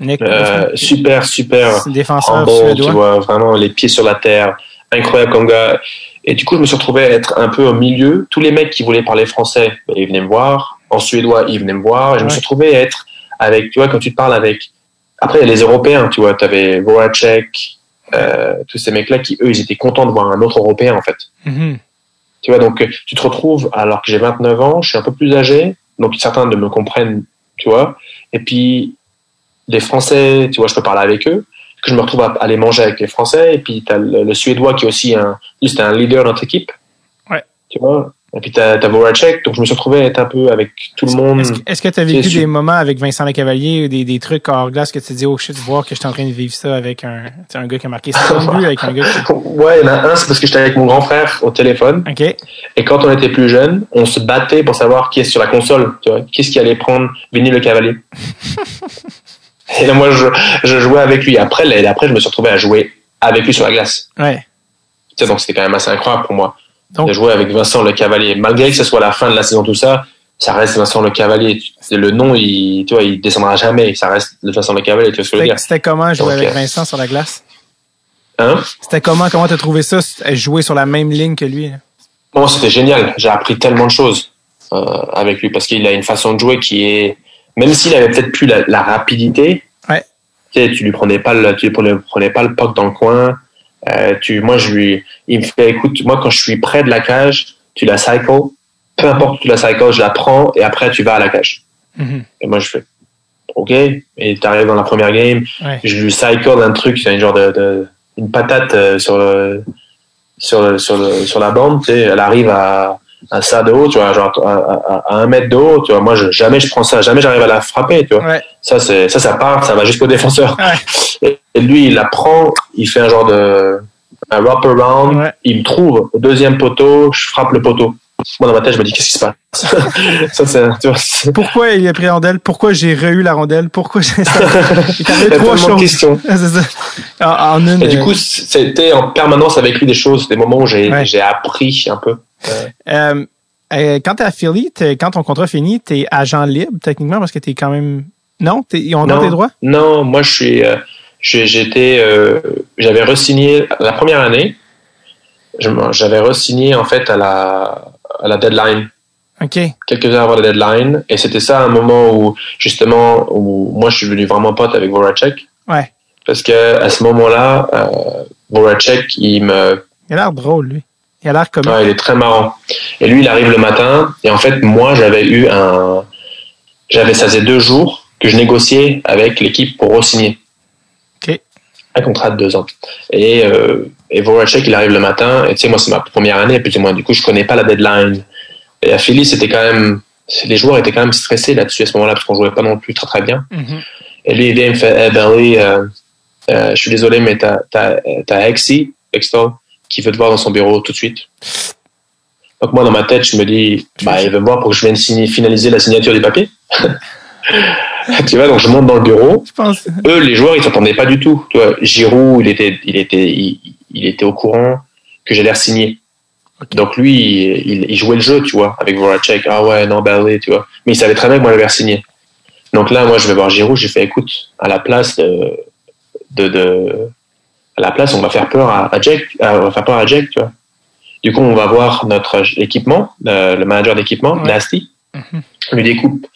Euh, super, super. Défenseur tu vois, vraiment les pieds sur la terre. Incroyable comme gars. Et du coup, je me suis retrouvé à être un peu au milieu. Tous les mecs qui voulaient parler français, ben, ils venaient me voir. En suédois, ils venaient me voir. Et je me suis retrouvé à être avec, tu vois, quand tu te parles avec après, les Européens, tu vois, tu avais Voracek, euh, tous ces mecs-là qui, eux, ils étaient contents de voir un autre Européen, en fait. Mm-hmm. Tu vois, donc tu te retrouves, alors que j'ai 29 ans, je suis un peu plus âgé, donc certains de me comprennent, tu vois. Et puis, les Français, tu vois, je peux parler avec eux, que je me retrouve à aller manger avec les Français, et puis tu as le, Suédois qui est aussi un, juste un leader de notre équipe. Ouais. Tu vois, et puis, t'as as Voracek, donc je me suis retrouvé à être un peu avec tout le monde. Est-ce que tu as vécu des moments avec Vincent Lecavalier, des, des trucs hors glace que tu te dis, oh shit, voir que je suis en train de vivre ça avec un, un gars qui a marqué ça avec un gars Ouais, il y en a un, c'est parce que j'étais avec mon grand frère au téléphone. OK. Et quand on était plus jeune, on se battait pour savoir qui est sur la console, tu vois. Qu'est-ce qui allait prendre Vinny Le Cavalier. et moi, je, je jouais avec lui. Après, l'année après, je me suis retrouvé à jouer avec lui sur la glace. Ouais. Tu sais, donc c'était quand même assez incroyable pour moi de jouer avec Vincent Le Cavalier. Malgré que ce soit la fin de la saison, tout ça, ça reste Vincent Le Cavalier. Le nom, il, tu vois, il descendra jamais. Ça reste Vincent Le Cavalier, tu vois ce que je veux dire. C'était comment jouer avec euh, Vincent sur la glace? Hein? C'était comment, comment t'as trouvé ça, jouer sur la même ligne que lui? Bon, c'était génial. J'ai appris tellement de choses euh, avec lui parce qu'il a une façon de jouer qui est, même s'il avait peut-être plus la, rapidité, ouais. tu sais, tu lui prenais pas le, tu lui prenais pas le puck dans le coin, euh, tu, moi, je lui, il me fait, écoute, moi, quand je suis près de la cage, tu la cycle. Peu importe tu la cycle, je la prends et après, tu vas à la cage. Mm-hmm. Et moi, je fais, OK. Et tu arrives dans la première game, je lui cycle un truc, c'est un genre de, de, une patate euh, sur le, sur sur sur la bande, tu sais, elle arrive à, à ça de haut, tu vois, genre à, à, un mètre de haut, tu vois. Moi, je, jamais je prends ça, jamais j'arrive à la frapper, tu vois. Ça, c'est, ça, ça part, ça va jusqu'au défenseur. Et, lui, il la prend, il fait un genre de, un wrap around, il me trouve au deuxième poteau, je frappe le poteau. Moi, dans ma tête, je me dis, qu'est-ce qui se passe? ça, tu vois, Pourquoi il a pris la rondelle? Pourquoi j'ai re la rondelle? Pourquoi j'ai ça? Il avait trois choses. questions. En, une, et du coup, c'était en permanence avec lui des choses, des moments où j'ai appris un peu. Euh, euh, quand t'es à Philly, quand ton contrat finit, t'es agent libre techniquement parce que t'es quand même. Non, ils ont encore des droits? Non, moi je suis. Euh, j'étais. j'avais resigné la première année. J'avais resigné en fait à la à la deadline. OK. Quelques heures avant la deadline. Et c'était ça un moment où, justement, où moi, je suis venu vraiment pote avec Voracek. Ouais. Parce que à ce moment-là, euh, Voracek, il me... Il a l'air drôle, lui. Il a l'air comme. Ouais, il est très marrant. Et lui, il arrive le matin. Et en fait, moi, j'avais eu un. J'avais, ça faisait deux jours que je négociais avec l'équipe pour re-signer. OK. Un contrat de deux ans. Et, euh, et Voracek, il arrive le matin. Et tu sais, moi, c'est ma première année. Et puis, moi, du coup, je connais pas la deadline. Et à Philly, c'était quand même. Les joueurs étaient quand même stressés là-dessus à ce moment-là parce qu'on jouait pas non plus très, très bien. Mm-hmm. Et lui, il vient, il me fait Hey, Barry, euh, euh, je suis désolé, mais t'as, t'as, t'as Exi, Extol, qui veut te voir dans son bureau tout de suite. Donc moi, dans ma tête, je me dis, bah, il veut me voir pour que je vienne signer, finaliser la signature des papiers. tu vois, donc je monte dans le bureau. Eux, les joueurs, ils s'entendaient pas du tout. Tu vois, Giroud, il était, il était, il, était au courant que j'allais signer. Donc lui, il, il, jouait le jeu, tu vois, avec Voracek. Ah ouais, non, oui, tu vois. Mais il savait très bien que moi, j'allais signer. Donc là, moi, je vais voir Giroud. J'ai fait, écoute, à la place de, de, de à la place, on va faire peur à, Jack, on va faire peur à Jack, tu vois. Du coup, on va voir notre équipement, le, manager d'équipement, Nasty. Mm lui découpe,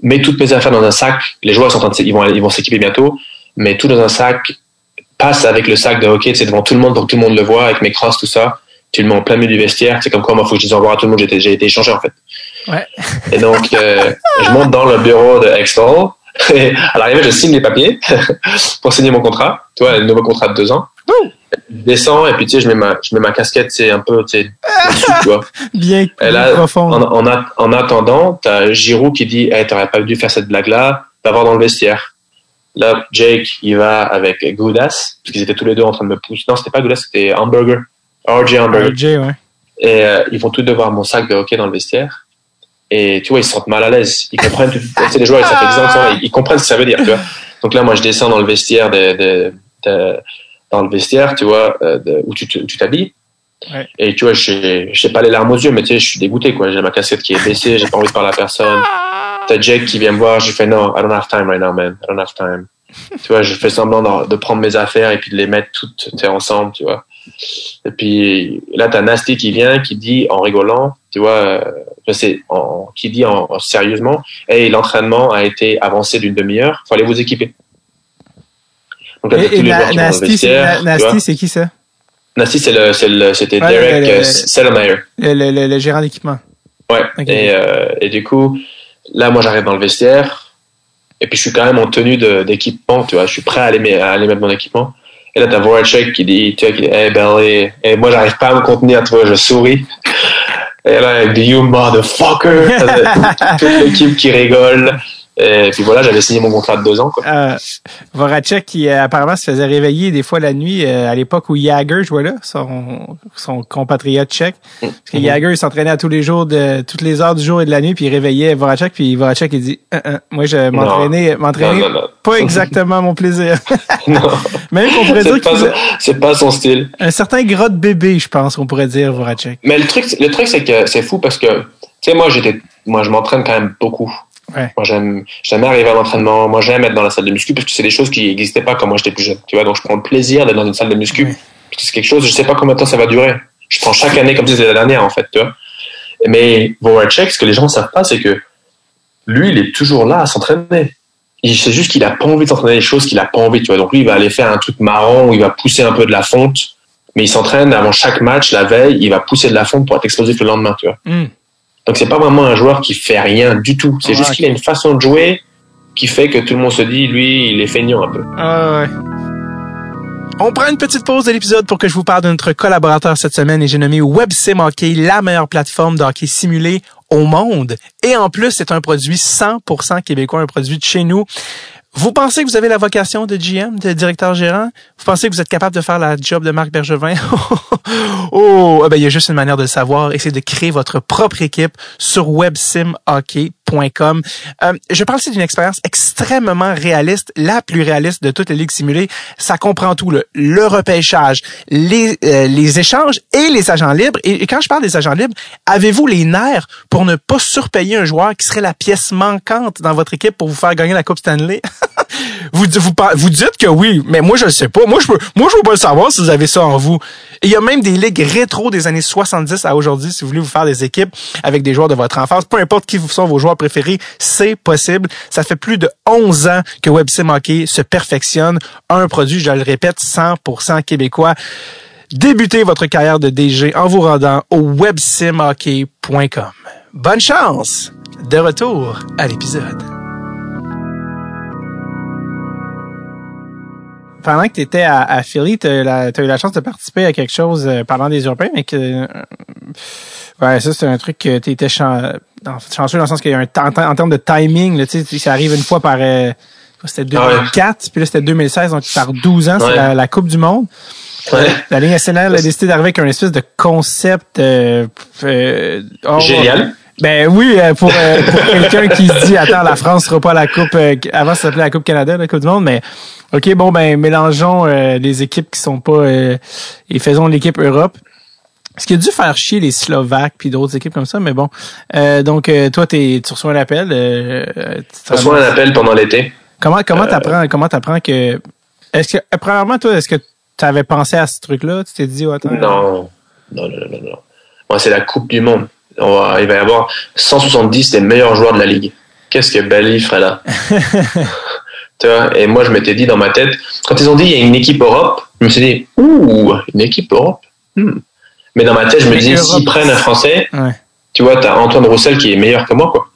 mets toutes mes affaires dans un sac. Les joueurs sont en ils vont, ils vont s'équiper bientôt. Mets tout dans un sac passe avec le sac de hockey, c'est devant tout le monde pour que tout le monde le voit, avec mes crosses, tout ça. Tu le mets en plein milieu du vestiaire. C'est comme quoi, moi, faut que je dise au revoir à tout le monde. J'ai été échangé, en fait. Ouais. Et donc, euh, je monte dans le bureau de Extol. Et à l'arrivée, je signe les papiers pour signer mon contrat. Tu vois, le nouveau contrat de deux ans? Je descends et puis tu sais, je mets ma, je mets ma casquette, c'est un peu, tu sais, dessus, tu vois. Bien, Et là, profond. en, en, a- en attendant, t'as Giroud qui dit, hey, t'aurais pas dû faire cette blague-là, va voir dans le vestiaire. Là, Jake, il va avec Goudas, parce qu'ils étaient tous les deux en train de me pousser. Non, c'était pas Goudas, c'était Hamburger. RJ Hamburger. RJ, ouais. Et euh, ils vont tous deux voir mon sac de hockey dans le vestiaire. Et tu vois, ils se sentent mal à l'aise. Ils comprennent, tu sais, les joueurs, ça fait 10 ans ils, ils comprennent ce que ça veut dire, tu vois. Donc là, moi, je descends dans le vestiaire de, de, de- dans le vestiaire, tu vois, euh, de- où tu t'habilles. Ouais. Et tu vois, j'ai j'ai pas les larmes aux yeux, mais tu sais, je suis dégoûté, quoi. J'ai ma casquette qui est baissée, j'ai pas envie de parler à personne. T'as Jake qui vient me voir, j'ai fait non, I don't have time right now, man. I don't have time. tu vois, je fais semblant de, de prendre mes affaires et puis de les mettre toutes tu sais, ensemble, tu vois. Et puis là, t'as Nasty qui vient, qui dit en rigolant, tu vois, euh, je sais, en, qui dit en, en- sérieusement, hey, l'entraînement a été avancé d'une demi-heure, faut aller vous équiper. Donc Et, Na- Nasty, c'est- qui ça? Nasty, c'est le, c'est le, c'était Ouais, Derek euh, Selmayr. Le, le, le, le gérant d'équipement. Ouais. Ok. Et, euh, et du coup, là, moi, j'arrive dans le vestiaire. Et puis, je suis quand même en tenue d'équipement, tu vois. Je suis prêt à aller, met- à aller mettre mon équipement. Et là, t'as Voracek qui dit, tu vois, qui dit, hey, Belly. Et moi, j'arrive pas à me contenir, tu vois, je souris. Et là, avec you motherfucker. Toute l'équipe qui rigole. Et puis voilà, j'avais signé mon contrat de deux ans, quoi. Euh, Voracek qui euh, apparemment se faisait réveiller des fois la nuit euh, à l'époque où Jagger jouait là, son, son compatriote tchèque. Parce que Mhm. Jagger il s'entraînait à tous les jours de toutes les heures du jour et de la nuit puis il réveillait Voracek puis Voracek il dit Euh, euh, moi je m'entraînais non. pas exactement mon plaisir. Non. Même qu'on pourrait dire C'est qu'il pas, faisait c'est pas son style. un certain gras de bébé, je pense qu'on pourrait dire Voracek. Mais le truc, le truc, c'est que c'est fou parce que, tu sais, moi, j'étais, moi, je m'entraîne quand même beaucoup. Ouais. Moi, j'aime, j'aime arriver à l'entraînement. Moi, j'aime être dans la salle de muscu parce que c'est des choses qui n'existaient pas quand moi j'étais plus jeune. Tu vois, donc je prends le plaisir d'être dans une salle de muscu. Ouais. Parce que c'est quelque chose, je sais pas combien de temps ça va durer. Je prends chaque année comme si c'était la dernière, en fait, tu vois. Mais Voracek, ce que les gens ne savent pas, c'est que lui, il est toujours là à s'entraîner. C'est juste qu'il a pas envie de s'entraîner des choses qu'il a pas envie, tu vois. Donc lui, il va aller faire un truc marrant où il va pousser un peu de la fonte. Mais il s'entraîne avant chaque match, la veille, il va pousser de la fonte pour être explosif le lendemain, tu vois. Hum. Donc c'est pas vraiment un joueur qui fait rien du tout. C'est juste qu'il a une façon de jouer qui fait que tout le monde se dit, lui, il est feignant un peu. Ah ouais. On prend une petite pause de l'épisode pour que je vous parle de notre collaborateur cette semaine et j'ai nommé WebSim Hockey, la meilleure plateforme de hockey simulé au monde. Et en plus, c'est un produit 100% québécois, un produit de chez nous. Vous pensez que vous avez la vocation de GM, de directeur gérant? Vous pensez que vous êtes capable de faire la job de Marc Bergevin? oh, eh ben, il y a juste une manière de le savoir c'est de créer votre propre équipe sur websimhockey.com. Euh, je parle ici d'une expérience extrêmement réaliste, la plus réaliste de toutes les ligues simulées. Ça comprend tout, le, le repêchage, les, euh, les échanges et les agents libres. Et quand je parle des agents libres, avez-vous les nerfs pour ne pas surpayer un joueur qui serait la pièce manquante dans votre équipe pour vous faire gagner la Coupe Stanley? vous, vous, dites que oui, mais moi je le sais pas. Moi je peux, moi je veux pas le savoir si vous avez ça en vous. Il y a même des ligues rétro des années 70 à aujourd'hui si vous voulez vous faire des équipes avec des joueurs de votre enfance, peu importe qui sont vos joueurs préférés, c'est possible. Ça fait plus de 11 ans que WebSim Hockey se perfectionne. Un produit, je le répète, 100% québécois. Débutez votre carrière de DG en vous rendant au websimhockey.com. Bonne chance! De retour à l'épisode. Pendant que tu étais à, à Philly, tu as, eu la chance de participer à quelque chose euh, pendant des Européens, mais que. Euh, ouais, ça, c'est un truc que tu étais chan chanceux dans le sens qu'il y a un en, en termes de timing, là, ça arrive une fois par. Euh, c'était 2004, ah ouais. puis là, c'était 2016, donc par 12 ans, c'est la, la, Coupe du Monde. Ouais. La Ligue nationale a décidé d'arriver avec un espèce de concept. Euh, oh, Génial. Ben oui, pour, euh, pour quelqu'un qui se dit attends, la France sera pas la Coupe euh, avant ça s'appelait la Coupe Canada, la Coupe du Monde, mais OK, bon ben mélangeons euh, les équipes qui sont pas euh, et faisons l'équipe Europe. Ce qui a dû faire chier les Slovaques puis d'autres équipes comme ça, mais bon. Euh, donc toi t'es tu reçois un appel euh, tu reçois un appel pendant l'été. Comment comment t'apprends comment t'apprends que est-ce que premièrement toi est-ce que tu avais pensé à ce truc là, tu t'es dit oh, attends. Non. Non non non non. Moi c'est la Coupe du monde on va, il va y avoir 170 des meilleurs joueurs de la ligue. Qu'est-ce que Bali ferait là? Tu vois, et moi, je m'étais dit dans ma tête, quand ils ont dit il y a une équipe Europe, je me suis dit, ouh, une équipe Europe? Hmm. Mais dans ma tête, je me disais, s'ils prennent un Français, tu vois, tu as Antoine Roussel qui est meilleur que moi, quoi.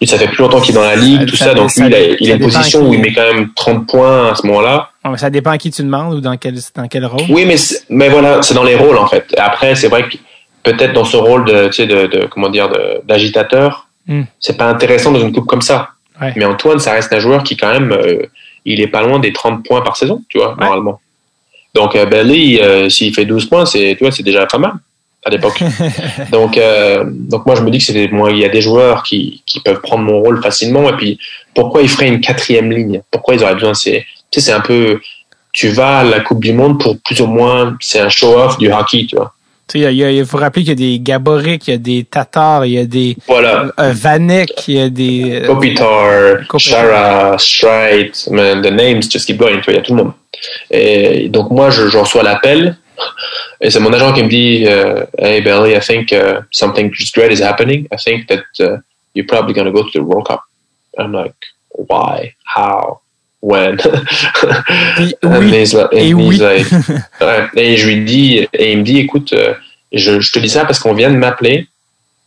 Et ça fait plus longtemps qu'il est dans la ligue, tout ça, donc lui, il a, il a une position où il met quand même 30 points à ce moment-là. ça dépend à qui tu demandes ou dans quel, dans quel rôle. Oui, mais, mais voilà, c'est dans les rôles, en fait. Après, c'est vrai que peut-être dans ce rôle de, tu sais, de, de comment dire, d'agitateur, hmm. c'est pas intéressant dans une coupe comme ça. Mais Antoine, ça reste un joueur qui, quand même, euh, il est pas loin des 30 points par saison, tu vois, normalement. Donc, euh, Belly, euh, s'il fait 12 points, c'est, tu vois, c'est déjà pas mal à l'époque. donc, euh, donc moi, je me dis que c'est moi, il y a des joueurs qui, qui peuvent prendre mon rôle facilement. Et puis, pourquoi ils feraient une quatrième ligne? Pourquoi ils auraient besoin C'est, tu sais, c'est un peu, tu vas à la Coupe du Monde pour plus ou moins, c'est un show-off du hockey, tu vois. Il, y a, il faut rappeler qu'il y a des Gaboric, il y a des Tatars, il y a des voilà. Euh, Vanek, il y a des... Euh, Kopitar, Shara, Stride, the names just keep going, tu vois, il y a tout le monde. Et donc moi, je, je reçois l'appel et c'est mon agent qui me dit, uh, "Hey Billy, I think uh, something just great is happening. I think that uh, you're probably going to go to the World Cup." I'm like, "Why? How? When?" et, oui. et, oui. Like, ouais. et je lui dis, et il me dit, "Écoute, euh, je, je te dis ça parce qu'on vient de m'appeler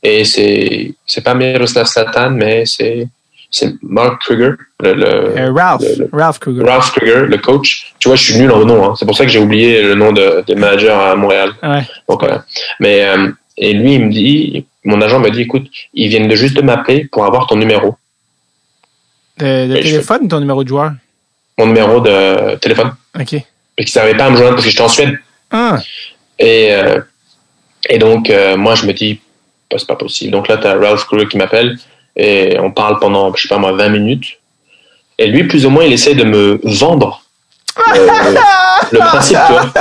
et c'est c'est pas Miroslav Satan, mais c'est c'est Mark Kruger, le, le, euh, Ralph, Ralph Kruger. Ralph Kruger, le coach. Tu vois, je suis nul en nom. Hein. C'est pour ça que j'ai oublié le nom de, des managers à Montréal. Ouais. Donc, euh, mais euh, et lui, il me dit, mon agent m'a dit, écoute, ils viennent de juste de m'appeler pour avoir ton numéro. De, de téléphone ou ton numéro de joueur? Mon numéro de téléphone. OK. Et qu'ils ne savaient pas à me joindre parce que j'étais en Suède. Ah. Et, euh, et donc, euh, moi, je me dis, bah, c'est pas possible. Donc là, tu as Ralph Kruger qui m'appelle et on parle pendant, je sais pas moi, 20 minutes. Et lui, plus ou moins, il essaie de me vendre euh, le, principe, tu vois.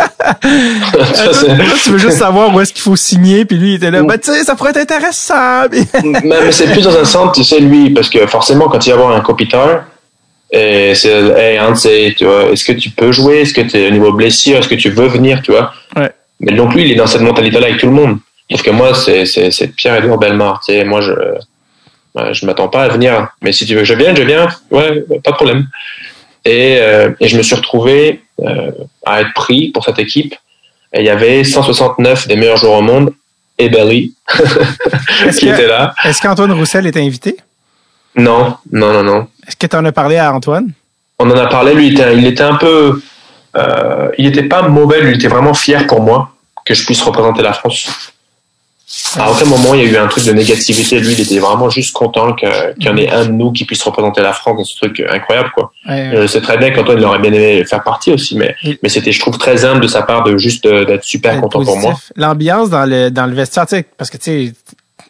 tu veux juste savoir où est-ce qu'il faut signer, puis lui, il était là, bah, tu sais, ça pourrait être intéressant. mais, c'est plus dans un sens, tu sais, lui, parce que forcément, quand il va avoir un copiteur, et c'est, hey, tu vois, est-ce que tu peux jouer? Est-ce que tu es au niveau blessure? Est-ce que tu veux venir, tu vois? Ouais. Mais donc, lui, il est dans cette mentalité-là avec tout le monde. Sauf que moi, c'est, Pierre-Edouard Bellemare, tu sais, moi, je, je je m'attends pas à venir, mais si tu veux que je vienne, je viens. Ouais, pas de problème. Et, euh, et je me suis retrouvé euh, à être pris pour cette équipe. Et il y avait 169 des meilleurs joueurs au monde et Belly qui était là. Est-ce qu'Antoine Roussel était invité? Non, non, non, non. Est-ce que tu en as parlé à Antoine? On en a parlé. Lui, il était, un peu. Euh, il n'était pas mauvais. Lui, il était vraiment fier pour moi que je puisse représenter la France. À aucun moment il y a eu un truc de négativité. Lui, il était vraiment juste content qu'il y en ait un de nous qui puisse représenter la France dans ce truc incroyable, quoi. Ouais, C'est très bien qu'Antoine il aurait bien aimé faire partie aussi, mais mais c'était, je trouve, très humble de sa part de juste euh, d'être super content pour moi. L'ambiance dans le dans le vestiaire, sais, parce que tu sais,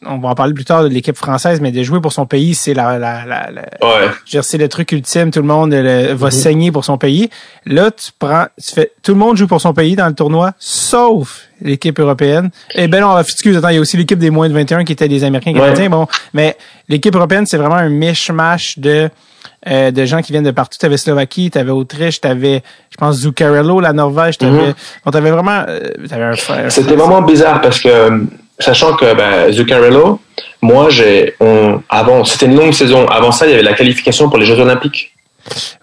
on va en parler plus tard de l'équipe française, mais de jouer pour son pays, c'est la, la, la, ouais. je c'est le truc ultime. Tout le monde va mm-hmm. saigner pour son pays. Là, tu prends, tu fais, tout le monde joue pour son pays dans le tournoi, sauf l'équipe européenne. Et eh ben non, excuse, attends, il y a aussi l'équipe des moins de 21 qui étaient des Américains canadiens. Bon, mais l'équipe européenne, c'est vraiment un mishmash de euh, de gens qui viennent de partout. Tu avais Slovaquie, tu avais Autriche, tu avais, je pense, Zuccarello, la Norvège. Tu avais, mm-hmm. avais vraiment... Euh, C'était vraiment bizarre parce que sachant que ben, Zuccarello, moi, j'ai, avant, c'était une longue saison. Avant ça, il y avait la qualification pour les Jeux Olympiques.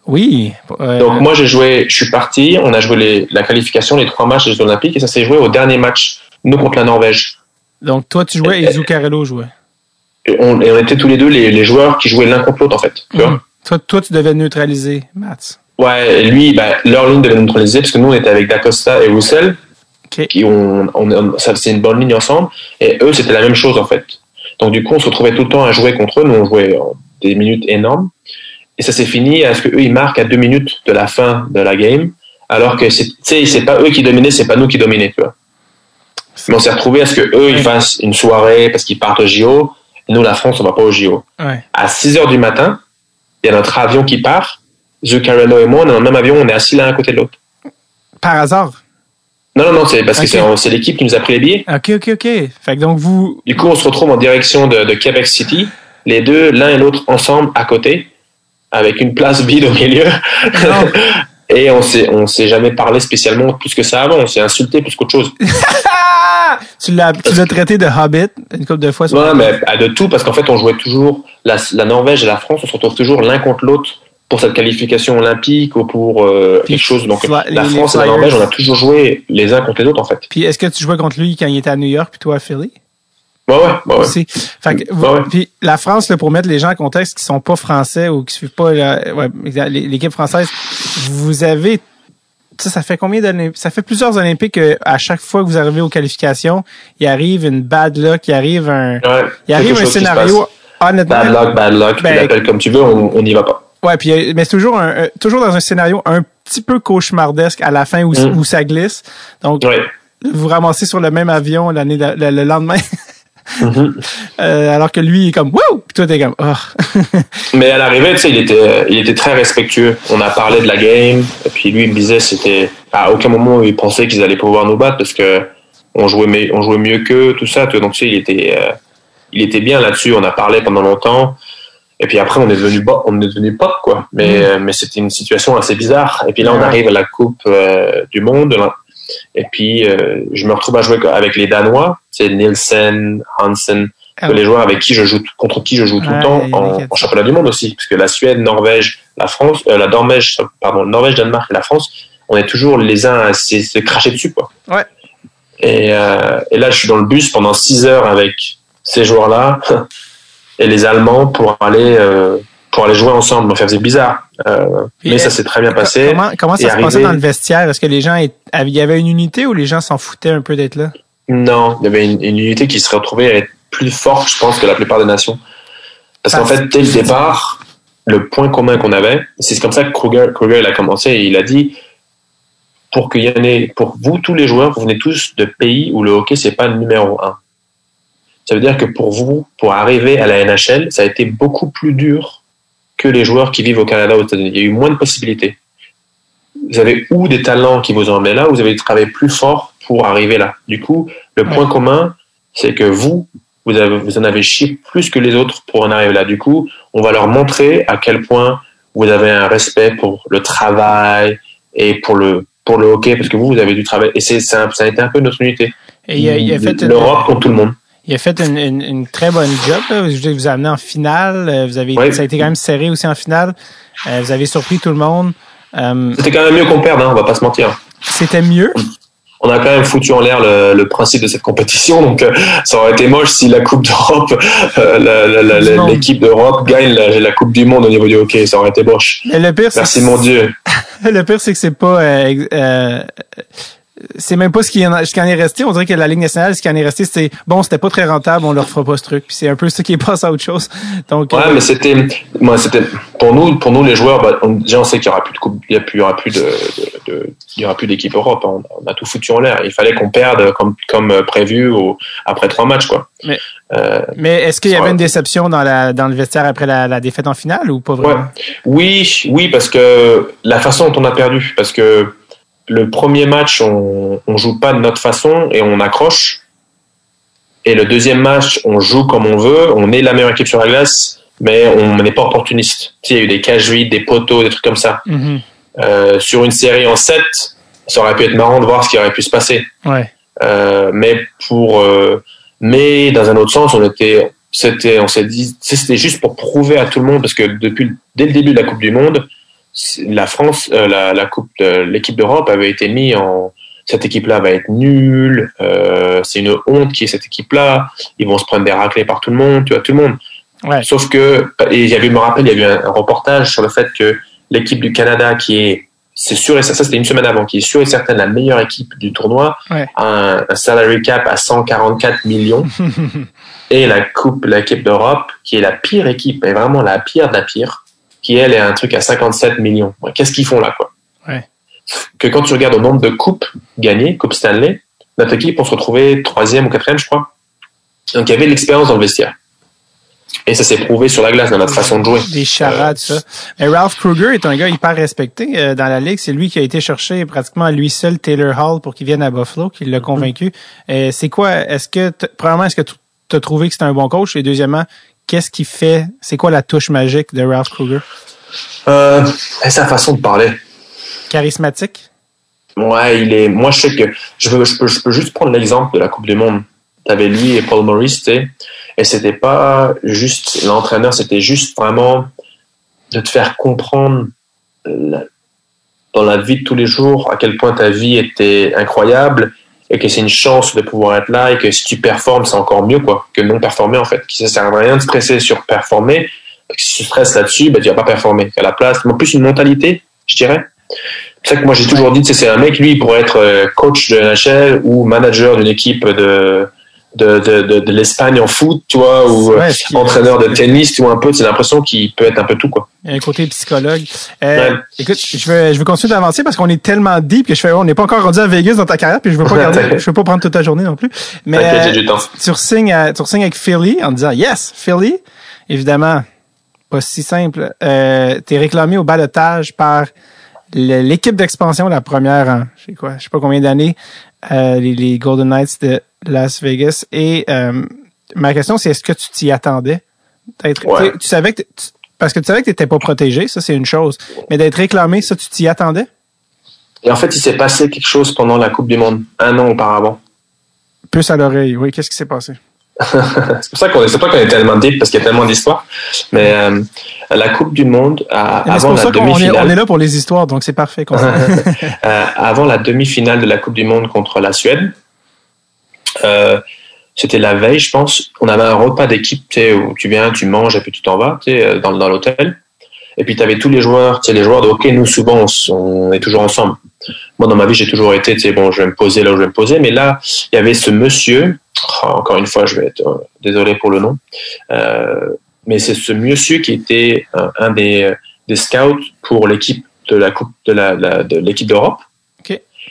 Oui. Euh, Donc moi, j'ai joué, je suis parti, on a joué les, la qualification, les trois matchs des Jeux Olympiques, et ça s'est joué au dernier match, nous contre la Norvège. Donc toi, tu jouais et, Zuccarello jouait. Et on, et on, était tous les deux les, les joueurs qui jouaient l'un contre l'autre, en fait. Tu vois? Mhm. toi, toi, tu devais neutraliser Mats. Ouais, lui, ben, leur ligne devait neutraliser, parce que nous, on était avec Dacosta et Roussel. Qui on, on, ça c'est une bonne ligne ensemble. Et eux, c'était la même chose en fait. Donc du coup, on se retrouvait tout le temps à jouer contre eux. Nous, on jouait des minutes énormes. Et ça s'est fini à ce que eux ils marquent à deux minutes de la fin de la game, alors que c'est, c'est pas eux qui dominaient, c'est pas nous qui dominaient, tu vois. Mais on s'est retrouvé à ce que eux ils fassent une soirée parce qu'ils partent au JO. Et nous, la France, on va pas au JO. Ouais. À 6 heures du matin, il y a notre avion qui part. Zuccarello et moi, on est dans le même avion, on est assis l'un à côté de l'autre. Par hasard. Non, non, non, c'est parce que c'est l'équipe qui nous a pris les billets. OK, OK, OK. Fait que donc vous. Du coup, on se retrouve en direction de, de Québec City, les deux, l'un et l'autre ensemble à côté, avec une place vide au milieu. et on s'est, on s'est jamais parlé spécialement plus que ça avant. On s'est insulté plus qu'autre chose. tu l'as, tu l'as traité de hobbit une couple de fois. Ouais, mais de tout parce qu'en fait, on jouait toujours la, la Norvège et la France. On se retrouve toujours l'un contre l'autre pour cette qualification olympique ou pour euh, quelque chose. Donc la France et la Norvège, on a toujours joué les uns contre les autres en fait. Puis est-ce que tu jouais contre lui quand il était à New York puis toi à Philly? Ouais, ouais, ouais. Aussi. Fait que, Puis la France, là, pour mettre les gens en contexte qui sont pas français ou qui suivent pas l'équipe française, vous avez ça, ça fait combien d'années? Ça fait plusieurs Olympiques que à chaque fois que vous arrivez aux qualifications, il arrive une bad luck, il arrive un, ouais, il arrive un scénario honnêtement. Bad luck, bad luck, ben, tu l'appelles comme tu veux, on n'y va pas. Ouais, puis euh, mais c'est toujours un, toujours dans un scénario un petit peu cauchemardesque à la fin où, mm. où ça glisse. Donc, vous ramassez sur le même avion l'année le, lendemain. Mm-hmm. euh, alors que lui il est comme wow puis toi t'es comme oh. mais à l'arrivée tu sais il était il était très respectueux on a parlé de la game et puis lui il me disait c'était à aucun moment il pensait qu'ils allaient pouvoir nous battre parce que on jouait on jouait mieux qu'eux tout ça donc tu sais il était euh, il était bien là-dessus on a parlé pendant longtemps et puis après, on est devenu on est devenu pop, quoi. Mais, mm. euh, mais c'était une situation assez bizarre. Et puis là, on arrive à la Coupe euh, du Monde. Et puis, euh, je me retrouve à jouer avec les Danois. C'est Nielsen, Hansen, ah les joueurs avec qui je joue, contre qui je joue tout le temps en, en, championnat du monde aussi. Parce que la Suède, Norvège, la France, la Norvège, pardon, Norvège, Danemark et la France, on est toujours les uns à se, cracher dessus, quoi. Ouais. Et, et là, je suis dans le bus pendant six heures avec ces joueurs-là. Et les Allemands pour aller euh, pour aller jouer ensemble. Donc ça faisait bizarre, euh, mais ça s'est très bien passé. Comment, comment ça se passait dans le vestiaire? Est-ce que les gens il y avait une unité ou les gens s'en foutaient un peu d'être là? Non, il y avait une, unité qui se retrouvait à être plus forte, je pense, que la plupart des nations. Parce qu'en fait, dès le départ, le point commun qu'on avait, c'est comme ça que Kruger, Kruger il a commencé et il a dit pour qu'il y en ait, pour vous tous les joueurs, vous venez tous de pays où le hockey c'est pas le numéro un. Ça veut dire que pour vous, pour arriver à la NHL, ça a été beaucoup plus dur que les joueurs qui vivent au Canada ou aux États-Unis. Il y a eu moins de possibilités. Vous avez ou des talents qui vous ont amené là, ou vous avez travaillé plus fort pour arriver là. Du coup, le point commun, c'est que vous, vous, avez, vous en avez chié plus que les autres pour en arriver là. Du coup, on va leur montrer à quel point vous avez un respect pour le travail et pour le pour le hockey, parce que vous, vous avez du travail. Et c'est ça, a été un peu notre unité. Et il a, a fait l'Europe contre tout le monde. Il a fait une, une, très bonne job. Là. Je vous ai amené en finale. Euh, vous avez, Ça a été quand même serré aussi en finale. Euh, vous avez surpris tout le monde. Euh, C'était quand même mieux qu'on perde, hein, on va pas se mentir. C'était mieux? On a quand même foutu en l'air le, le, principe de cette compétition, donc ça aurait été moche si la Coupe d'Europe, l'équipe d'Europe gagne la, la, Coupe du Monde au niveau du hockey, ça aurait été moche. le pire, Merci mon Dieu. le pire, c'est que c'est pas c'est même pas ce qui, en, ce qui en est resté. On dirait que la Ligue nationale, ce qui en est resté, c'est bon, c'était pas très rentable, on leur fera pas ce truc. Puis c'est un peu ce qui est passé à autre chose. Donc, ouais, euh, mais c'était, moi, c'était pour nous, pour nous les joueurs. Bah, on, déjà, on sait qu'il y aura plus de coupe, il y, a plus, il y aura plus de, de, de il y aura plus d'équipe Europe. On, a tout foutu en l'air. Il fallait qu'on perde comme comme prévu au, après trois matchs, quoi. Mais, euh, mais est-ce qu'il y avait une déception dans la dans le vestiaire après la, la défaite en finale ou pas vraiment? Oui, oui, parce que la façon dont on a perdu, parce que le premier match, on, on joue pas de notre façon et on accroche. Et le deuxième match, on joue comme on veut, on est la meilleure équipe sur la glace, mais on n'est pas opportuniste. il y a eu des cages vides, des poteaux, des trucs comme ça. Mm-hmm. Euh, sur une série en 7, ça aurait pu être marrant de voir ce qui aurait pu se passer. Ouais. Euh, mais pour, euh, mais dans un autre sens, on était, c'était, on s'est dit, c'était juste pour prouver à tout le monde parce que depuis, dès le début de la Coupe du Monde, la France, euh, la, la, coupe, l'équipe d'Europe avait été mise en cette équipe-là va être nulle, euh, c'est une honte qui est cette équipe-là, ils vont se prendre des raclés par tout le monde, tu vois, tout le monde. Ouais. Sauf que, et il y avait, je me rappelle, il y a eu un, reportage sur le fait que l'équipe du Canada, qui est, c'est sûr et ça, ça c'était une semaine avant, qui est sûr et certain la meilleure équipe du tournoi, ouais. a un, salary cap à 144 millions, et la coupe, l'équipe d'Europe, qui est la pire équipe, et vraiment la pire de la pire, qui elle est un truc à 57 millions. Qu'est-ce qu'ils font là, quoi Que quand tu regardes au nombre de coupes gagnées, Coupe Stanley, notre équipe, on se retrouvait troisième ou quatrième, je crois. Donc il y avait l'expérience dans le vestiaire. Et ça s'est prouvé sur la glace dans notre façon de jouer. Des charades, ça. Mais Ralph Kruger est un gars hyper respecté euh, dans la ligue. C'est lui qui a été chercher pratiquement à lui seul Taylor Hall pour qu'il vienne à Buffalo, qui l'a convaincu. Euh, c'est quoi, est-ce que, premièrement, est-ce que tu as trouvé que c'était un bon coach? Et deuxièmement, qu'est-ce qui fait, c'est quoi la touche magique de Ralph Kruger? Euh, sa façon de parler. Charismatique? Ouais, il est. Moi, je sais que je, veux, je, peux, je peux juste prendre l'exemple de la Coupe du Monde. T'avais lui et Paul Maurice, tu sais, et c'était pas juste l'entraîneur, c'était juste vraiment de te faire comprendre dans la vie de tous les jours à quel point ta vie était incroyable et que c'est une chance de pouvoir être là et que si tu performes, c'est encore mieux quoi que non performer en fait. Ça sert à rien de stresser sur performer. Si tu stresses là-dessus, ben, tu vas pas performer. À la place, en plus une mentalité, je dirais. C'est ça que moi j'ai toujours dit, c'est un mec, lui, pour être euh, coach de NHL ou manager d'une équipe de, de, de, de, l'Espagne en foot, tu vois, ou euh, entraîneur de tennis, tu vois, un peu, c'est l'impression qu'il peut être un peu tout, quoi. Il y a un côté psychologue. Euh, écoute, je vais, je vais continuer d'avancer parce qu'on est tellement deep que je fais, on n'est pas encore rendu à Vegas dans ta carrière, puis je veux pas garder, je veux pas prendre toute ta journée non plus. Mais euh, du temps. tu signes, avec Philly en disant yes, Philly, évidemment, pas si simple. Euh, T'es réclamé au balotage par l'équipe d'expansion, la première, je sais quoi, je sais pas combien d'années, euh, les, les Golden Knights de Las Vegas. Et euh, ma question, c'est est-ce que tu t'y attendais? Tu savais que parce que tu savais que tu n'étais pas protégé, ça c'est une chose. Mais d'être réclamé, ça, tu t'y attendais? Et en fait, il s'est passé quelque chose pendant la Coupe du Monde, un an auparavant. Plus à l'oreille, oui. Qu'est-ce qui s'est passé? c'est pour ça qu'on pas qu'on est tellement deep parce qu'il y a tellement d'histoires. Mais euh, la Coupe du Monde, avant la demi-finale, on, est, là pour les histoires, donc c'est parfait. euh, avant la demi-finale de la Coupe du Monde contre la Suède, euh, c'était la veille, je pense. On avait un repas d'équipe, où tu viens, tu manges et puis tu t'en vas, dans, dans l'hôtel. Et puis tu avais tous les joueurs, tu sais, les joueurs de hockey. Nous souvent, on, est toujours ensemble. Moi, dans ma vie, j'ai toujours été, tu sais, bon, je vais me poser là où je vais me poser. Mais là, il y avait ce monsieur. Oh, encore une fois, je vais être euh, désolé pour le nom. Euh, mais c'est ce monsieur qui était un, des, des scouts pour l'équipe de la coupe de la, de l'équipe d'Europe,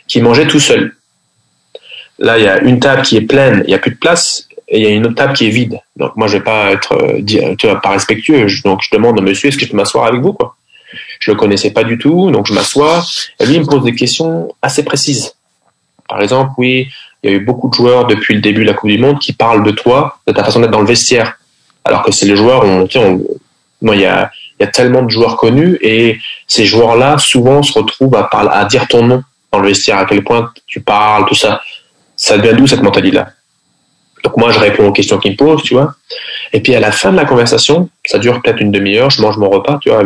qui mangeait tout seul. Là, il y a une table qui est pleine, il n'y a plus de place, et il y a une autre table qui est vide. Donc moi, je vais pas être, euh, tu vois, pas respectueux. Donc je demande au monsieur, est-ce que je peux m'asseoir avec vous, quoi? Je le connaissais pas du tout, donc je m'assois. Et lui, il me pose des questions assez précises. Par exemple, oui, il y a eu beaucoup de joueurs depuis le début de la Coupe du Monde qui parlent de toi, de ta façon d'être dans le vestiaire, alors que c'est les joueurs, on, non, il y a, tellement de joueurs connus et ces joueurs-là souvent se retrouvent à, à dire ton nom dans le vestiaire, à quel point tu parles, tout ça ça devient d'où cette mentalité-là? Donc moi, je réponds aux questions qu'il me pose, tu vois. Et puis à la fin de la conversation, ça dure peut-être une demi-heure, je mange mon repas, tu vois.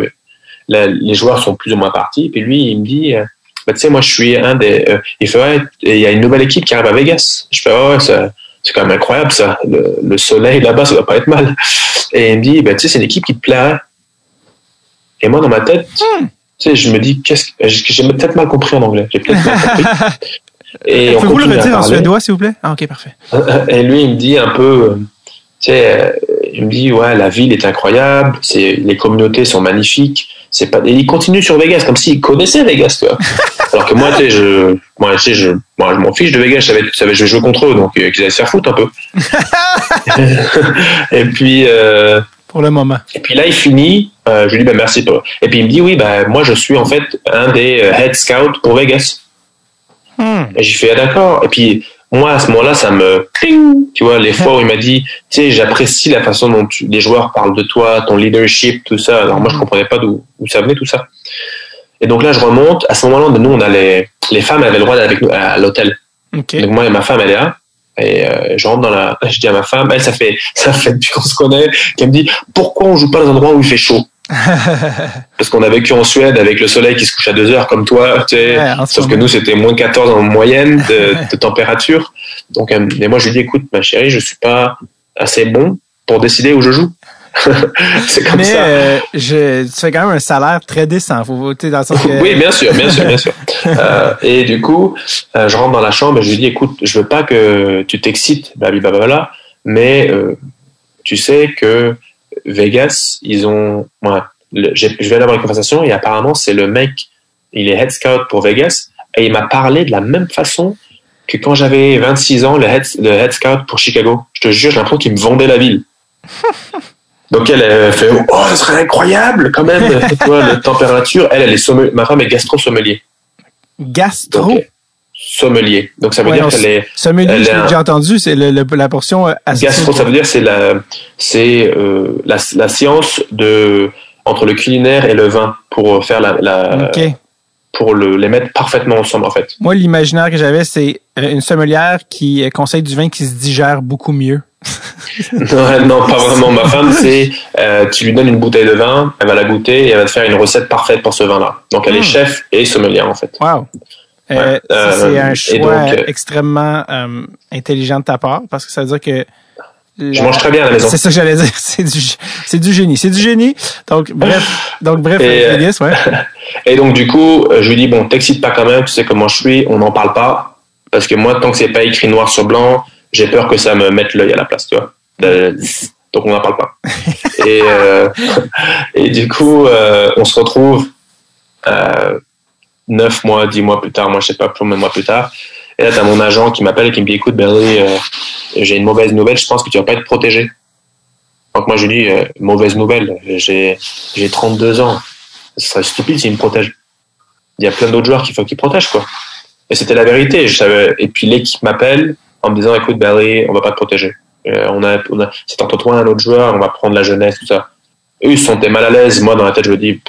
Les joueurs sont plus ou moins partis. Puis lui, il me dit, euh, bah, tu sais, moi, je suis un des. Euh, il fait, il y a une nouvelle équipe qui arrive à Vegas. Je fais, ouais, c'est quand même incroyable ça. Le, soleil là-bas, ça va pas être mal. Et il me dit, bah, tu sais, c'est une équipe qui te plairait. Et moi, dans ma tête, hmm. tu sais, je me dis, qu'est-ce que j'ai peut-être mal compris en anglais. J'ai peut-être mal compris. Et Pouvez-vous le redire en suédois, s'il vous plaît? Ah, ok, parfait. Et lui, il me dit un peu, euh, tu sais, euh, il me dit, ouais, la ville est incroyable, c'est, les communautés sont magnifiques. C'est pas, et il continue sur Vegas comme s'il connaissait Vegas, tu vois. Alors que moi, tu sais, je, moi, tu sais, je, moi, je m'en fiche de Vegas, je savais, je savais, je jouais contre eux, donc euh, qu'ils allaient se faire foutre un peu. et puis, euh, pour le moment. Et puis là, il finit. Euh, je lui dis, ben, merci. Pour... Et puis il me dit, oui, ben, moi, je suis en fait un des head scouts pour Vegas. Hmm. Et j'ai fait, ah, d'accord. Et puis, moi, à ce moment-là, ça me, tu vois, les fois où il m'a dit, tu sais, j'apprécie la façon dont les joueurs parlent de toi, ton leadership, tout ça. Alors moi, je hmm. comprenais pas d'où ça venait tout ça. Et donc là, je remonte. À ce moment-là, nous, on a les, les femmes avaient le droit d'aller avec nous à l'hôtel. Donc moi et ma femme, elle est là. Et euh, je rentre dans la, je dis à ma femme, elle, ça fait, ça fait depuis qu'on se connaît, qu'elle me dit, pourquoi on joue pas dans un endroit où il fait chaud? Parce qu'on a vécu en Suède avec le soleil qui se couche à deux heures comme toi, tu sais, sauf que nous c'était moins 14 en moyenne de, température. Donc, euh, mais moi je lui dis écoute ma chérie, je suis pas assez bon pour décider où je joue. c'est comme ça. Euh, je, tu fais quand même un salaire très décent. Faut, dans le sens que... oui, bien sûr, bien sûr, bien sûr. Euh, et du coup, je rentre dans la chambre et je lui dis écoute, je veux pas que tu t'excites, blablabla, mais tu sais que Vegas, ils ont, je viens d'avoir une conversation et apparemment c'est le mec, il est head scout pour Vegas et il m'a parlé de la même façon que quand j'avais 26 ans, le head, le head scout pour Chicago. Je te jure, j'ai l'impression qu'il me vendait la ville. Donc elle, fait oh, ce serait incroyable quand même, la température. Elle, elle est ma femme est gastro? Sommelier. Gastro sommelier. Donc ça veut dire qu'elle est. Sommelier, j'ai déjà entendu, c'est la portion. Euh, Gastro, ça veut dire c'est la, c'est euh, la, la, science de entre le culinaire et le vin pour faire la, la pour le, les mettre parfaitement ensemble en fait. Moi, l'imaginaire que j'avais, c'est euh, une sommelière qui conseille du vin qui se digère beaucoup mieux. non, non, pas vraiment. Ma femme, c'est euh, tu lui donnes une bouteille de vin, elle va la goûter et elle va te faire une recette parfaite pour ce vin-là. Donc elle est hmm. chef et sommelière en fait. Wow. Euh, c'est un choix extrêmement intelligent de ta part parce que ça veut dire que je mange très bien à la maison. C'est ça que j'allais dire. C'est du, c'est du génie. C'est du génie. Donc, bref, donc, bref, et, euh, ouais. et donc, du coup, euh, je lui dis, bon, t'excite pas quand même, tu sais comment je suis, on n'en parle pas. Parce que moi, tant que c'est pas écrit noir sur blanc, j'ai peur que ça me mette l'œil à la place, tu vois. Euh, donc, on n'en parle pas. et, euh, et du coup, euh, on se retrouve neuf mois, dix mois plus tard, moi, je sais pas, combien de mois plus tard. Et là, t'as mon agent qui m'appelle et qui me dit, écoute, Barry, euh, j'ai une mauvaise nouvelle, je pense que tu vas pas être protégé. Donc moi, je lui dis, euh, mauvaise nouvelle, j'ai, j'ai 32 ans. Ce serait stupide s'il me protège. Il y a plein d'autres joueurs qu'il faut qu'ils protègent, quoi. Et c'était la vérité. Je savais... Et puis l'équipe m'appelle en me disant, écoute, Barry, on va pas te protéger. Euh, on a, c'est entre toi et un autre joueur, on va prendre la jeunesse, tout ça. Eux, ils sentaient mal à l'aise. Moi, dans la tête, je me dis,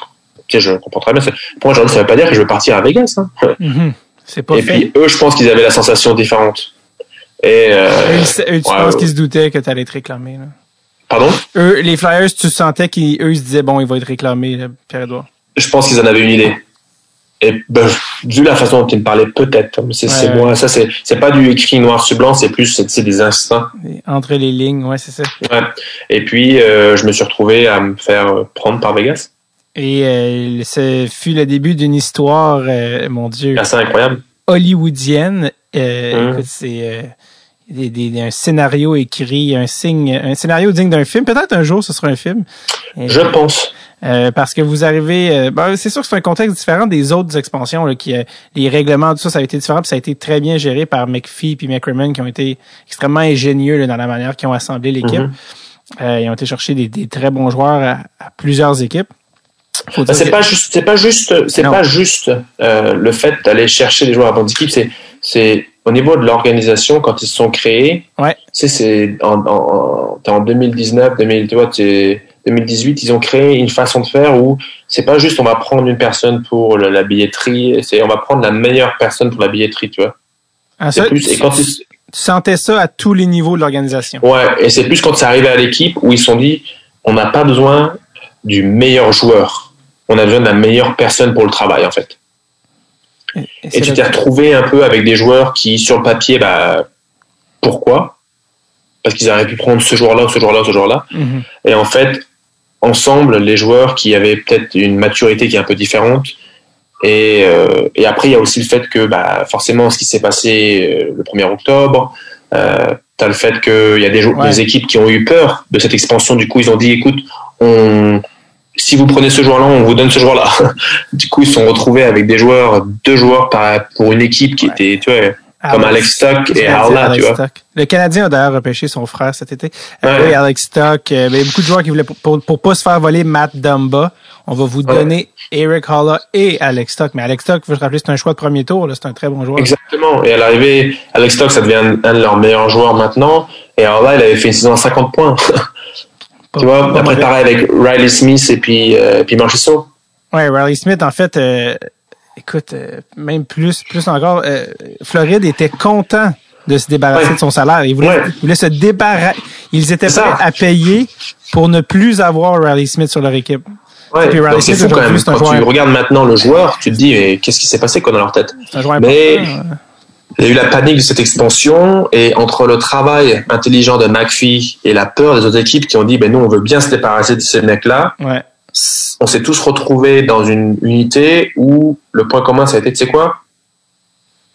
ok, je comprends très bien. Pour moi, ça veut pas dire que je veux partir à Vegas. Hein. C'est pas et puis eux, je pense qu'ils avaient la sensation différente. Et, euh, eux, tu penses qu'ils se doutaient que tu allais être réclamé, là? Pardon? Eux, les Flyers, tu sentais qu'eux, ils se disaient, bon, il va être réclamé, Pierre-Edouard. Je pense qu'ils en avaient une idée. Et ben, vu la façon dont ils me parlaient, peut-être. C'est moi, ça, c'est, c'est pas du écrit noir sur blanc, c'est plus, c'est, des instants. Entre les lignes, ouais, c'est ça. Et puis, euh, je me suis retrouvé à me faire prendre par Vegas. Et euh, ce fut le début d'une histoire, euh, mon Dieu. Assez incroyable. Hollywoodienne. Euh, hum. Écoute, c'est euh, des, des, un scénario écrit, un signe, un scénario digne d'un film. Peut-être un jour ce sera un film. Je pense. parce que vous arrivez, ben, c'est sûr que c'est un contexte différent des autres expansions, là, qui les règlements, tout ça, ça a été différent, puis ça a été très bien géré par McPhee et McCrimmon, qui ont été extrêmement ingénieux là, dans la manière qu'ils ont assemblé l'équipe. Mm-hmm. ils ont été chercher des, des très bons joueurs à plusieurs équipes. Bah, c'est pas juste, c'est pas juste, c'est pas juste euh, le fait d'aller chercher des joueurs à équipe. C'est, c'est au niveau de l'organisation quand ils se sont créés. Ouais. C'est, c'est en, en, en 2019, 2018, ils ont créé une façon de faire où c'est pas juste on va prendre une personne pour la, billetterie, c'est on va prendre la meilleure personne pour la billetterie, tu vois. Ah, c'est plus, et quand tu sentais ça à tous les niveaux de l'organisation. Ouais, et c'est plus quand c'est arrivé à l'équipe où ils se sont dit on n'a pas besoin du meilleur joueur. On a besoin de la meilleure personne pour le travail, en fait. Et, tu t'es retrouvé un peu avec des joueurs qui, sur le papier, bah, pourquoi? Parce qu'ils auraient pu prendre ce joueur-là, ce joueur-là, ce joueur-là. Mm-hmm. Et en fait, ensemble, les joueurs qui avaient peut-être une maturité qui est un peu différente. Et, euh, et après, il y a aussi le fait que, bah, forcément, ce qui s'est passé euh, le 1er octobre, euh, tu as le fait qu'il y a des, des équipes qui ont eu peur de cette expansion. Du coup, ils ont dit, écoute, on, si vous prenez ce joueur-là, on vous donne ce joueur-là. du coup, ils se sont retrouvés avec des joueurs, deux joueurs pour une équipe qui était, tu vois, ah comme Alex Stock et Harla, tu vois. Le Canadien a d'ailleurs repêché son frère cet été. Euh, oui, Alex Stock. Euh, il y a beaucoup de joueurs qui voulaient, pour, pour, pas se faire voler Matt Dumba, on va vous donner Eric Halla et Alex Stock. Mais Alex Stock, vous vous rappeler, c'est un choix de premier tour, c'est un très bon joueur. Exactement. Et à l'arrivée, Alex Stock, ça devient un, de leurs meilleurs joueurs maintenant. Et Harla, il avait fait une saison à 50 points. Tu vois, après, pareil avec Riley Smith et puis, euh, puis. Ouais, Riley Smith, en fait, euh, écoute, euh, même plus, plus encore, euh, Floride était content de se débarrasser de son salaire. Ils voulaient, se débarrasser. Ils étaient prêts à payer pour ne plus avoir Riley Smith sur leur équipe. Ouais, c'est fou quand même. Quand tu regardes maintenant le joueur, tu te dis, qu'est-ce qui s'est passé quoi dans leur tête? Mais, il y a eu la panique de cette expansion et entre le travail intelligent de McPhee et la peur des autres équipes qui ont dit ben nous on veut bien se débarrasser de ces mecs-là, ouais. on s'est tous retrouvés dans une unité où le point commun ça a été tu sais quoi?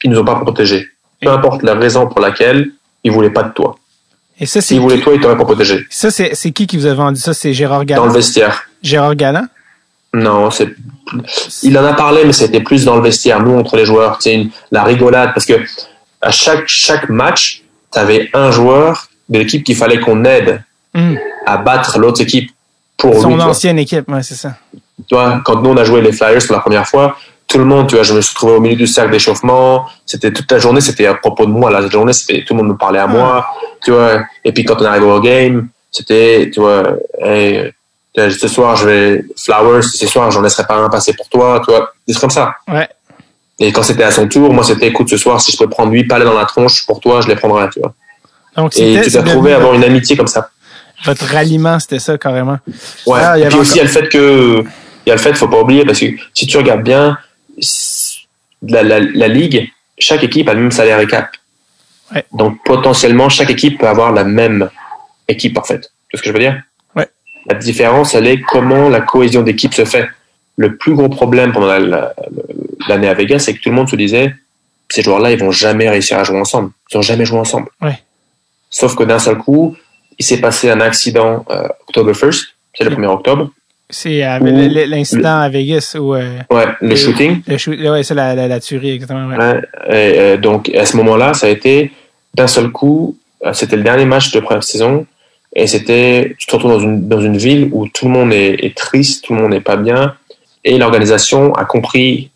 Ils nous ont pas protégés. Peu importe la raison pour laquelle ils voulaient pas de toi. Et ça c'est S'ils voulaient toi, ils t'auraient pas protégé. Ça c'est c'est qui qui vous a vendu ça? C'est Gérard Galland? Dans le vestiaire. Gérard Galland? Non, c'est. Il en a parlé, mais c'était plus dans le vestiaire, nous entre les joueurs. C'est la rigolade parce que à chaque chaque match, tu avais un joueur de l'équipe qu'il fallait qu'on aide hmm. à battre l'autre équipe pour son ancienne équipe, ouais, c'est ça. Tu vois, quand nous on a joué les Flyers pour la première fois, tout le monde, tu vois, je me suis trouvé au milieu du cercle d'échauffement. C'était toute la journée, c'était à propos de moi. La journée, c'était tout le monde me parlait à moi, tu vois. Et puis quand on arrive au game, c'était, tu vois, hey, ce soir, je vais Flowers, ce soir, j'en laisserai pas un passer pour toi, tu vois, des comme ça. Ouais. Et quand c'était à son tour, moi, c'était, écoute, ce soir, si je peux prendre huit palais dans la tronche pour toi, je les prendrai, tu vois. Donc, et tu t'es trouvé avoir une amitié comme ça. Votre ralliement, c'était ça carrément. Ouais. Ah, et puis aussi, il y a le fait que, il y a le fait, faut pas oublier, parce que si tu regardes bien, la, la, la ligue, chaque équipe a le même salaire et cap. Ouais. Donc potentiellement, chaque équipe peut avoir la même équipe en fait. Tu vois ce que je veux dire? La différence, elle est comment la cohésion d'équipe se fait. Le plus gros problème pendant l'année à Vegas, c'est que tout le monde se disait ces joueurs-là, ils vont jamais réussir à jouer ensemble. Ils vont jamais jouer ensemble. Ouais. Sauf que d'un seul coup, il s'est passé un accident euh, octobre 1st, c'est le 1er octobre. C'est euh, l'incident à Vegas où. Euh, ouais, le, shooting. Le ouais, c'est la, la, la, tuerie, exactement. Ouais. ouais et, donc, à ce moment-là, ça a été d'un seul coup, c'était le dernier match de première saison, et c'était, tu te retrouves dans une, dans une ville où tout le monde est, est triste, tout le monde n'est pas bien, et l'organisation a compris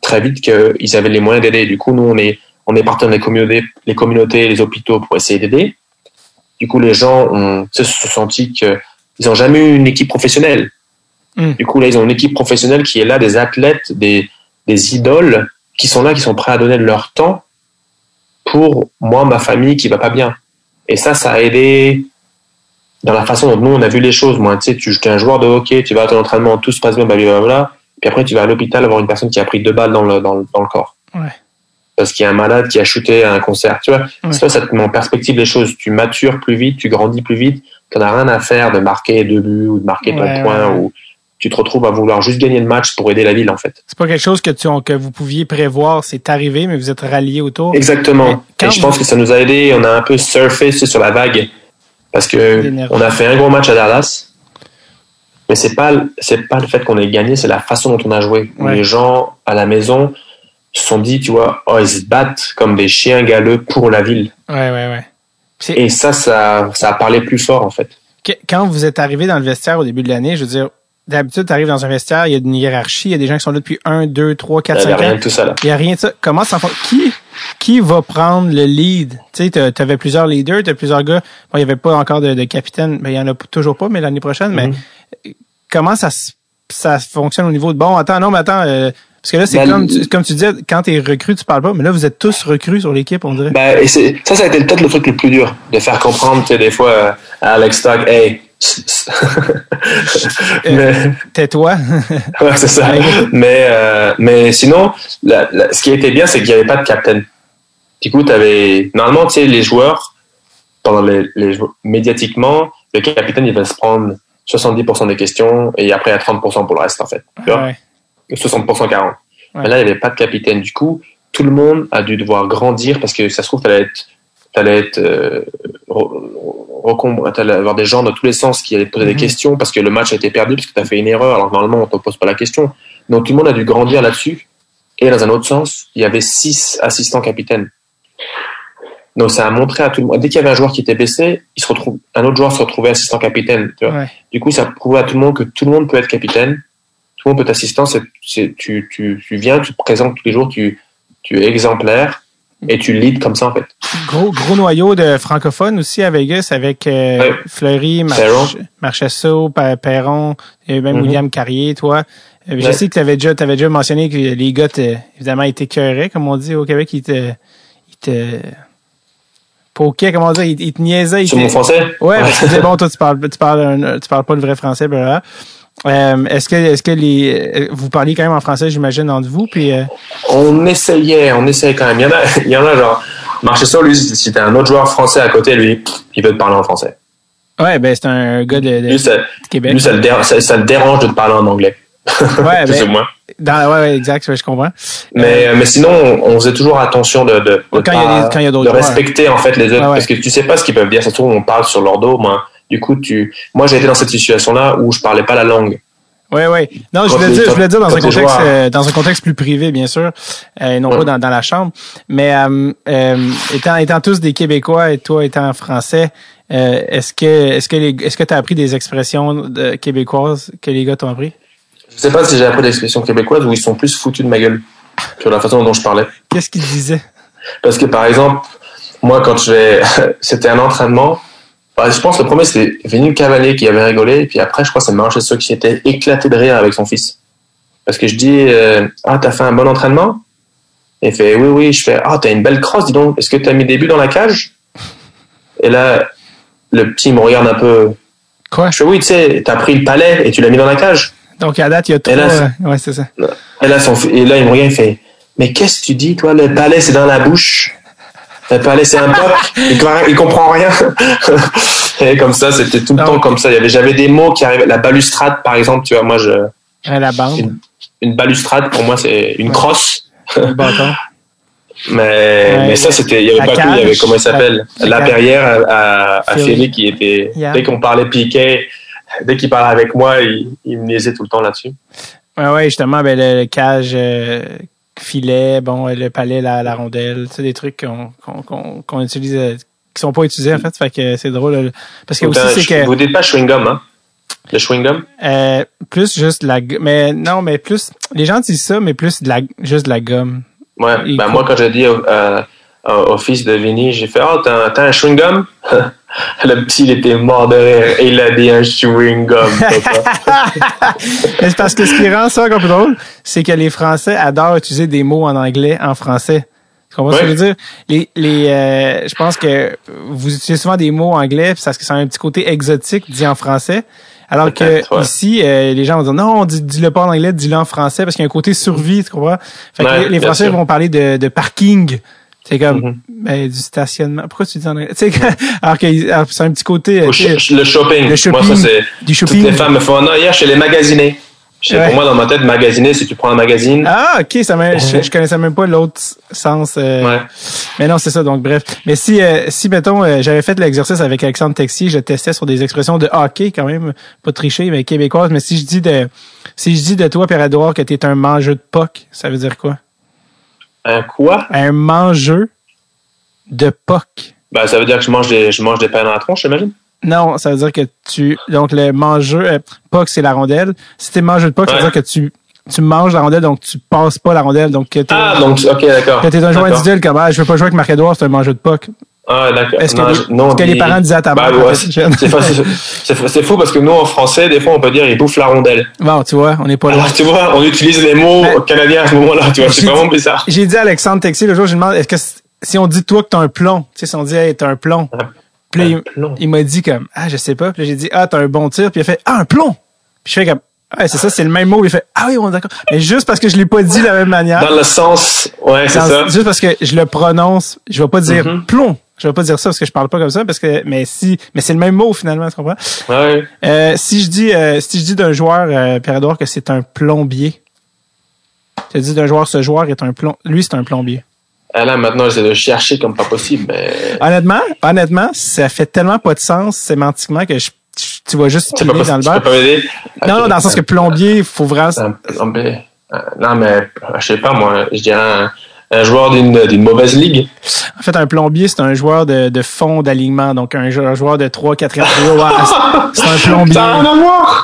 très vite qu'ils avaient les moyens d'aider. Du coup, nous, on est, on est partenaire des communautés, les communautés, les hôpitaux pour essayer d'aider. Du coup, les gens ont, se sont sentis qu'ils n'ont jamais eu une équipe professionnelle. Hmm. Du coup, là, ils ont une équipe professionnelle qui est là, des athlètes, des, des idoles, qui sont là, qui sont prêts à donner leur temps pour moi, ma famille qui va pas bien. Et ça, ça a aidé dans la façon dont nous, on a vu les choses. Moi, tu sais, tu es un joueur de hockey, tu vas à ton entraînement, tout se passe bien, blablabla. Puis après, tu vas à l'hôpital voir une personne qui a pris deux balles dans le, dans le, dans le corps. Ouais. Parce qu'il y a un malade qui a shooté à un concert. Tu vois, ouais. ça, ça te met en perspective les choses. Tu matures plus vite, tu grandis plus vite. Tu n'as rien à faire de marquer deux buts ou de marquer ton point ou tu te retrouves à vouloir juste gagner le match pour aider la ville en fait. C'est pas quelque chose que, tu, que vous pouviez prévoir, c'est arrivé, mais vous êtes ralliés autour. Exactement. Et je pense que ça nous a aidé. On a un peu surfé sur la vague parce que on a fait un gros match à Dallas. Mais c'est pas c'est pas le fait qu'on ait gagné, c'est la façon dont on a joué. Ouais. Les gens à la maison se sont dit, tu vois, oh ils se battent comme des chiens galeux pour la ville. Ouais ouais ouais. Et ça, ça ça a parlé plus fort en fait. Quand vous êtes arrivé dans le vestiaire au début de l'année, je veux dire, d'habitude, tu arrives dans un vestiaire, il y a une hiérarchie, il y a des gens qui sont là depuis 1, 2, 3, 4, 5 ans. Il n'y a rien de tout ça là. Il n'y a rien de ça. Comment ça Qui, qui va prendre le lead? Tu sais, tu avais plusieurs leaders, tu as plusieurs gars. Bon, il n'y avait pas encore de, de capitaine, mais il n'y en a toujours pas, mais l'année prochaine. Mm -hmm. Mais comment ça, ça fonctionne au niveau de bon, attends, non, mais attends, euh, parce que là, c'est ben, comme, tu, comme tu disais, quand tu es recru, tu parles pas, mais là, vous êtes tous recrues sur l'équipe, on dirait. Ben, et ça, ça a été peut-être le truc le plus dur, de faire comprendre, sais, des fois, euh, à Alex Stock, hey, mais... Tais-toi. ouais, c'est ça. mais, euh, mais sinon, la, la, ce qui était bien, c'est qu'il n'y avait pas de capitaine. Du coup, avais... normalement, tu sais, les joueurs, pendant les, les, médiatiquement, le capitaine, il va se prendre 70% des questions et après, il y a 30% pour le reste, en fait. Tu vois? Ouais. 60% 40. Ouais. Mais là, il n'y avait pas de capitaine. Du coup, tout le monde a dû devoir grandir parce que ça se trouve, tu allais être, allais être euh, allais avoir des gens dans tous les sens qui allaient te poser des questions parce que le match a été perdu parce que tu as fait une erreur. Alors normalement, on ne te pose pas la question. Donc tout le monde a dû grandir là-dessus. Et dans un autre sens, il y avait six assistants capitaines. Donc ça a montré à tout le monde. Dès qu'il y avait un joueur qui était blessé, il se retrouve, un autre joueur se retrouvait assistant capitaine. Tu vois ouais. Du coup, ça prouvait à tout le monde que tout le monde peut être capitaine. Tout le monde peut être assistant. C'est, tu, tu, tu viens, tu te présentes tous les jours, tu, tu es exemplaire et tu leads comme ça en fait. Gros gros noyau de francophones aussi à Vegas avec euh, ouais. Fleury, March Marchesso, Perron et même mm -hmm. William Carrier, toi. Euh, je ouais. sais que tu avais déjà avais déjà mentionné que les gars évidemment étaient cœurés comme on dit au Québec, ils te ils te poquaient, comment dire, ils, ils te niaisaient. Sur mon français? Ouais, parce que bon, toi, tu parles, tu parles, tu parles pas le vrai français, blablabla. Euh, est-ce que, est-ce que les, vous parliez quand même en français, j'imagine, entre vous, puis. Euh... On essayait, on essayait quand même. Il y en a, il y en a genre, Marchessault, lui, si t'as un autre joueur français à côté, lui, il veut te parler en français. Ouais, ben c'est un gars de, de, lui, ça, Québec. Lui, ça le, dérange, ça, ça le dérange de te parler en anglais. Ouais, ben, moins. Dans, ouais, ouais, exact, je comprends. Mais, euh, mais sinon, on, on, faisait toujours attention de, de, de, quand pas, y a des, quand y a de respecter, en fait, les autres. Ouais. Parce que tu sais pas ce qu'ils peuvent dire. Ça se trouve, on parle sur leur dos. Moi, du coup, tu, moi, j'ai été dans cette situation-là où je parlais pas la langue. Oui, oui. Non, je voulais dire, je voulais dire dans un contexte, euh, dans un contexte plus privé, bien sûr, euh, et non ouais. pas dans, dans la chambre. Mais euh, étant, étant tous des Québécois et toi étant français, est-ce que, est-ce que les, est-ce que tu as appris des expressions de, québécoises que les gars t'ont appris? Je sais pas si j'ai appris des expressions québécoises ou ils sont plus foutus de ma gueule sur la façon dont je parlais. Qu'est-ce qu'ils disaient? Parce que par exemple, moi quand je vais, c'était un entraînement bah, je pense que le premier, c'était Vénu Cavalier qui avait rigolé. Et puis après, je crois que c'est Manchester qui s'était éclaté de rire avec son fils. Parce que je dis euh, Ah, t'as fait un bon entraînement? Et il fait Oui, oui. Je fais Ah, t'as une belle crosse, dis donc. Est-ce que t'as mis des buts dans la cage? Et là, le petit me regarde un peu. Quoi? Je fais, oui, tu sais, t'as pris le palais et tu l'as mis dans la cage. Donc, à date, il y a trois. ouais, c'est ça. Et là, son, et là, il me regarde, il fait, mais qu'est-ce que tu dis, toi? Le palais, c'est dans la bouche. Le palais, c'est un pop. il, il comprend rien. et comme ça, c'était tout le temps comme ça. Il y avait, j'avais des mots qui arrivaient. La balustrade, par exemple, tu vois, moi, je. la bande. Une, balustrade, pour moi, c'est une crosse. mais, mais ça, c'était, il y avait pas tout. Il y avait, comment il s'appelle? La, perrière à, à, qui était, dès qu'on parlait piquet, dès qu'il parlait avec moi, il, il me niaisait tout le temps là-dessus. Ouais, ouais, justement, ben, le, cage, euh, filet, bon, le palais, la, la rondelle, tu sais, des trucs qu'on qu'on qu'on utilise, euh, qui sont pas utilisés, en fait. Fait que c'est drôle. Parce que aussi, c'est que. Vous dites pas chewing-gum, hein? Le chewing-gum? Euh, plus juste la mais non, mais plus, les gens disent ça, mais plus de la, juste de la gomme. Ouais, ben moi, quand j'ai dit euh, au fils de Vinny, j'ai fait, oh, t'as un chewing-gum? Le petit, il était mort de rire et il a dit un chewing-gum. c'est parce que ce qui rend ça encore plus drôle, c'est que les Français adorent utiliser des mots en anglais en français. Tu comprends ce que je veux dire? Les, les, euh, je pense que vous utilisez souvent des mots anglais parce que c'est un petit côté exotique dit en français. Alors que ici, euh, les gens vont dire non, dis-le pas en anglais, dis-le en français parce qu'il y a un côté survie, tu comprends? Fait que les, Français vont parler de, de parking c'est comme mm-hmm. ben, du stationnement. Pourquoi tu dis en anglais? alors que c'est un petit côté. le shopping. Le shopping. Moi, ça, c'est. Du shopping. Toutes les femmes me font non, hier, je les magasiner. Pour moi, dans ma tête, magasiner, c'est tu prends un magazine. Ah, ok, ça mm-hmm. je, connaissais même pas l'autre sens. Euh, ouais. Mais non, c'est ça, donc bref. Mais si, euh, si mettons, euh, j'avais fait l'exercice avec Alexandre Texier, je testais sur des expressions de hockey quand même, pas tricher, mais québécoise. Mais si je dis de, si je dis de toi, Pierre-Edouard, que t'es un mangeur de POC, ça veut dire quoi? Un quoi? Un mangeur de POC. Ben, ça veut dire que je mange des, je mange des pains dans la tronche, j'imagine? Non, ça veut dire que tu. Donc, le mangeur. Euh, POC, c'est la rondelle. Si t'es mangeur de POC, ça veut dire que tu, tu manges la rondelle, donc tu passes pas la rondelle. Donc, que ah, donc, ok, d'accord. Que t'es un joueur individuel, comme, ah, je veux pas jouer avec Marc-Edouard, c'est un mangeur de POC. Ah, d'accord. Est-ce que, non, que les parents disaient à ta bah, mère? c'est fou parce que nous, en français, des fois, on peut dire ils bouffent la rondelle. Bon, tu vois, on n'est pas là. Alors, tu vois, on utilise les mots canadiens à ce moment-là, tu vois, c'est vraiment bizarre. J'ai dit à Alexandre Texier le jour, je lui demande, est-ce que si on dit toi que t'as un plomb, tu sais, si on dit hey, t'as un plomb. Puis il, m'a dit comme ah je sais pas. Puis j'ai dit ah t'as un bon tir. Puis il a fait ah un plomb. Puis je fais comme ah c'est ça c'est le même mot. Il fait ah oui on est d'accord. Mais juste parce que je l'ai pas dit de la même manière. Dans le sens ouais c'est ça. Juste parce que je le prononce, je vais pas dire mm-hmm. plomb. Je vais pas dire ça parce que je parle pas comme ça parce que mais si mais c'est le même mot finalement tu comprends? Ouais. Euh, si je dis euh, si je dis d'un joueur euh, Pierre Edouard que c'est un plombier. Tu dis d'un joueur ce joueur est un plomb lui c'est un plombier. Ah là, maintenant, je vais le chercher comme pas possible. Mais... Honnêtement, honnêtement, ça fait tellement pas de sens sémantiquement que je, tu vas juste tu dans le bar. Non, non, dans le sens que plombier, il faut vraiment. plombier. Euh, non, mais je sais pas, moi, je dirais un, joueur d'une mauvaise ligue. En fait, un plombier, c'est un joueur de, de fond d'alignement, donc un joueur de 3 4 4 C'est un plombier.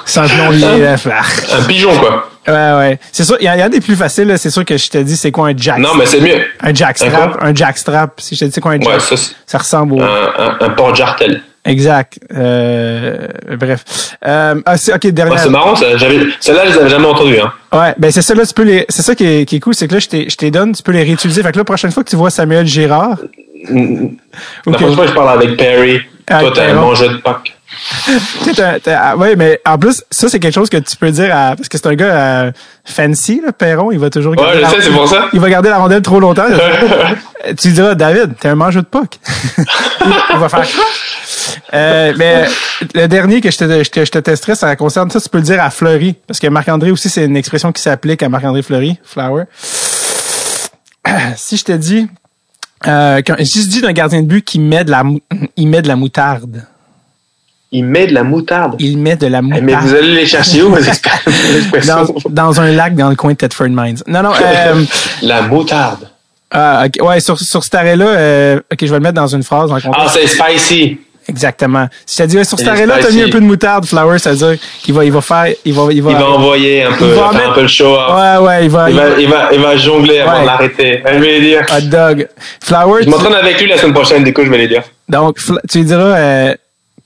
C'est un plombier. un pigeon, quoi. Ouais, ouais. C'est sûr, il y, a des plus faciles, c'est sûr que je te dis c'est quoi un jack? Non, mais c'est mieux. Un jackstrap. Un, jackstrap. Si je te dis c'est quoi un jack? Ouais, ça, ça, ressemble au. Un, un, port jartel. Exact. Euh, bref. Euh, ah, c'est, ok, dernière. c'est marrant, ça, j'avais, celle-là, je les avais jamais entendues, hein. Ouais, ben c'est ça, là, tu peux les, c'est ça qui est, qui est cool, c'est que là, je t'ai, je t'ai donne, tu peux les réutiliser. Fait que là, la prochaine fois que tu vois Samuel Girard. La prochaine fois je parle avec Perry, toi, t'as un mangeur de Pâques. Ah, oui, mais en plus, ça, c'est quelque chose que tu peux dire à, parce que c'est un gars euh, fancy, là, Perron, il va toujours garder. Ouais, je sais, c'est pour ça. Il va garder la rondelle trop longtemps. tu diras, David, t'es un mangeur de puck. il va faire quoi? Euh, mais le dernier que je te, je, te, je te testerai, ça concerne ça, tu peux le dire à Fleury. Parce que Marc-André aussi, c'est une expression qui s'applique à Marc-André Fleury, flower. si je te dis, euh, quand, si je dis d'un gardien de but qui met de la, il met de la moutarde il met de la moutarde? Il met de la moutarde. Mais vous allez les chercher où, dans, dans un lac dans le coin de Thetford Mines. Non, non. Euh, la moutarde. Ah, ok. Ouais, sur, sur cet arrêt-là, euh, ok, je vais le mettre dans une phrase. ah, c'est spicy. Exactement. Si tu dit, ouais, sur cet arrêt-là, t'as mis un peu de moutarde, Flower, ça veut dire qu'il va, il va faire, il va, il va, il va envoyer un peu, il va faire un peu le show. Ouais, ouais, il va, il, va, il va, il va jongler avant de l'arrêter. Je vais lui dire. Hot dog. Flower. Je m'entraîne avec lui la semaine prochaine, du coup, je vais lui dire. Donc, tu lui diras, euh,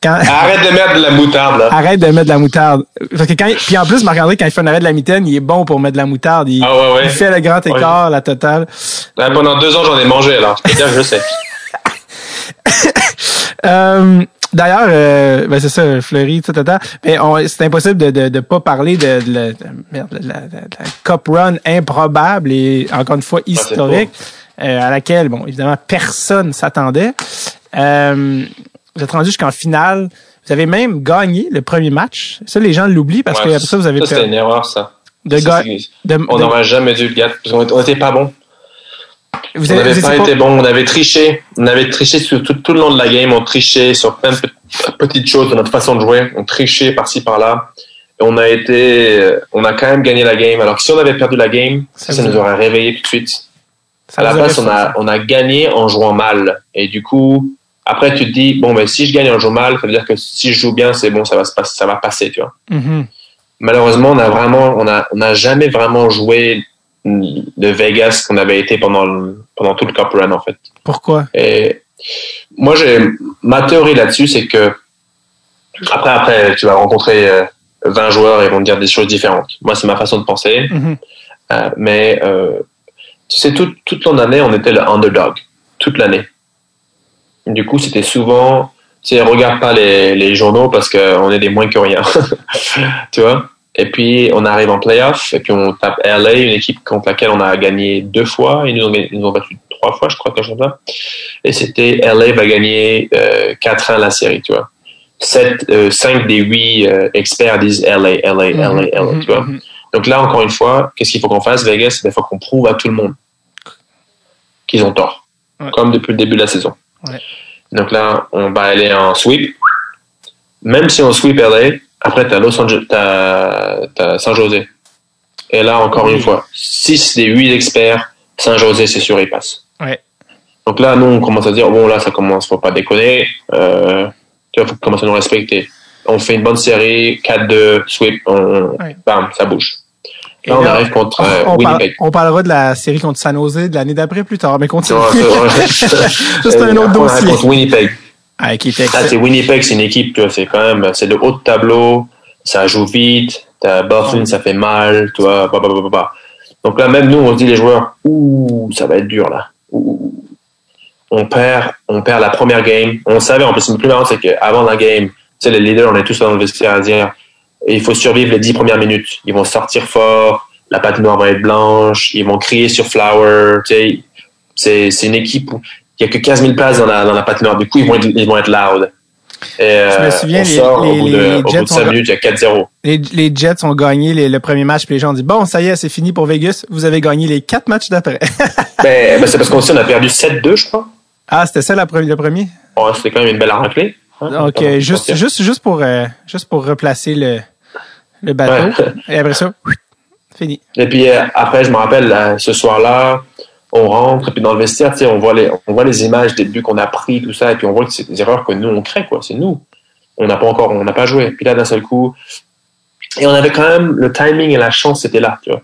Arrête de mettre de la moutarde, là. Arrête de mettre de la moutarde. Parce que quand, puis en plus, Marc-André, quand il fait un arrêt de la mitaine, il est bon pour mettre de la moutarde. Il, ah ouais, ouais. il fait le grand écart, la totale. pendant deux ans, j'en ai mangé, alors. Je peux dire, je sais. Euh, D'ailleurs, euh, ben c'est ça, Fleury, tout, tout. Mais c'est impossible de ne de, pas parler de, de, de, merde, de, la, Cup Run improbable et encore une fois historique, euh, à laquelle, bon, évidemment, personne s'attendait. Euh, vous êtes rendu jusqu'en finale. Vous avez même gagné le premier match. Ça, les gens l'oublient parce que après ça, vous avez. Ça, c'était une erreur, ça. De on n'aurait jamais dû le gagner parce qu'on n'était pas bon. Vous on n'avait pas été bon, on avait triché. On avait triché sur tout, tout, le long de la game, on trichait sur plein de petites choses de notre façon de jouer. On trichait par-ci, par-là. Et on a été, on a quand même gagné la game. Alors que si on avait perdu la game, ça, ça nous aurait réveillé tout de suite. Ça à la place, on a, on a gagné en jouant mal. Et du coup, après, tu te dis, bon, mais si je gagne en jouant mal, ça veut dire que si je joue bien, c'est bon, ça va, se passer, ça va passer, tu vois. Mm-hmm. Malheureusement, on a vraiment, on a, on a jamais vraiment joué de Vegas qu'on avait été pendant pendant tout le Cup Run en fait. Pourquoi? Et moi j'ai ma théorie là-dessus c'est que après après tu vas rencontrer 20 euh, joueurs et ils vont te dire des choses différentes. Moi c'est ma façon de penser. Mm-hmm. Euh, mais euh, tu sais toute toute l'année on était le underdog toute l'année. Du coup c'était souvent tu sais regarde pas les, les journaux parce qu'on est des moins que rien. tu vois? Et puis, on arrive en playoff, et puis on tape LA, une équipe contre laquelle on a gagné deux fois. Ils nous ont, ils nous ont battu trois fois, je crois, que là. Et c'était LA va gagner euh, 4 la série, tu vois. 7, euh, 5 des 8 euh, experts disent LA, LA, LA, LA, tu vois. Mhm. Donc là, encore une fois, qu'est-ce qu'il faut qu'on fasse, Vegas? Il faut qu'on prouve à tout le monde qu'ils ont tort. Comme depuis le début de la saison. Ouais. Donc là, on va aller en sweep. Même si on sweep LA, après, tu as Los Angeles, t'as, Saint-José. Et là, encore une fois, 6 des 8 experts, Saint-José, c'est sûr, il passe. Ouais. Donc là, nous, on commence à dire, bon, là, ça commence, faut pas déconner. Euh, tu vois, faut commencer à nous respecter. On fait une bonne série, 4-2, sweep, on, bam, ça bouge. Là, on arrive contre on, euh, Winnipeg. on parlera de la série contre San Jose de l'année d'après plus tard, mais continue. c'est un autre dossier. contre Winnipeg. Ah, c'est Winnipeg, c'est une équipe, c'est quand même, c'est le haut de tableau, ça joue vite, t'as Bufflin, ça fait mal, tu vois, bah, bah, bah, Donc là, même nous, on se dit les joueurs, ouh, ça va être dur là. On perd, on perd la première game. On savait, en plus, le plus marrant, c'est qu'avant la game, tu sais, les leaders, on est tous dans le vestiaire à dire, il faut survivre les dix premières minutes. Ils vont sortir fort, la patinoire va être blanche, ils vont crier sur Flower, tu sais. C'est, une équipe où il n'y a que 15 000 places dans la, dans la patinoire. Du coup, ils vont être, ils vont être loud. Et, je me euh, souviens, les, sort, les, au bout de, les au Jets bout de 5 minutes, il y a 4-0. Les, les, Jets ont gagné le premier match, puis les gens ont dit Bon, ça y est, c'est fini pour Vegas, vous avez gagné les 4 matchs d'après. ben, ben c'est parce qu'on on a perdu 7-2, je crois. Ah, c'était ça la, le premier? C'était quand même une belle raclée. Hein, Donc, euh, juste, juste, juste, pour, euh, juste pour replacer le, le bateau. Et après ça, fini. Et puis euh, après, je me rappelle, ce soir-là, on rentre, et puis dans le vestiaire, on voit les, on voit les images des buts qu'on a pris, tout ça, et puis on voit que c'est des erreurs que nous, on crée, quoi. C'est nous. On n'a pas encore, on n'a pas joué. Puis là, d'un seul coup, et on avait quand même le timing et la chance, c'était là, tu vois.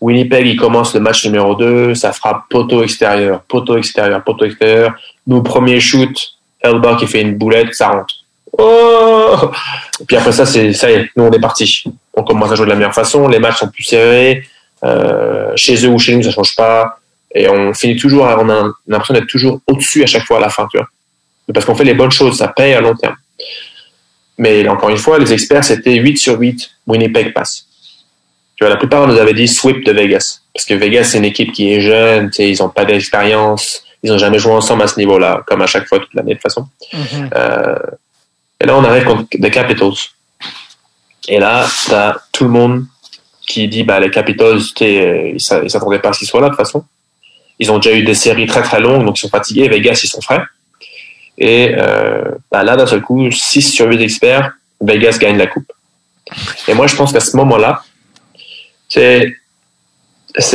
Winnipeg, il commence le match numéro 2, ça frappe poteau extérieur, poteau extérieur, poteau extérieur. Nous, premier shoot, Elba qui fait une boulette, ça rentre. Oh puis après ça, c'est ça y est, nous on est parti. On commence à jouer de la meilleure façon, les matchs sont plus serrés. Euh, chez eux ou chez nous, ça change pas. Et on finit toujours, on a l'impression d'être toujours au-dessus à chaque fois à la fin, tu vois. Parce qu'on fait les bonnes choses, ça paye à long terme. Mais encore une fois, les experts, c'était 8 sur 8, Winnipeg passe. Tu vois, la plupart nous avaient dit sweep de Vegas. Parce que Vegas, c'est une équipe qui est jeune, ils n'ont pas d'expérience, ils n'ont jamais joué ensemble à ce niveau-là, comme à chaque fois toute l'année de toute façon. Mm-hmm. euh, et là, on arrive contre les Capitals. Et là, t'as tout le monde qui dit, bah, les Capitals, sais, ils s'attendaient pas à ce qu'ils soient là de toute façon. Ils ont déjà eu des séries très très longues, donc ils sont fatigués. Vegas, ils sont frais. Et euh, bah là, d'un seul coup, 6 sur 8 experts, Vegas gagne la coupe. Et moi, je pense qu'à ce moment-là, c'est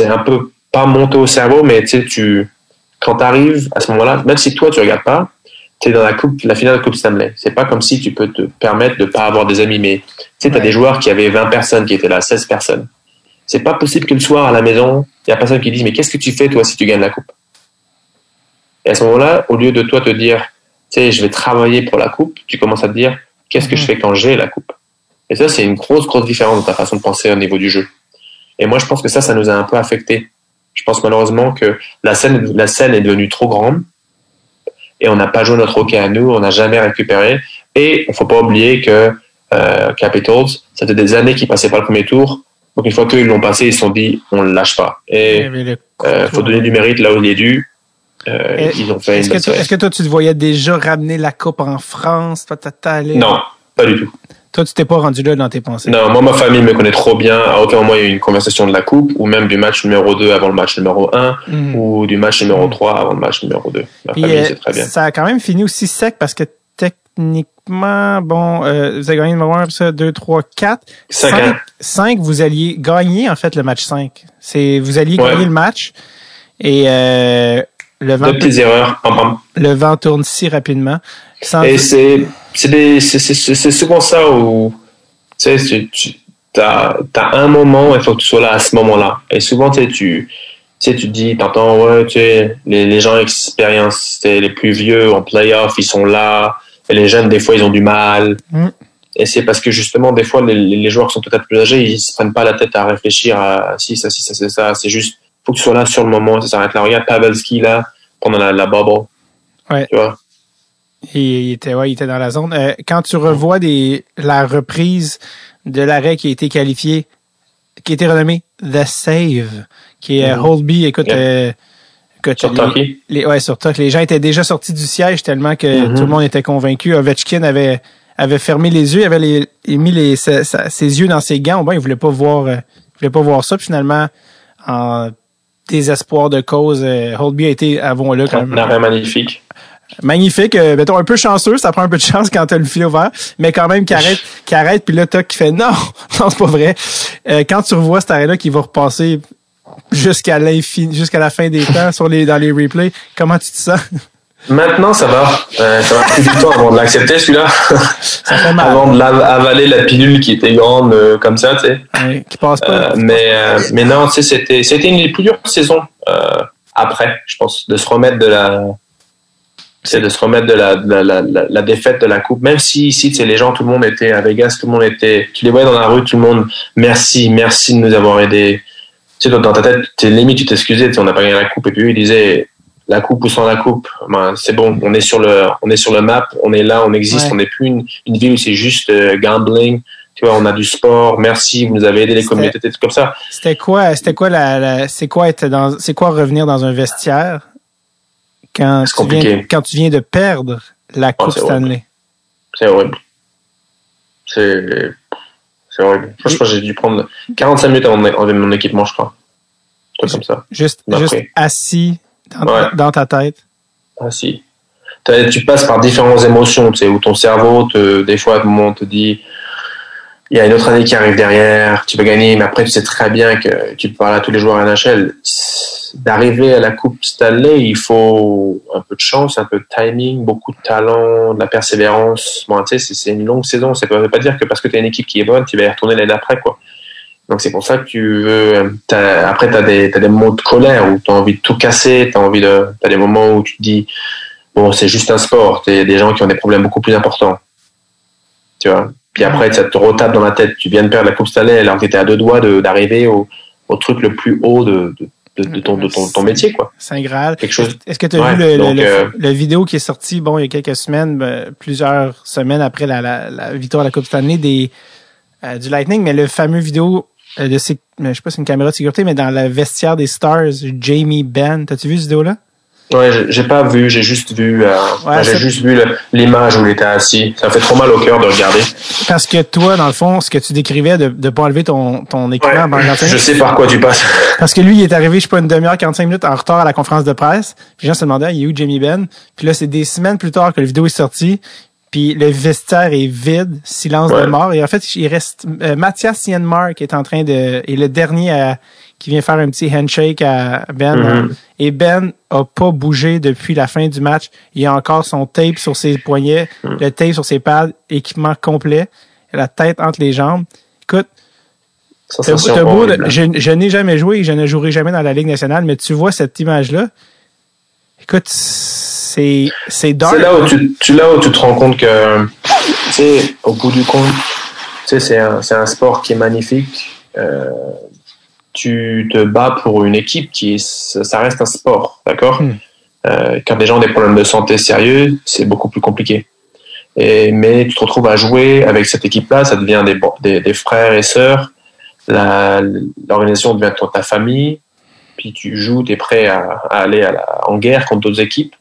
un peu pas monter au cerveau, mais tu quand tu arrives à ce moment-là, même si toi tu regardes pas, tu es dans la coupe, la finale de la Coupe Stanley. C'est pas comme si tu peux te permettre de pas avoir des amis, mais tu sais, t'as des joueurs qui avaient 20 personnes qui étaient là, 16 personnes. C'est pas possible que le soir à la maison, il y a personne qui dit mais qu'est-ce que tu fais toi si tu gagnes la coupe? Et à ce moment-là, au lieu de toi te dire tu sais je vais travailler pour la coupe, tu commences à te dire qu'est-ce que je mhm. fais quand j'ai la coupe? Et ça c'est une grosse grosse différence dans ta façon de penser au niveau du jeu. Et moi je pense que ça ça nous a un peu affecté. Je pense malheureusement que la scène la scène est devenue trop grande. Et on n'a pas joué notre hockey à nous, on n'a jamais récupéré. Et il faut pas oublier que euh, Capitals, ça fait des années qu'ils passaient pas le premier tour. Donc une fois qu'ils l'ont passé, ils se sont dit on le lâche pas. Et il euh, faut donner du mérite là où il est dû. Euh, ils ont fait est-ce, que est-ce que toi tu te voyais déjà ramener la coupe en France? Non, pas du tout. Toi, tu t'es pas rendu là dans tes pensées? Non, moi, ma famille me connaît trop bien. À aucun moment, il y a eu une conversation de la coupe, ou même du match numéro 2 avant le match numéro 1, mm. ou du match numéro 3 mm. avant le match numéro 2. Ma famille, c'est très bien. Ça a quand même fini aussi sec parce que techniquement, bon, euh, vous avez gagné le numéro 1, ça, 2, 3, 4. 5, 5, vous alliez gagner, en fait, le match 5. C'est, vous alliez gagner le match. Et, euh, le vent. De petites erreurs. Le vent tourne si rapidement. Et c'est, c'est, souvent ça où, tu sais, tu, as, as, un moment, il faut que tu sois là à ce moment-là. Et souvent, tu sais, tu, tu, sais, tu te dis, t'entends, ouais, tu sais, les, les gens expérience, les plus vieux en playoff, ils sont là. Et les jeunes, des fois, ils ont du mal. Mm. Et c'est parce que justement, des fois, les, les joueurs qui sont peut-être plus âgés, ils se prennent pas la tête à réfléchir à si ça, si ça, c'est ça. C'est juste, faut que tu sois là sur le moment, ça s'arrête là. Regarde Pavelski, là, pendant la, la bubble. Ouais. Tu vois? Il était, ouais, il était dans la zone. Euh, quand tu revois des, la reprise de l'arrêt qui a été qualifié, qui a été renommé The Save, qui est mm Holby, écoute, euh, sur les, les, ouais, sur Les gens étaient déjà sortis du siège tellement que mm-hmm. tout le monde était convaincu. Ovechkin avait, avait fermé les yeux, avait les, mis les, ses, ses, yeux dans ses gants. Bon, il voulait pas voir, euh, il voulait pas voir ça. Puis finalement, en désespoir de cause, Holby a été, avons-le quand même. Un arrêt magnifique magnifique. Euh, mettons, un peu chanceux, ça prend un peu de chance quand t'as le filet ouvert, mais quand même qui arrête, qui arrête, puis là, t'as qui fait non, non, c'est pas vrai. Euh, quand tu revois cet arrêt-là qui va repasser jusqu'à l'infini, jusqu'à la fin des temps sur les, dans les replays, comment tu te sens? Maintenant, ça va. Euh, ça va plus du temps avant de l'accepter, celui-là. avant de avaler la pilule qui était grande euh, comme ça, tu sais. Ouais, qui passe pas. mais, mais non, tu sais, c'était, c'était une des plus dures saisons après, je pense, de se remettre de la, c'est de se remettre de la, la, la, la, défaite de la coupe. Même si ici, les gens, tout le monde était à Vegas, tout le monde était, tu les voyais dans la rue, tout le monde, merci, merci de nous avoir aidés. Tu sais, dans ta tête, es limite, tu t'excusais, on n'a pas gagné la coupe. Et puis eux, ils disaient, la coupe ou sans la coupe, ben, c'est bon, on est sur le, on est sur le map, on est là, on existe, on n'est plus une, une ville où c'est juste euh, gambling. Tu vois, on a du sport, merci, vous nous avez aidé les communautés, tout comme ça. C'était quoi, c'était quoi la, c'est quoi être dans, c'est quoi revenir dans un vestiaire? Quand, tu viens, quand tu viens de perdre la Coupe Stanley. C'est horrible. C'est horrible. Franchement, j'ai dû prendre 45 minutes avant mon équipement, je crois. Tout comme ça. Juste, juste assis dans, ta tête. Assis. Tu passes par différentes émotions, tu sais, où ton cerveau, te, des fois, à un moment, te dit il y a une autre année qui arrive derrière, tu peux gagner, mais après, tu sais très bien que tu peux parler à tous les joueurs NHL d'arriver à la Coupe Stanley, il faut un peu de chance, un peu de timing, beaucoup de talent, de la persévérance. Bon, tu sais, c'est une longue saison. Ça ne veut pas dire que parce que tu as une équipe qui est bonne, tu vas y retourner l'année d'après, quoi. Donc c'est pour ça que tu veux. après, tu as des, moments de colère où tu as envie de tout casser, tu as envie de. As des moments où tu te dis bon, c'est juste un sport. Il y a des gens qui ont des problèmes beaucoup plus importants. Tu vois? Puis après, ça te retape dans la tête. Tu viens de perdre la Coupe Stanley alors que tu étais à deux doigts d'arriver au, au truc le plus haut de, de de, ton, de ton, ton, métier, quoi. Saint Graal. Quelque chose. Est-ce que tu as vu le, le, euh, le, vidéo qui est sorti, bon, il y a quelques semaines, ben, plusieurs semaines après la, la, la, victoire de la Coupe Stanley des, euh, du Lightning, mais le fameux vidéo euh, de ces, je sais pas si c'est une caméra de sécurité, mais dans le vestiaire des Stars, Jamie Benn. T'as-tu vu cette vidéo-là? Ouais, j'ai pas vu, j'ai juste vu, euh, j'ai juste vu l'image où il était assis. Ça fait trop mal au cœur de regarder. Parce que toi, dans le fond, ce que tu décrivais de ne pas enlever ton, ton équipement ouais, Je sais par quoi tu passes. Parce que lui, il est arrivé, je sais pas, une demi-heure, 45 minutes en retard à la conférence de presse. Puis les gens se demandaient, il est où Jamie Ben? Puis là, c'est des semaines plus tard que la vidéo est sortie. Puis le vestiaire est vide, silence de mort. Et en fait, il reste euh, Mathias Sienmark qui est en train de est le dernier à qui vient faire un petit handshake à Ben. Mm-hmm. Et Ben a pas bougé depuis la fin du match. Il a encore son tape sur ses poignets, mm. le tape sur ses pads, équipement complet, la tête entre les jambes. Écoute, je, je n'ai jamais joué et je ne jouerai jamais dans la Ligue nationale, mais tu vois cette image-là. Écoute, c'est c'est dark. C'est là où tu, tu là où tu te rends compte que, tu sais, au bout du compte, tu sais, c'est un, c'est un sport qui est magnifique. Euh, tu te bats pour une équipe qui est, ça reste un sport, d'accord hmm. Euh, quand les gens ont des problèmes de santé sérieux, c'est beaucoup plus compliqué. Et, mais tu te retrouves à jouer avec cette équipe-là, ça devient des, des, des frères et sœurs. L'organisation devient ta famille. Puis tu joues, tu es prêt à, à aller à la, en guerre contre d'autres équipes.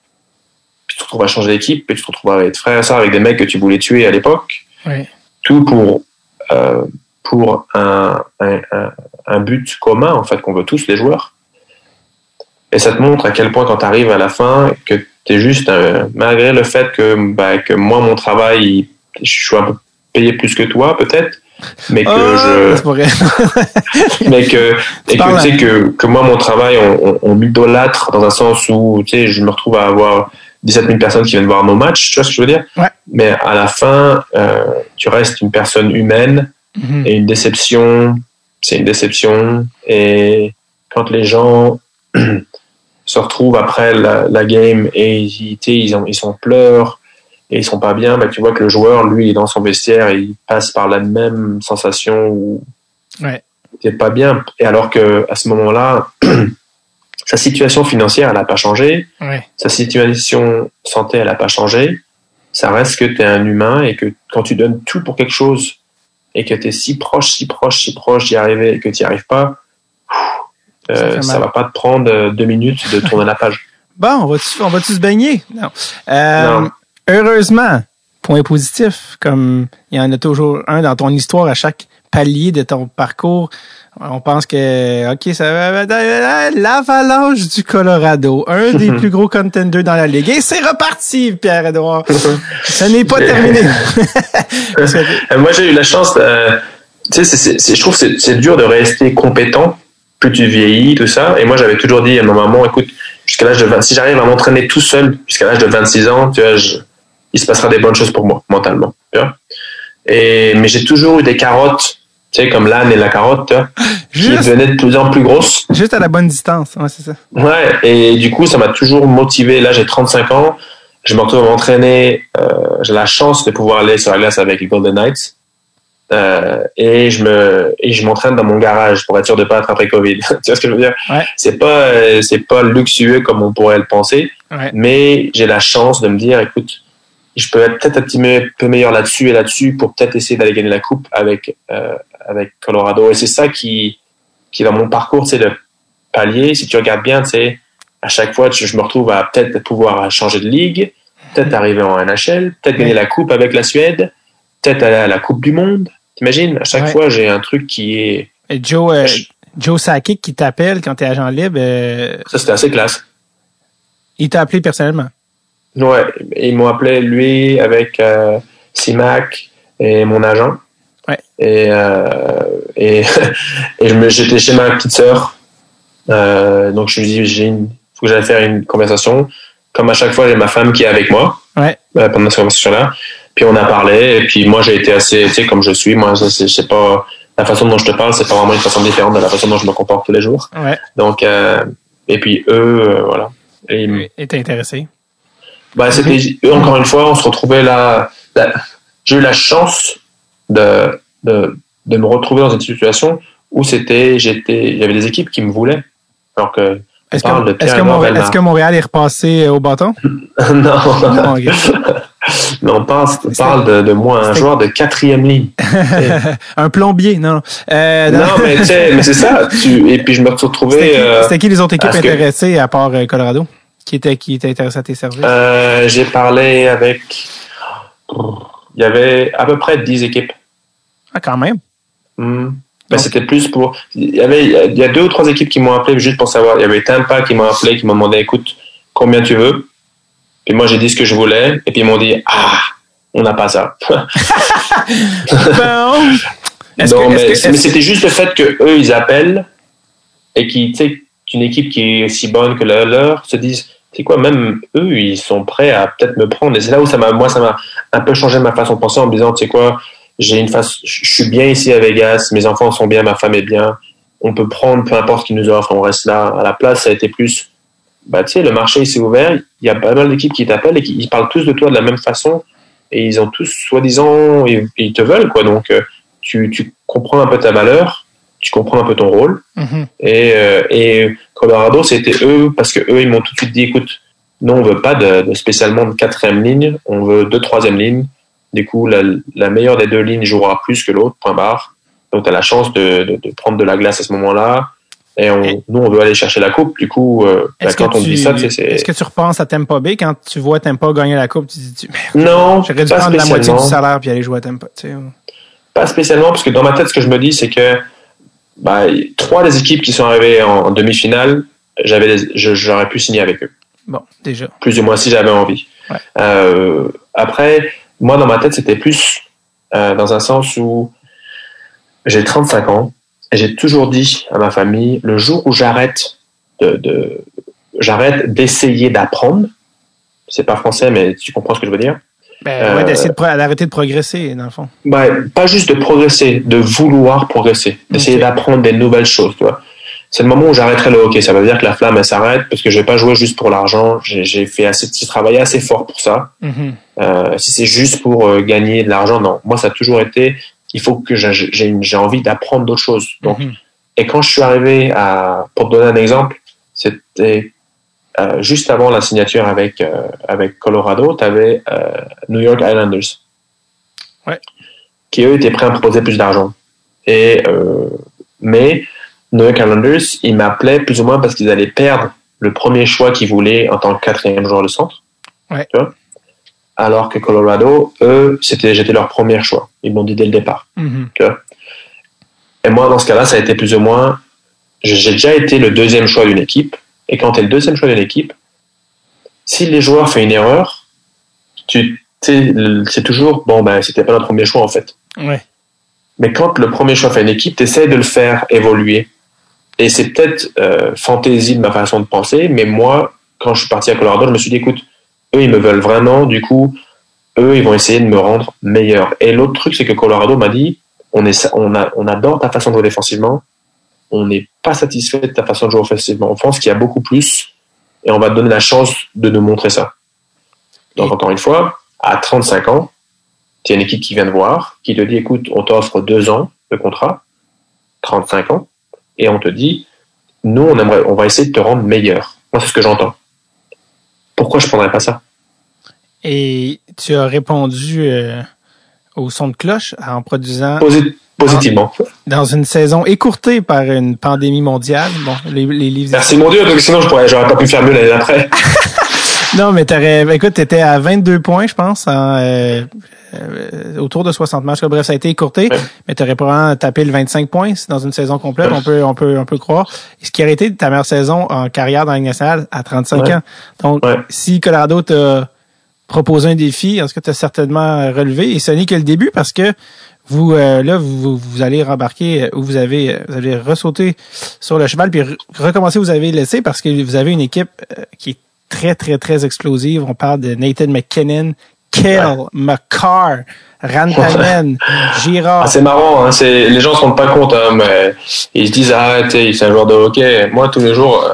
Puis tu te retrouves à changer d'équipe, puis tu te retrouves à être frère et sœur avec des mecs que tu voulais tuer à l'époque. Oui. Tout pour, euh, pour un, un, un, but commun, en fait, qu'on veut tous, les joueurs. Et ça te montre à quel point, quand tu arrives à la fin, que tu es juste, malgré le fait que, bah, que moi, mon travail, je suis un peu payé plus que toi, peut-être, mais que oh, je mais que et que tu sais que, que moi mon travail on, on, m'idolâtre dans un sens où tu sais je me retrouve à avoir 17 000 personnes qui viennent voir nos matchs tu vois ce que je veux dire? Ouais. mais à la fin euh, tu restes une personne humaine Et une déception c'est une déception et quand les gens se retrouvent après la, la game et ils, ils, ont, ils sont pleurs et ils sont pas bien, bah, tu vois que le joueur, lui, est dans son vestiaire et il passe par la même sensation où ouais. n'est pas bien. Et alors que à ce moment-là, sa situation financière, elle n'a pas changé. Ouais. Sa situation santé, elle n'a pas changé. Ça reste que tu es un humain et que quand tu donnes tout pour quelque chose et que tu es si proche, si proche, si proche d'y arriver et que tu n'y arrives pas, euh, ça, va pas te prendre deux minutes de tourner la page. Bon, on va-tu, on va-tu se baigner? Non. Euh, Non. Heureusement, point positif, comme il y en a toujours un dans ton histoire à chaque palier de ton parcours. On pense que, OK, ça va, l'avalanche du Colorado, un des plus gros contenders dans la ligue. Et c'est reparti, Pierre-Edouard. Ça n'est pas terminé. Que- Euh, Moi, j'ai eu la chance. euh, tu sais, je trouve que c'est- c'est dur de rester compétent plus tu vieillis, tout ça. Et moi, j'avais toujours dit à ma maman, écoute, jusqu'à l'âge de 20, si j'arrive à m'entraîner tout seul jusqu'à l'âge de 26 ans, tu vois, je- il se passera des bonnes choses pour moi, mentalement. Tu vois et, mais j'ai toujours eu des carottes, tu sais, comme l'âne et la carotte, qui devenaient de plus en plus grosses. juste à la bonne distance. Ouais, c'est ça. Ouais, et du coup, ça m'a toujours motivé. Là, j'ai 35 ans. Je me retrouve à m'entraîner. Euh, j'ai la chance de pouvoir aller sur la glace avec les Golden Knights. Euh, et je me et je m'entraîne dans mon garage pour être sûr de pas attraper Covid. tu vois ce que je veux dire? Ouais. C'est pas euh, c'est pas luxueux comme on pourrait le penser, Ouais. mais j'ai la chance de me dire, écoute, je peux être peut-être un petit peu meilleur là-dessus et là-dessus pour peut-être essayer d'aller gagner la coupe avec euh, avec Colorado. Et c'est ça qui qui dans mon parcours, c'est le palier. Si tu regardes bien, sais, à chaque fois, je, je me retrouve à peut-être pouvoir changer de ligue, peut-être arriver en NHL, peut-être gagner la coupe avec la Suède, peut-être aller à la Coupe du Monde. T'imagines? À chaque Ouais. fois, j'ai un truc qui est Et Joe, euh, Joe Sakic qui t'appelle quand t'es agent libre, euh, ça, c'était assez classe. il t'a appelé personnellement? Ouais, ils m'ont appelé lui avec euh, Simac et mon agent. Ouais. Et euh, et, et j'étais chez ma petite sœur. Euh, donc je lui dis j'ai une faut que j'aille faire une conversation. Comme à chaque fois j'ai ma femme qui est avec moi Ouais. euh, pendant cette conversation là. Puis on a parlé et puis moi j'ai été assez tu sais comme je suis moi c'est pas la façon dont je te parle c'est pas vraiment une façon différente de la façon dont je me comporte tous les jours. Ouais. Donc euh, et puis eux euh, voilà. Et t'es intéressé? bah, c'était eux, encore une fois, on se retrouvait là. là- J'ai eu la chance de, de, de me retrouver dans une situation où c'était, j'étais, il y avait des équipes qui me voulaient. Alors que, Est-ce parle de que, est-ce que, Montréal, est-ce que Montréal est repassé euh, au bâton? non, Non, mais on parle, de, de moi, un joueur de quatrième ligne. Un plombier, non. non. Euh, non. Non, mais tu sais, mais c'est ça. Tu, et puis je me suis retrouvé. C'était qui, euh, qui les autres équipes que- intéressées à part Colorado? Qui étaient, qui étaient intéressées à tes services? euh, j'ai parlé avec. Il y avait à peu près 10 équipes. Ah, quand même. Ben, Donc- c'était plus pour. Il y avait, il y a deux ou trois équipes qui m'ont appelé juste pour savoir. Il y avait Tampa qui m'a appelé, qui m'a demandé, écoute, combien tu veux? Puis moi, j'ai dit ce que je voulais. Et puis ils m'ont dit, ah, on n'a pas ça. Non, que- mais, c'était juste le fait que eux, ils appellent et qui, tu sais, qu'une équipe qui est aussi bonne que la leur se disent, c'est quoi, même eux, ils sont prêts à peut-être me prendre. Et c'est là où ça m'a, moi, ça m'a un peu changé ma façon de penser en me disant, tu sais quoi, j'ai une face, je suis bien ici à Vegas, mes enfants sont bien, ma femme est bien, on peut prendre peu importe ce qu'ils nous offrent, on reste là. À la place, ça a été plus, bah, tu sais, le marché s'est ouvert, il y a pas mal d'équipes qui t'appellent et qui ils parlent tous de toi de la même façon et ils ont tous, soi-disant, ils, ils te veulent, quoi. Donc, euh, tu, tu comprends un peu ta valeur, tu comprends un peu ton rôle. Mhm. Et, euh, et Colorado, c'était eux, parce que eux, ils m'ont tout de suite dit, écoute, Nous, on veut pas de, spécialement de quatrième ligne, on veut deux troisième lignes. Du coup, la, meilleure des deux lignes jouera plus que l'autre, point barre. Donc, tu as la chance de, prendre de la glace à ce moment-là. Et, nous, on veut aller chercher la coupe. Du coup, euh, ben, quand on dit ça, c'est. Est-ce que tu repenses à Tampa Bay quand tu vois Tampa gagner la coupe? Tu dis, non. J'aurais dû prendre la moitié du salaire puis aller jouer à Tampa. Pas spécialement, parce que dans ma tête, ce que je me dis, c'est que bah, trois des équipes qui sont arrivées en, demi-finale, j'avais, j'aurais pu signer avec eux. Bon, déjà. Plus ou moins si j'avais envie. Euh, après, moi, dans ma tête, c'était plus euh, dans un sens où j'ai 35 ans et j'ai toujours dit à ma famille, le jour où j'arrête de, j'arrête d'essayer d'apprendre, c'est pas français, mais tu comprends ce que je veux dire. Ben, ouais, d'essayer d'arrêter de, progresser, dans le fond. Ben, pas juste de progresser, de vouloir progresser, d'essayer d'apprendre des nouvelles choses, tu vois c'est le moment où j'arrêterai le hockey. Ça veut dire que la flamme, elle s'arrête parce que je vais pas jouer juste pour l'argent. J'ai fait assez, j'ai travaillé assez fort pour ça. Mm-hmm. euh, si c'est juste pour euh, gagner de l'argent, non. Moi, ça a toujours été, il faut que j'ai envie d'apprendre d'autres choses. Donc, mm-hmm. et quand je suis arrivé à, pour te donner un exemple, c'était euh, juste avant la signature avec euh, avec Colorado, tu avais New York Islanders, ouais. qui eux étaient prêts à me proposer plus d'argent. Et mais Noé Calendars, ils m'appelaient plus ou moins parce qu'ils allaient perdre le premier choix qu'ils voulaient en tant que quatrième joueur de centre. Ouais. Alors que Colorado, eux, c'était j'étais leur premier choix. Ils m'ont dit dès le départ. Mm-hmm. Et moi, dans ce cas-là, ça a été plus ou moins. J'ai déjà été le deuxième choix d'une équipe. Et quand tu es le deuxième choix d'une équipe, si les joueurs font une erreur, tu c'est toujours bon ben c'était pas notre premier choix en fait. Ouais. Mais quand le premier choix fait une équipe, tu essaies de le faire évoluer et c'est peut-être euh, fantaisie de ma façon de penser, mais moi, quand je suis parti à Colorado, je me suis dit, écoute, eux, ils me veulent vraiment, du coup, eux, ils vont essayer de me rendre meilleur. Et l'autre truc, c'est que Colorado m'a dit, on, est, on, a, on adore ta façon de jouer défensivement, on n'est pas satisfait de ta façon de jouer offensivement. On pense qu'il y a beaucoup plus, et on va te donner la chance de nous montrer ça. Donc, encore une fois, à 35 ans, tu as une équipe qui vient de voir, qui te dit, écoute, on t'offre deux ans de contrat, 35 ans, et on te dit, nous, on aimerait, on va essayer de te rendre meilleur. Moi, c'est ce que j'entends. Pourquoi je prendrais pas ça? Et tu as répondu euh, au son de cloche en produisant. Positivement. Dans, une saison écourtée par une pandémie mondiale. Bon, les, les livres. Merci mon Dieu, sinon je pourrais, j'aurais pas pu faire mieux l'année d'après. non, mais t'aurais, écoute, t'étais à 22 points, je pense, en, euh, euh, autour de 60 matchs. Bref, ça a été écourté, mais tu aurais probablement tapé le 25 points dans une saison complète, on peut on peut on peut croire. Ce qui aurait été ta meilleure saison en carrière dans la Ligue nationale à 35 ans. Donc si Colorado t'a proposé un défi, est-ce que tu as certainement relevé? Et ce n'est que le début parce que vous euh, là vous, vous allez rembarquer ou vous avez vous allez ressauter sur le cheval puis recommencer vous avez laissé parce que vous avez une équipe euh, qui est très très très explosive. On parle de Nathan McKinnon Kill, McCarr, Rantanen, Girard. Ah, c'est marrant, hein, c'est, les gens se rendent pas compte, hein, mais ils se disent, ah, c'est un joueur de hockey. Moi, tous les jours, euh,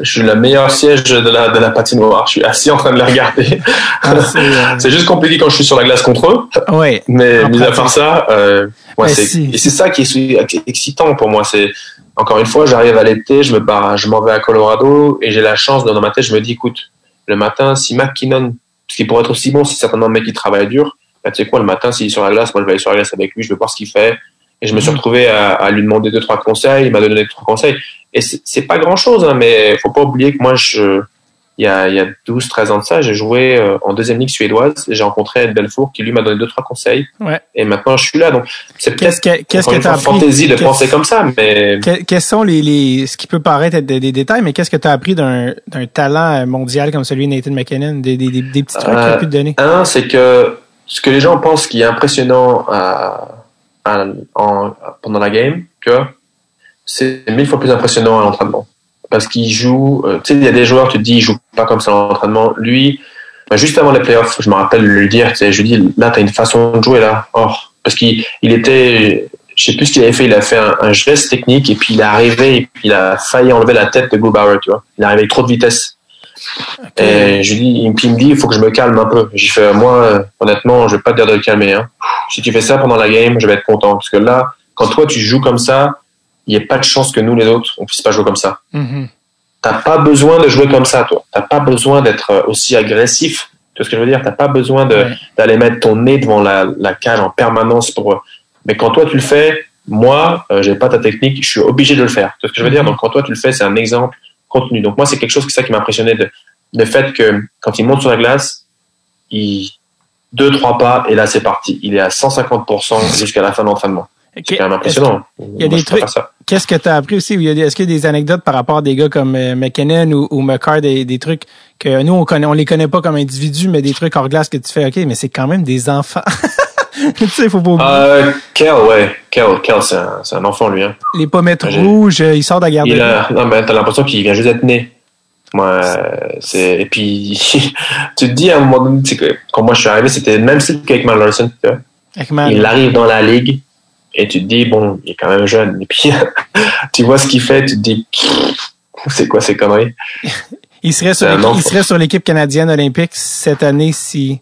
je suis le meilleur siège de la, de la patinoire. Je suis assis en train de les regarder. Ah, euh, c'est, juste compliqué quand je suis sur la glace contre eux. Oui. Mais mis à part ça, euh, c'est, et c'est ça qui est excitant pour moi. C'est, encore une fois, j'arrive à l'été, je me barre, je m'en vais à Colorado et j'ai la chance, dans ma tête, je me dis, écoute, le matin, si McKinnon ce qui pourrait être aussi bon, c'est certainement un mec qui travaille dur. Là, tu sais quoi, le matin, s'il est sur la glace, moi, je vais aller sur la glace avec lui, je vais voir ce qu'il fait. Et je me suis mhm. retrouvé à, à, lui demander deux, trois conseils. Il m'a donné deux, trois conseils. Et c'est pas grand chose, hein, mais faut pas oublier que moi, je, il y a, il y a 12, 13 ans de ça, j'ai joué euh, en deuxième ligue suédoise et j'ai rencontré Ed Belfour qui lui m'a donné deux, trois conseils. Ouais. Et maintenant, je suis là. Donc, c'est peut-être qu'est-ce que, une fantaisie de penser comme ça, mais. quels sont les, les, ce qui peut paraître être des, détails, mais qu'est-ce que tu as appris d'un, d'un talent mondial comme celui de Nathan McKinnon? Des, des, des, petits trucs euh, qu'il a pu te donner? Un, c'est que ce que les gens pensent qui est impressionnant à, à, en, pendant la game, que c'est mille fois plus impressionnant à l'entraînement parce qu'il joue. Euh, tu sais, il y a des joueurs, tu te dis, ils jouent pas comme ça en entraînement. Lui, bah, juste avant les playoffs, je me rappelle lui dire, tu sais, je lui dis, là, t'as une façon de jouer là. Or, parce qu'il il était, je sais plus ce qu'il avait fait, il a fait un, geste technique et puis il est arrivé et puis il a failli enlever la tête de Bauer, tu vois. Il est arrivé avec trop de vitesse. Et je lui dis, puis il me dit, il faut que je me calme un peu. J'ai fait, moi, honnêtement, je vais pas te dire de le calmer. Hein. Si tu fais ça pendant la game, je vais être content. Parce que là, quand toi, tu joues comme ça, il n'y a pas de chance que nous, les autres, on puisse pas jouer comme ça. Mm-hmm. T'as pas besoin de jouer comme ça, toi. T'as pas besoin d'être euh, aussi agressif. Tu vois ce que je veux dire? T'as pas besoin d'aller mettre ton nez devant la, la cage en permanence pour. Mais quand toi tu le fais, moi, euh, j'ai pas ta technique, je suis obligé de le faire. Tu vois ce que je veux dire? Mm-hmm. Donc quand toi tu le fais, c'est un exemple contenu. Donc moi, c'est quelque chose que ça qui m'a impressionné de le fait que quand il monte sur la glace, il deux trois pas et là c'est parti. Il est à 150% jusqu'à la fin de l'entraînement. C'est quand même impressionnant. Il y a des trucs. Qu'est-ce que tu as appris aussi? Est-ce qu'il y a des anecdotes par rapport à des gars comme euh, McKinnon ou, ou McCart, des, des, trucs que nous, on connaît, on les connaît pas comme individus, mais des trucs hors glace que tu fais, OK, mais c'est quand même des enfants. tu sais, faut pas oublier. Euh, Kel, ouais. Kel, Kel c'est un, un, enfant, lui. Hein. Les pommettes rouges, euh, il sort de la garde. Non, mais t'as l'impression qu'il vient juste d'être né. Moi, c'est, et puis, tu te dis à un moment donné, que quand moi je suis arrivé, c'était le même style qu'avec Mal Larson, Il arrive dans la ligue, et tu te dis, bon, il est quand même jeune. Et puis, tu vois ce qu'il fait, tu te dis, c'est quoi ces conneries? il serait sur, l'équipe, il serait sur l'équipe canadienne olympique cette année si.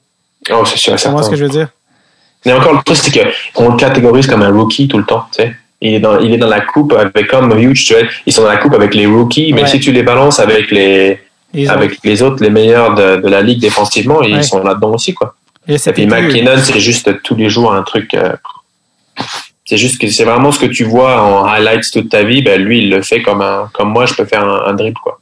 Oh, c'est sûr, certain. ce que je veux dire? Mais encore, le truc, c'est qu'on le catégorise comme un rookie tout le temps, tu sais. Il est dans, il est dans la coupe avec comme huge, tu vois. Ils sont dans la coupe avec les rookies, mais si tu les balances avec les, avec les autres, les meilleurs de, de la ligue défensivement, ils sont là-dedans aussi, quoi. Et, puis McKinnon, c'est juste tous les jours un truc, euh, c'est juste que c'est vraiment ce que tu vois en highlights toute ta vie. Ben, lui, il le fait comme un, comme moi, je peux faire un, un dribble, quoi.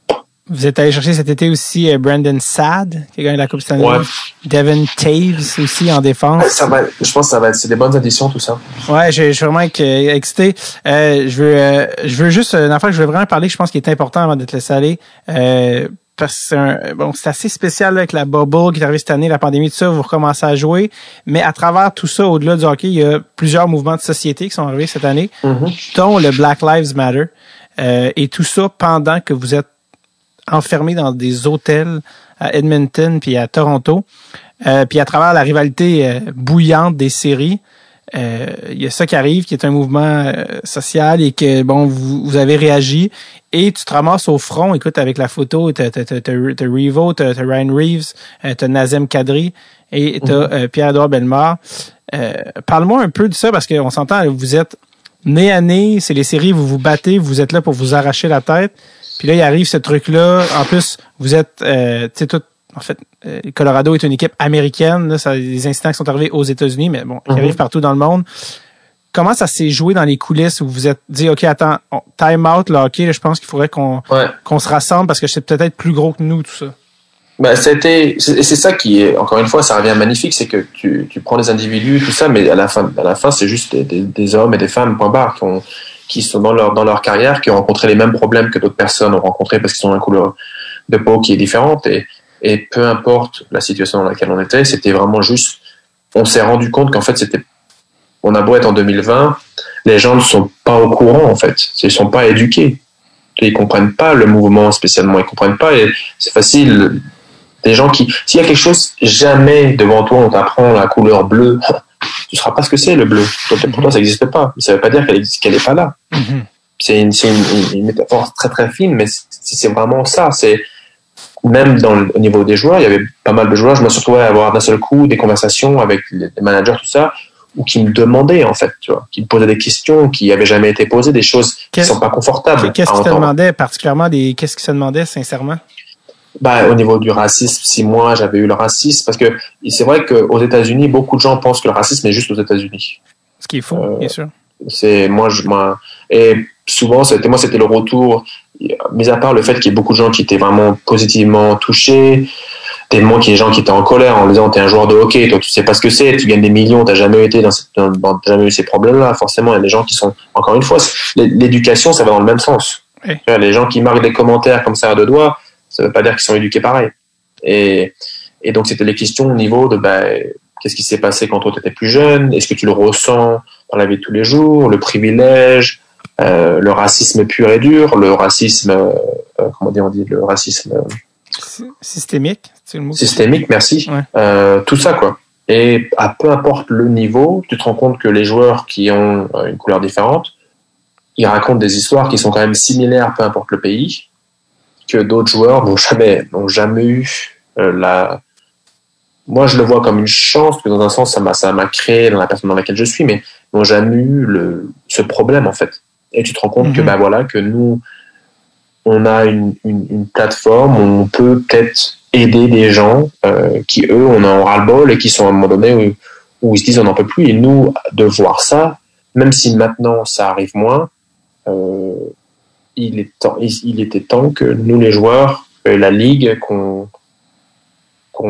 Vous êtes allé chercher cet été aussi euh, Brandon Sad, qui a gagné la Coupe Stanley. Ouais. Devin Taves aussi en défense. Ça va, je pense que ça va être, c'est des bonnes additions, tout ça. Ouais, je, je suis vraiment excité. Euh, je veux, euh, je veux juste, une fois que je veux vraiment parler, je pense qu'il est important avant de te laisser aller. Euh, parce que c'est bon, c'est assez spécial avec la bubble qui est arrivée cette année, la pandémie, tout ça, vous recommencez à jouer. Mais à travers tout ça, au-delà du hockey, il y a plusieurs mouvements de société qui sont arrivés cette année, mm-hmm. dont le Black Lives Matter. Euh, et tout ça pendant que vous êtes enfermé dans des hôtels à Edmonton puis à Toronto. Euh, puis à travers la rivalité euh, bouillante des séries, il y a ça qui arrive, qui est un mouvement euh, social et que bon, vous, vous, avez réagi et tu te ramasses au front. Écoute, avec la photo, t'as t'as t'as Revo, t'as Ryan Reeves, euh, t'as Nazem Kadri et t'as mhm. Pierre-Edouard Bellemare. Parle-moi un peu de ça parce qu'on s'entend, vous êtes nez à nez, c'est les séries, vous vous battez, vous êtes là pour vous arracher la tête. Puis là, il arrive ce truc-là. En plus, vous êtes, tu sais, tout en fait, euh, Colorado est une équipe américaine. Là, ça, des incidents qui sont arrivés aux États-Unis, mais bon, ils mhm. arrivent partout dans le monde. Comment ça s'est joué dans les coulisses où vous vous êtes dit, OK, attends, time out, là, OK, je pense qu'il faudrait qu'on qu'on se rassemble parce que c'est peut-être plus gros que nous, tout ça? Ben, c'était, c'est ça qui est, encore une fois, ça revient magnifique, c'est que tu, tu prends des individus, tout ça, mais à la fin, à la fin, c'est juste des, des, hommes et des femmes, point barre, qui, ont, qui sont dans leur, dans leur carrière, qui ont rencontré les mêmes problèmes que d'autres personnes ont rencontrés parce qu'ils ont une couleur de peau qui est différente et, et peu importe la situation dans laquelle on était, c'était vraiment juste, on s'est rendu compte qu'en fait, c'était, on a beau être en 2020, les gens ne sont pas au courant, en fait. Ils sont pas éduqués. Ils comprennent pas le mouvement spécialement. Ils comprennent pas et c'est facile. Des gens qui, s'il y a quelque chose, jamais devant toi, on t'apprend la couleur bleue, tu ne sauras pas ce que c'est le bleu. Pour toi, ça n'existe pas. Ça veut pas dire qu'elle qu'elle est pas là. Mm-hmm. C'est une, une, une, métaphore très très fine, mais c'est vraiment ça. C'est même dans le, au niveau des joueurs, il y avait pas mal de joueurs. Je me suis retrouvé à avoir d'un seul coup des conversations avec les, managers, tout ça, ou qui me demandaient en fait, tu vois, qui me posaient des questions qui n'avaient jamais été posées, des choses qui sont pas confortables. Qu'est-ce qui te demandait particulièrement des, qu'est-ce qui se demandait sincèrement? Bah, au niveau du racisme, si moi j'avais eu le racisme, parce que c'est vrai qu'aux États-Unis, beaucoup de gens pensent que le racisme est juste aux États-Unis. Ce qui est faux, euh, bien sûr. C'est moi, je, moi, et souvent, c'était moi, c'était le retour mis à part le fait qu'il y ait beaucoup de gens qui étaient vraiment positivement touchés, tellement qu'il y ait des gens qui étaient en colère en disant t'es un joueur de hockey, toi tu sais pas ce que c'est, tu gagnes des millions, t'as jamais été dans, cette, jamais eu ces problèmes-là. Forcément, il y a des gens qui sont encore une fois, l'éducation ça va dans le même sens. Les gens qui marquent des commentaires comme ça à deux doigts, ça veut pas dire qu'ils sont éduqués pareil. Et, et donc c'était les questions au niveau de bah, qu'est-ce qui s'est passé quand toi tu étais plus jeune, est-ce que tu le ressens dans la vie de tous les jours, le privilège, euh, le racisme pur et dur, le racisme, euh, euh, comment dire, on dit, le racisme systémique, systémique, merci. tout ça quoi. Et à peu importe le niveau, tu te rends compte que les joueurs qui ont une couleur différente, ils racontent des histoires qui sont quand même similaires, peu importe le pays, que d'autres joueurs n'ont jamais, n'ont jamais eu la. Moi, je le vois comme une chance, que dans un sens, ça m'a, ça m'a créé dans la personne dans laquelle je suis, mais n'ont jamais eu le, ce problème en fait et tu te rends compte que ben voilà que nous on a une, une, plateforme où on peut peut-être aider des gens euh, qui, eux, on en ras-le-bol et qui sont à un moment donné où, où ils se disent on n'en peut plus. Et nous, de voir ça, même si maintenant ça arrive moins, euh, il, est temps, il, était temps que nous, les joueurs, la ligue, qu'on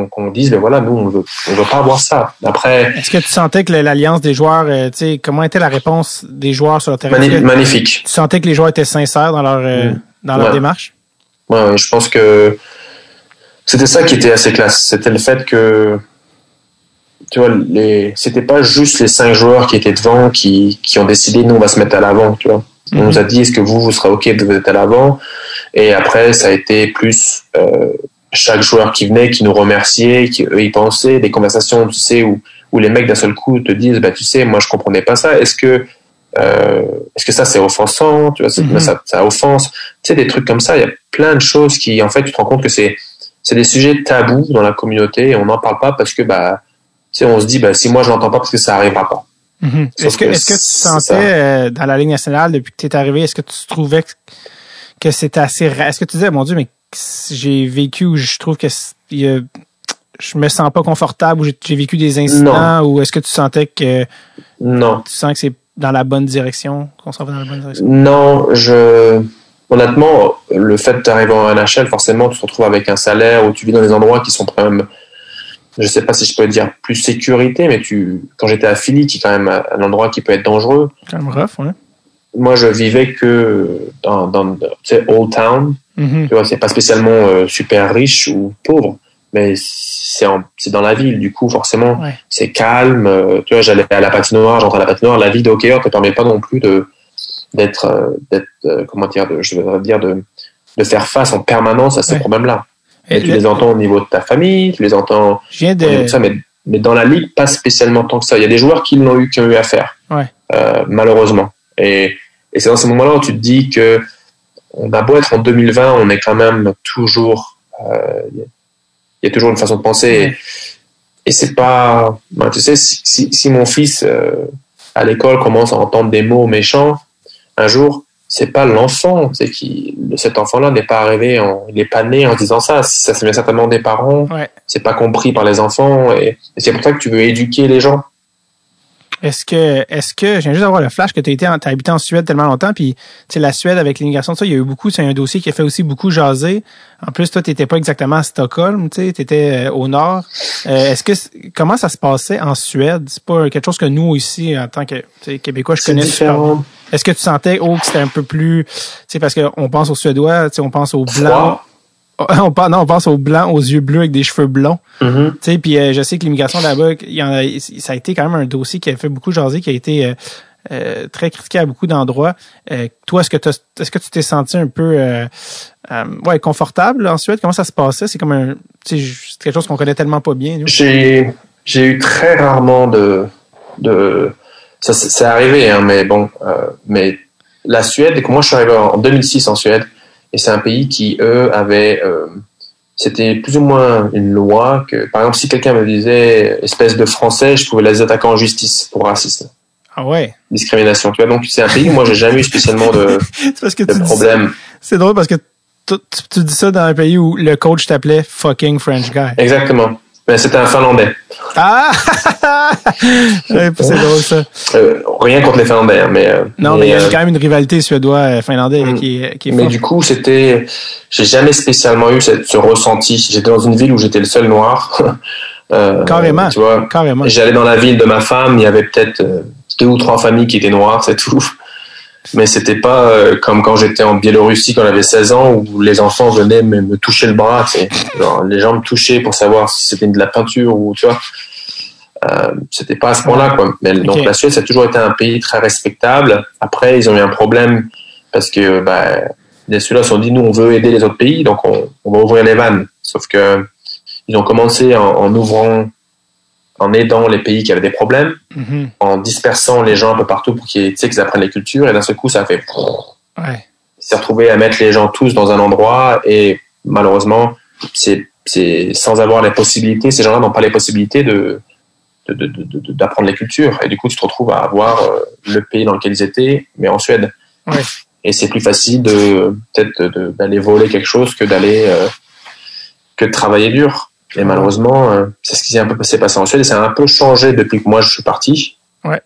qu'on dise, ben voilà, nous, on veut, on veut pas avoir ça. Après. Est-ce que tu sentais que l'alliance des joueurs, euh, tu sais, comment était la réponse des joueurs sur le terrain? magnifique. Tu sentais que les joueurs étaient sincères dans leur, euh, mm. dans leur démarche? Ouais, je pense que c'était ça qui était assez classe. C'était le fait que, tu vois, les, c'était pas juste les cinq joueurs qui étaient devant qui, qui ont décidé, nous, on va se mettre à l'avant, tu vois. On mm-hmm. nous a dit, est-ce que vous, vous serez OK de vous être à l'avant? Et après, ça a été plus, euh, chaque joueur qui venait, qui nous remerciait, qui eux y pensaient, des conversations, tu sais, où, où les mecs d'un seul coup te disent, bah tu sais, moi je comprenais pas ça. Est-ce que euh, est-ce que ça c'est offensant Tu vois, mm-hmm. ça, ça offense? Tu sais, des trucs comme ça. Il y a plein de choses qui, en fait, tu te rends compte que c'est c'est des sujets tabous dans la communauté et on n'en parle pas parce que bah tu sais, on se dit bah si moi je n'entends pas parce que ça arrivera pas. Mm-hmm. Est-ce que, est-ce que tu sentais euh, dans la Ligue nationale depuis que tu es arrivé, est-ce que tu trouvais que c'était assez Est-ce que tu disais mon Dieu mais j'ai vécu où je trouve que je me sens pas confortable ou j'ai vécu des incidents ou est-ce que tu sentais que non. tu sens que c'est dans la bonne direction qu'on s'en va dans la bonne direction? Non je honnêtement le fait d'arriver en NHL forcément tu te retrouves avec un salaire où tu vis dans des endroits qui sont quand même je sais pas si je peux dire plus sécurité mais tu quand j'étais à Philly qui est quand même un endroit qui peut être dangereux. Quand même rough ouais moi je vivais que dans dans Old Town. Tu vois, c'est pas spécialement euh, super riche ou pauvre, mais c'est dans la ville. Du coup, forcément, c'est calme. Euh, tu vois, j'allais à la patinoire, j'entrais à la patinoire. La vie de hockeyeur te permet pas non plus de d'être euh, comment dire, de, je veux dire de de faire face en permanence à ces problèmes-là. Et tu les entends au niveau de ta famille, tu les entends de... ça, mais, mais dans la ligue, pas spécialement tant que ça. Il y a des joueurs qui l'ont eu, qui ont eu à faire, malheureusement. Et, et c'est dans ces moments-là où tu te dis que on a beau être en 2020, on est quand même toujours, euh, il y a toujours une façon de penser. Et, c'est pas, ben, tu sais, si, si, mon fils euh, à l'école commence à entendre des mots méchants, un jour, c'est pas l'enfant, c'est qui, cet enfant-là n'est pas arrivé, en, il n'est pas né en disant ça. Ça c'est bien certainement des parents. C'est pas compris par les enfants, et c'est pour ça que tu veux éduquer les gens. Est-ce que, est-ce que, j'ai juste avoir le flash que tu as été, as habité en Suède tellement longtemps, puis tu sais, la Suède avec l'immigration, ça, il y a eu beaucoup, c'est un dossier qui a fait aussi beaucoup jaser. En plus, toi, t'étais pas exactement à Stockholm, tu sais, étais euh, au nord. Euh, est-ce que, comment ça se passait en Suède? C'est pas quelque chose que nous, ici, en tant que Québécois, je connais différent. Est-ce que tu sentais, oh, que c'était un peu plus, tu sais, parce qu'on pense aux Suédois, tu sais, on pense aux Blancs. on pense, non, on pense aux blancs, aux yeux bleus avec des cheveux blonds. Mm-hmm. Tu sais, puis euh, je sais que l'immigration là-bas, ça a été quand même un dossier qui a fait beaucoup jaser, qui a été euh, euh, très critiqué à beaucoup d'endroits. toi, est-ce que est-ce que tu t'es senti un peu ouais confortable ensuite? Comment ça se passait? C'est comme un, c'est quelque chose qu'on connaît tellement pas bien. J'ai j'ai eu très rarement de de ça c'est arrivé, hein, mais bon, mais la Suède, moi je suis arrivé en 2006 en Suède, et c'est un pays qui, eux, avait... Euh, c'était plus ou moins une loi que, par exemple, si quelqu'un me disait espèce de français, je pouvais les attaquer en justice pour racisme. Ah ouais. Discrimination. Tu vois, donc c'est un pays où moi j'ai jamais eu spécialement de, parce que de problème. C'est drôle parce que tu, tu, dis ça dans un pays où le coach t'appelait fucking French guy. Exactement. Mais c'était un Finlandais. Ah! c'est drôle ça. Euh, rien contre les Finlandais, hein, mais. Euh, non, mais, il y a euh, quand même une rivalité suédois-finlandais mm. qui, qui est Mais du coup, c'était. J'ai jamais spécialement eu ce ressenti. J'étais dans une ville où j'étais le seul noir. Carrément. Tu vois. Carrément. J'allais dans la ville de ma femme, il y avait peut-être deux ou trois familles qui étaient noires, c'est tout mais c'était pas euh, comme quand j'étais en Biélorussie quand j'avais 16 ans où les enfants venaient me, me toucher le bras, genre, les gens me touchaient pour savoir si c'était de la peinture ou tu vois. Euh, c'était pas à ce point-là quoi. Mais donc la Suède ça a toujours été un pays très respectable. Après ils ont eu un problème parce que bah les Suédois se sont dit nous on veut aider les autres pays donc on, on va ouvrir les vannes. Sauf que ils ont commencé en, en ouvrant en aidant les pays qui avaient des problèmes, mhm. en dispersant les gens un peu partout pour qu'ils qu'ils apprennent les cultures. Et d'un seul coup, ça a fait. Ouais. s'est retrouvé à mettre les gens tous dans un endroit et malheureusement, c'est sans avoir les possibilités, ces gens-là n'ont pas les possibilités de d'apprendre les cultures. Et du coup, tu te retrouves à avoir euh, le pays dans lequel ils étaient, mais en Suède. Ouais. et c'est plus facile de peut-être d'aller voler quelque chose que d'aller euh, que de travailler dur. Et malheureusement, euh, c'est ce qui s'est un peu passé, passé en Suède. Et ça a un peu changé depuis que moi je suis parti. Ouais.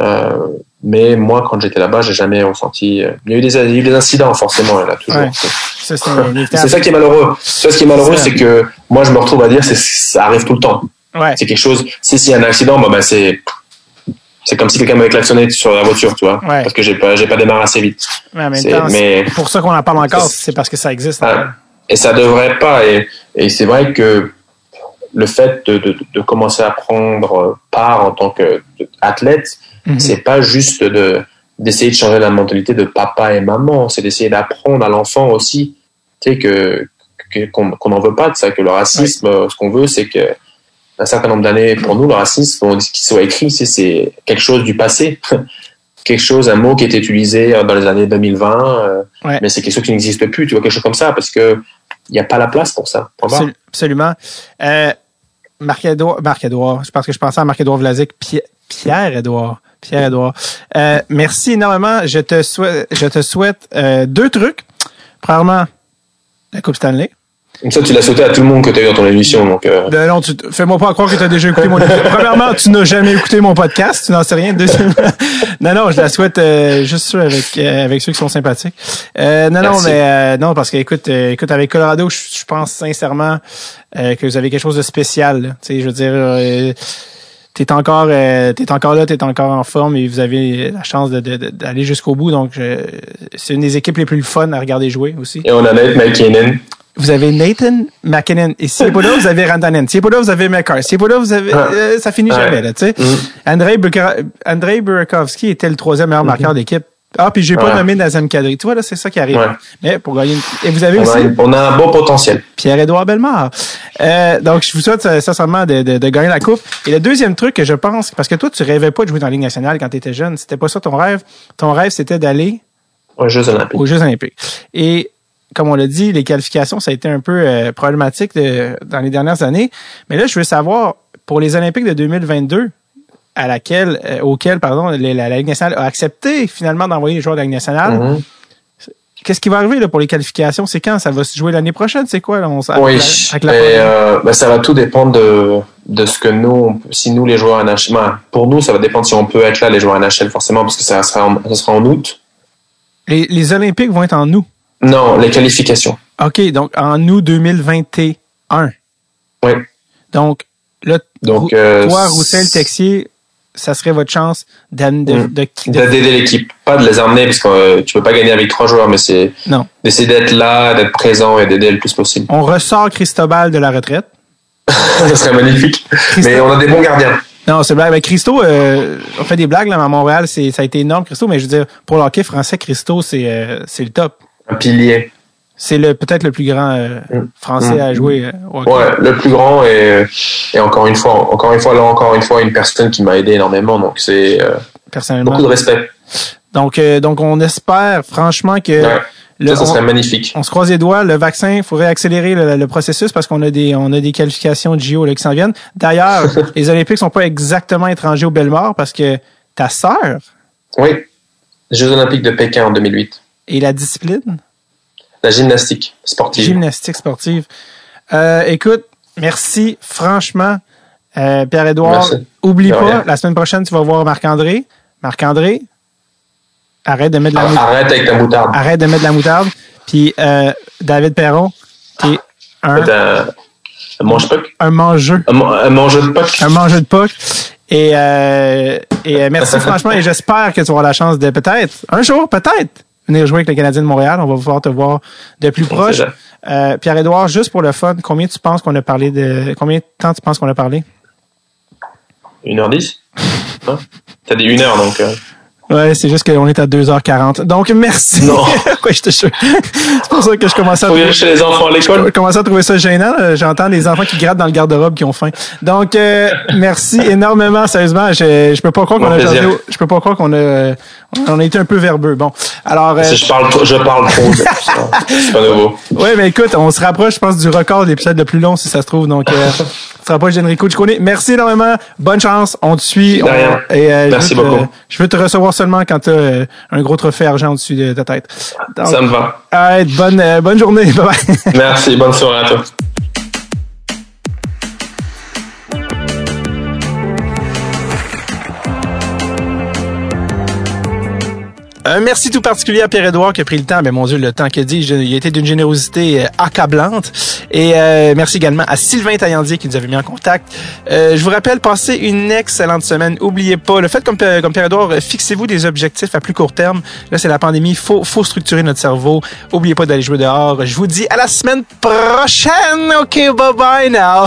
Euh, mais moi, quand j'étais là-bas, j'ai jamais ressenti. Euh, il y a eu des, il y a eu des incidents, forcément, là, toujours. Ouais. C'est ça qui est malheureux. Ça, ce qui est malheureux, c'est que moi, je me retrouve à dire, c'est ça arrive tout le temps. Ouais. C'est quelque chose. Si s'il y a un accident, bah, bah c'est c'est comme si quelqu'un m'avait klaxonné sur la voiture, tu vois, ouais. parce que j'ai pas j'ai pas démarré assez vite. Ouais, mais, pour ça qu'on en parle encore, c'est parce que ça existe. Ah, et ça devrait pas. Et, et c'est vrai que le fait de, de, de, commencer à prendre part en tant qu'athlète, mm -hmm. c'est pas juste de d'essayer de changer la mentalité de papa et maman, c'est d'essayer d'apprendre à l'enfant aussi, tu sais que qu'on qu n'en veut pas de ça, que le racisme, ce qu'on veut, c'est que un certain nombre d'années pour nous, le racisme, qu'il soit écrit, c'est quelque chose du passé. quelque chose, un mot qui était utilisé dans les années 2020, euh, ouais. mais c'est quelque chose qui n'existe plus, tu vois, quelque chose comme ça, parce que il n'y a pas la place pour ça. Absol absolument. Euh, Marc-Edouard, Marc-Edouard, parce que je pensais à Marc-Edouard Vlasic, Pierre-Edouard. Pierre-Edouard. Euh, merci énormément. Je te souhaite, je te souhaite euh, deux trucs. Premièrement, la Coupe Stanley. Comme ça, tu l'as sauté à tout le monde que tu as eu dans ton émission. Donc, euh... ben non, tu fais-moi pas croire que tu as déjà écouté mon Premièrement, tu n'as jamais écouté mon podcast, tu n'en sais rien. Deuxièmement, non, non, je la souhaite euh, juste avec euh, avec ceux qui sont sympathiques. Non, Merci. non, mais non, parce que écoute, écoute, avec Colorado, je, je pense sincèrement que vous avez quelque chose de spécial. Tu sais, je veux dire t'es encore euh, t'es encore là, t'es encore en forme et vous avez la chance d'aller de, de, jusqu'au bout. Donc c'est une des équipes les plus fun à regarder jouer aussi. Et on a Nate McKinnon. Vous avez Nathan McKinnon. Et si pas là, vous avez Rantanen. Si n'est pas là, vous avez McCarr. Si pas là, vous avez... Euh, ça finit ouais. jamais, là, tu sais. Mm. Andrei. Andrei Burakovsky était le troisième meilleur Mm-hmm. marqueur d'équipe. Ah, puis j'ai pas ouais. nommé Nazem Kadri. Tu vois, là, c'est ça qui arrive. Ouais. Mais pour gagner une... Et vous avez on aussi... A, on a un bon potentiel. Pierre-Édouard Bellemare. Euh, donc, je vous souhaite sincèrement de, de, de, gagner la coupe. Et le deuxième truc que je pense, parce que toi, tu rêvais pas de jouer dans la Ligue nationale quand tu étais jeune. C'était pas ça ton rêve. Ton rêve, c'était d'aller... Aux Jeux olympiques. Aux Jeux olympiques. Et comme on l'a dit, les qualifications, ça a été un peu euh, problématique de, dans les dernières années. Mais là, je veux savoir, pour les Olympiques de 2022, à laquelle, euh, auquel, pardon, la, la, Ligue nationale a accepté finalement d'envoyer les joueurs de la Ligue nationale. Mm -hmm. Qu'est-ce qui va arriver là, pour les qualifications? C'est quand? Ça va se jouer l'année prochaine? C'est quoi? Là, on, oui, avec la, avec la et, euh, ben, ça va tout dépendre de, de ce que nous, si nous, les joueurs NHL, ben, pour nous, ça va dépendre si on peut être là, les joueurs NHL, forcément, parce que ça sera en, ça sera en août. Les, les Olympiques vont être en août? Non, les qualifications. OK, donc en août 2021. Oui. Donc, là, donc, euh, toi, Roussel, Texier, ça serait votre chance d'aider de, de, de, l'équipe. Pas de les emmener, parce que euh, tu peux pas gagner avec trois joueurs, mais c'est d'essayer d'être là, d'être présent et d'aider le plus possible. On ressort Cristobal de la retraite. ça serait magnifique. Christo... Mais on a des bons gardiens. Non, c'est blague. Mais Christo, euh, on fait des blagues là, à Montréal, ça a été énorme, Christo, mais je veux dire, pour le hockey français, Christo, c'est euh, le top. Un pilier. C'est le peut-être le plus grand euh, français mmh. à jouer euh, au hockey. Ouais, le plus grand et, et encore une fois, encore une fois, là encore une fois, une personne qui m'a aidé énormément. Donc c'est euh, personnellement beaucoup de respect. Donc donc on espère franchement que ouais. le, ça, ça serait on, magnifique. On se croise les doigts. Le vaccin, il faudrait accélérer le, le, processus parce qu'on a des on a des qualifications de JO là, qui s'en viennent. D'ailleurs, les Olympiques sont pas exactement étrangers au Belmort parce que ta sœur. Oui. Les Jeux Olympiques de Pékin en 2008. Et la discipline? La gymnastique sportive. Gymnastique sportive. Euh, écoute, merci franchement, euh, Pierre-Édouard. Oublie pas, la semaine prochaine, tu vas voir Marc-André. Marc-André, arrête de mettre de la moutarde. Arrête avec ta moutarde. Arrête de mettre de la moutarde. Puis euh, David Perron, qui est un... un, un mange-puck. Un mangeux. Un, un mangeux de puck. Un mangeux de puck. Et, euh, et merci franchement, et j'espère que tu auras la chance de peut-être, un jour, peut-être, venir jouer avec le Canadien de Montréal. On va pouvoir te voir de plus proche. Euh, Pierre-Édouard, juste pour le fun, combien tu penses qu'on a parlé de. Combien de temps tu penses qu'on a parlé? 1h10? hein? T'as dit 1 heure, donc. Euh... Ouais, c'est juste qu'on est à 2h40. Donc, merci. Non. ouais, je te jure. C'est pour ça que je commence à trouver... chez les enfants à. Je commence à trouver ça gênant. J'entends des enfants qui grattent dans le garde-robe qui ont faim. Donc, euh, merci énormément, sérieusement. Je, je peux pas croire qu'on a jasé, je peux pas croire qu'on a, on a été un peu verbeux. Bon. Alors, euh... je parle, je parle trop. c'est pas nouveau. Ouais, mais écoute, on se rapproche, je pense, du record de l'épisode le plus long, si ça se trouve. Donc, euh, Tu seras pas le générique coach connais. Merci énormément. Bonne chance. On te suit. et, euh, Merci beaucoup. je veux te recevoir seulement quand tu as euh, un gros trophée argent au-dessus de ta tête. Ça me va. Allez, bonne, euh, bonne journée. Bye bye. Merci. Bonne soirée à toi. Un merci tout particulier à Pierre-Edouard qui a pris le temps, mais mon Dieu, le temps qu'il dit, il a été d'une générosité euh, accablante. Et euh, merci également à Sylvain Taillandier qui nous avait mis en contact. Euh, je vous rappelle, passez une excellente semaine. Oubliez pas, le fait comme, comme Pierre-Edouard, fixez-vous des objectifs à plus court terme. Là, c'est la pandémie, faut, faut structurer notre cerveau. Oubliez pas d'aller jouer dehors. Je vous dis à la semaine prochaine. OK, bye-bye now.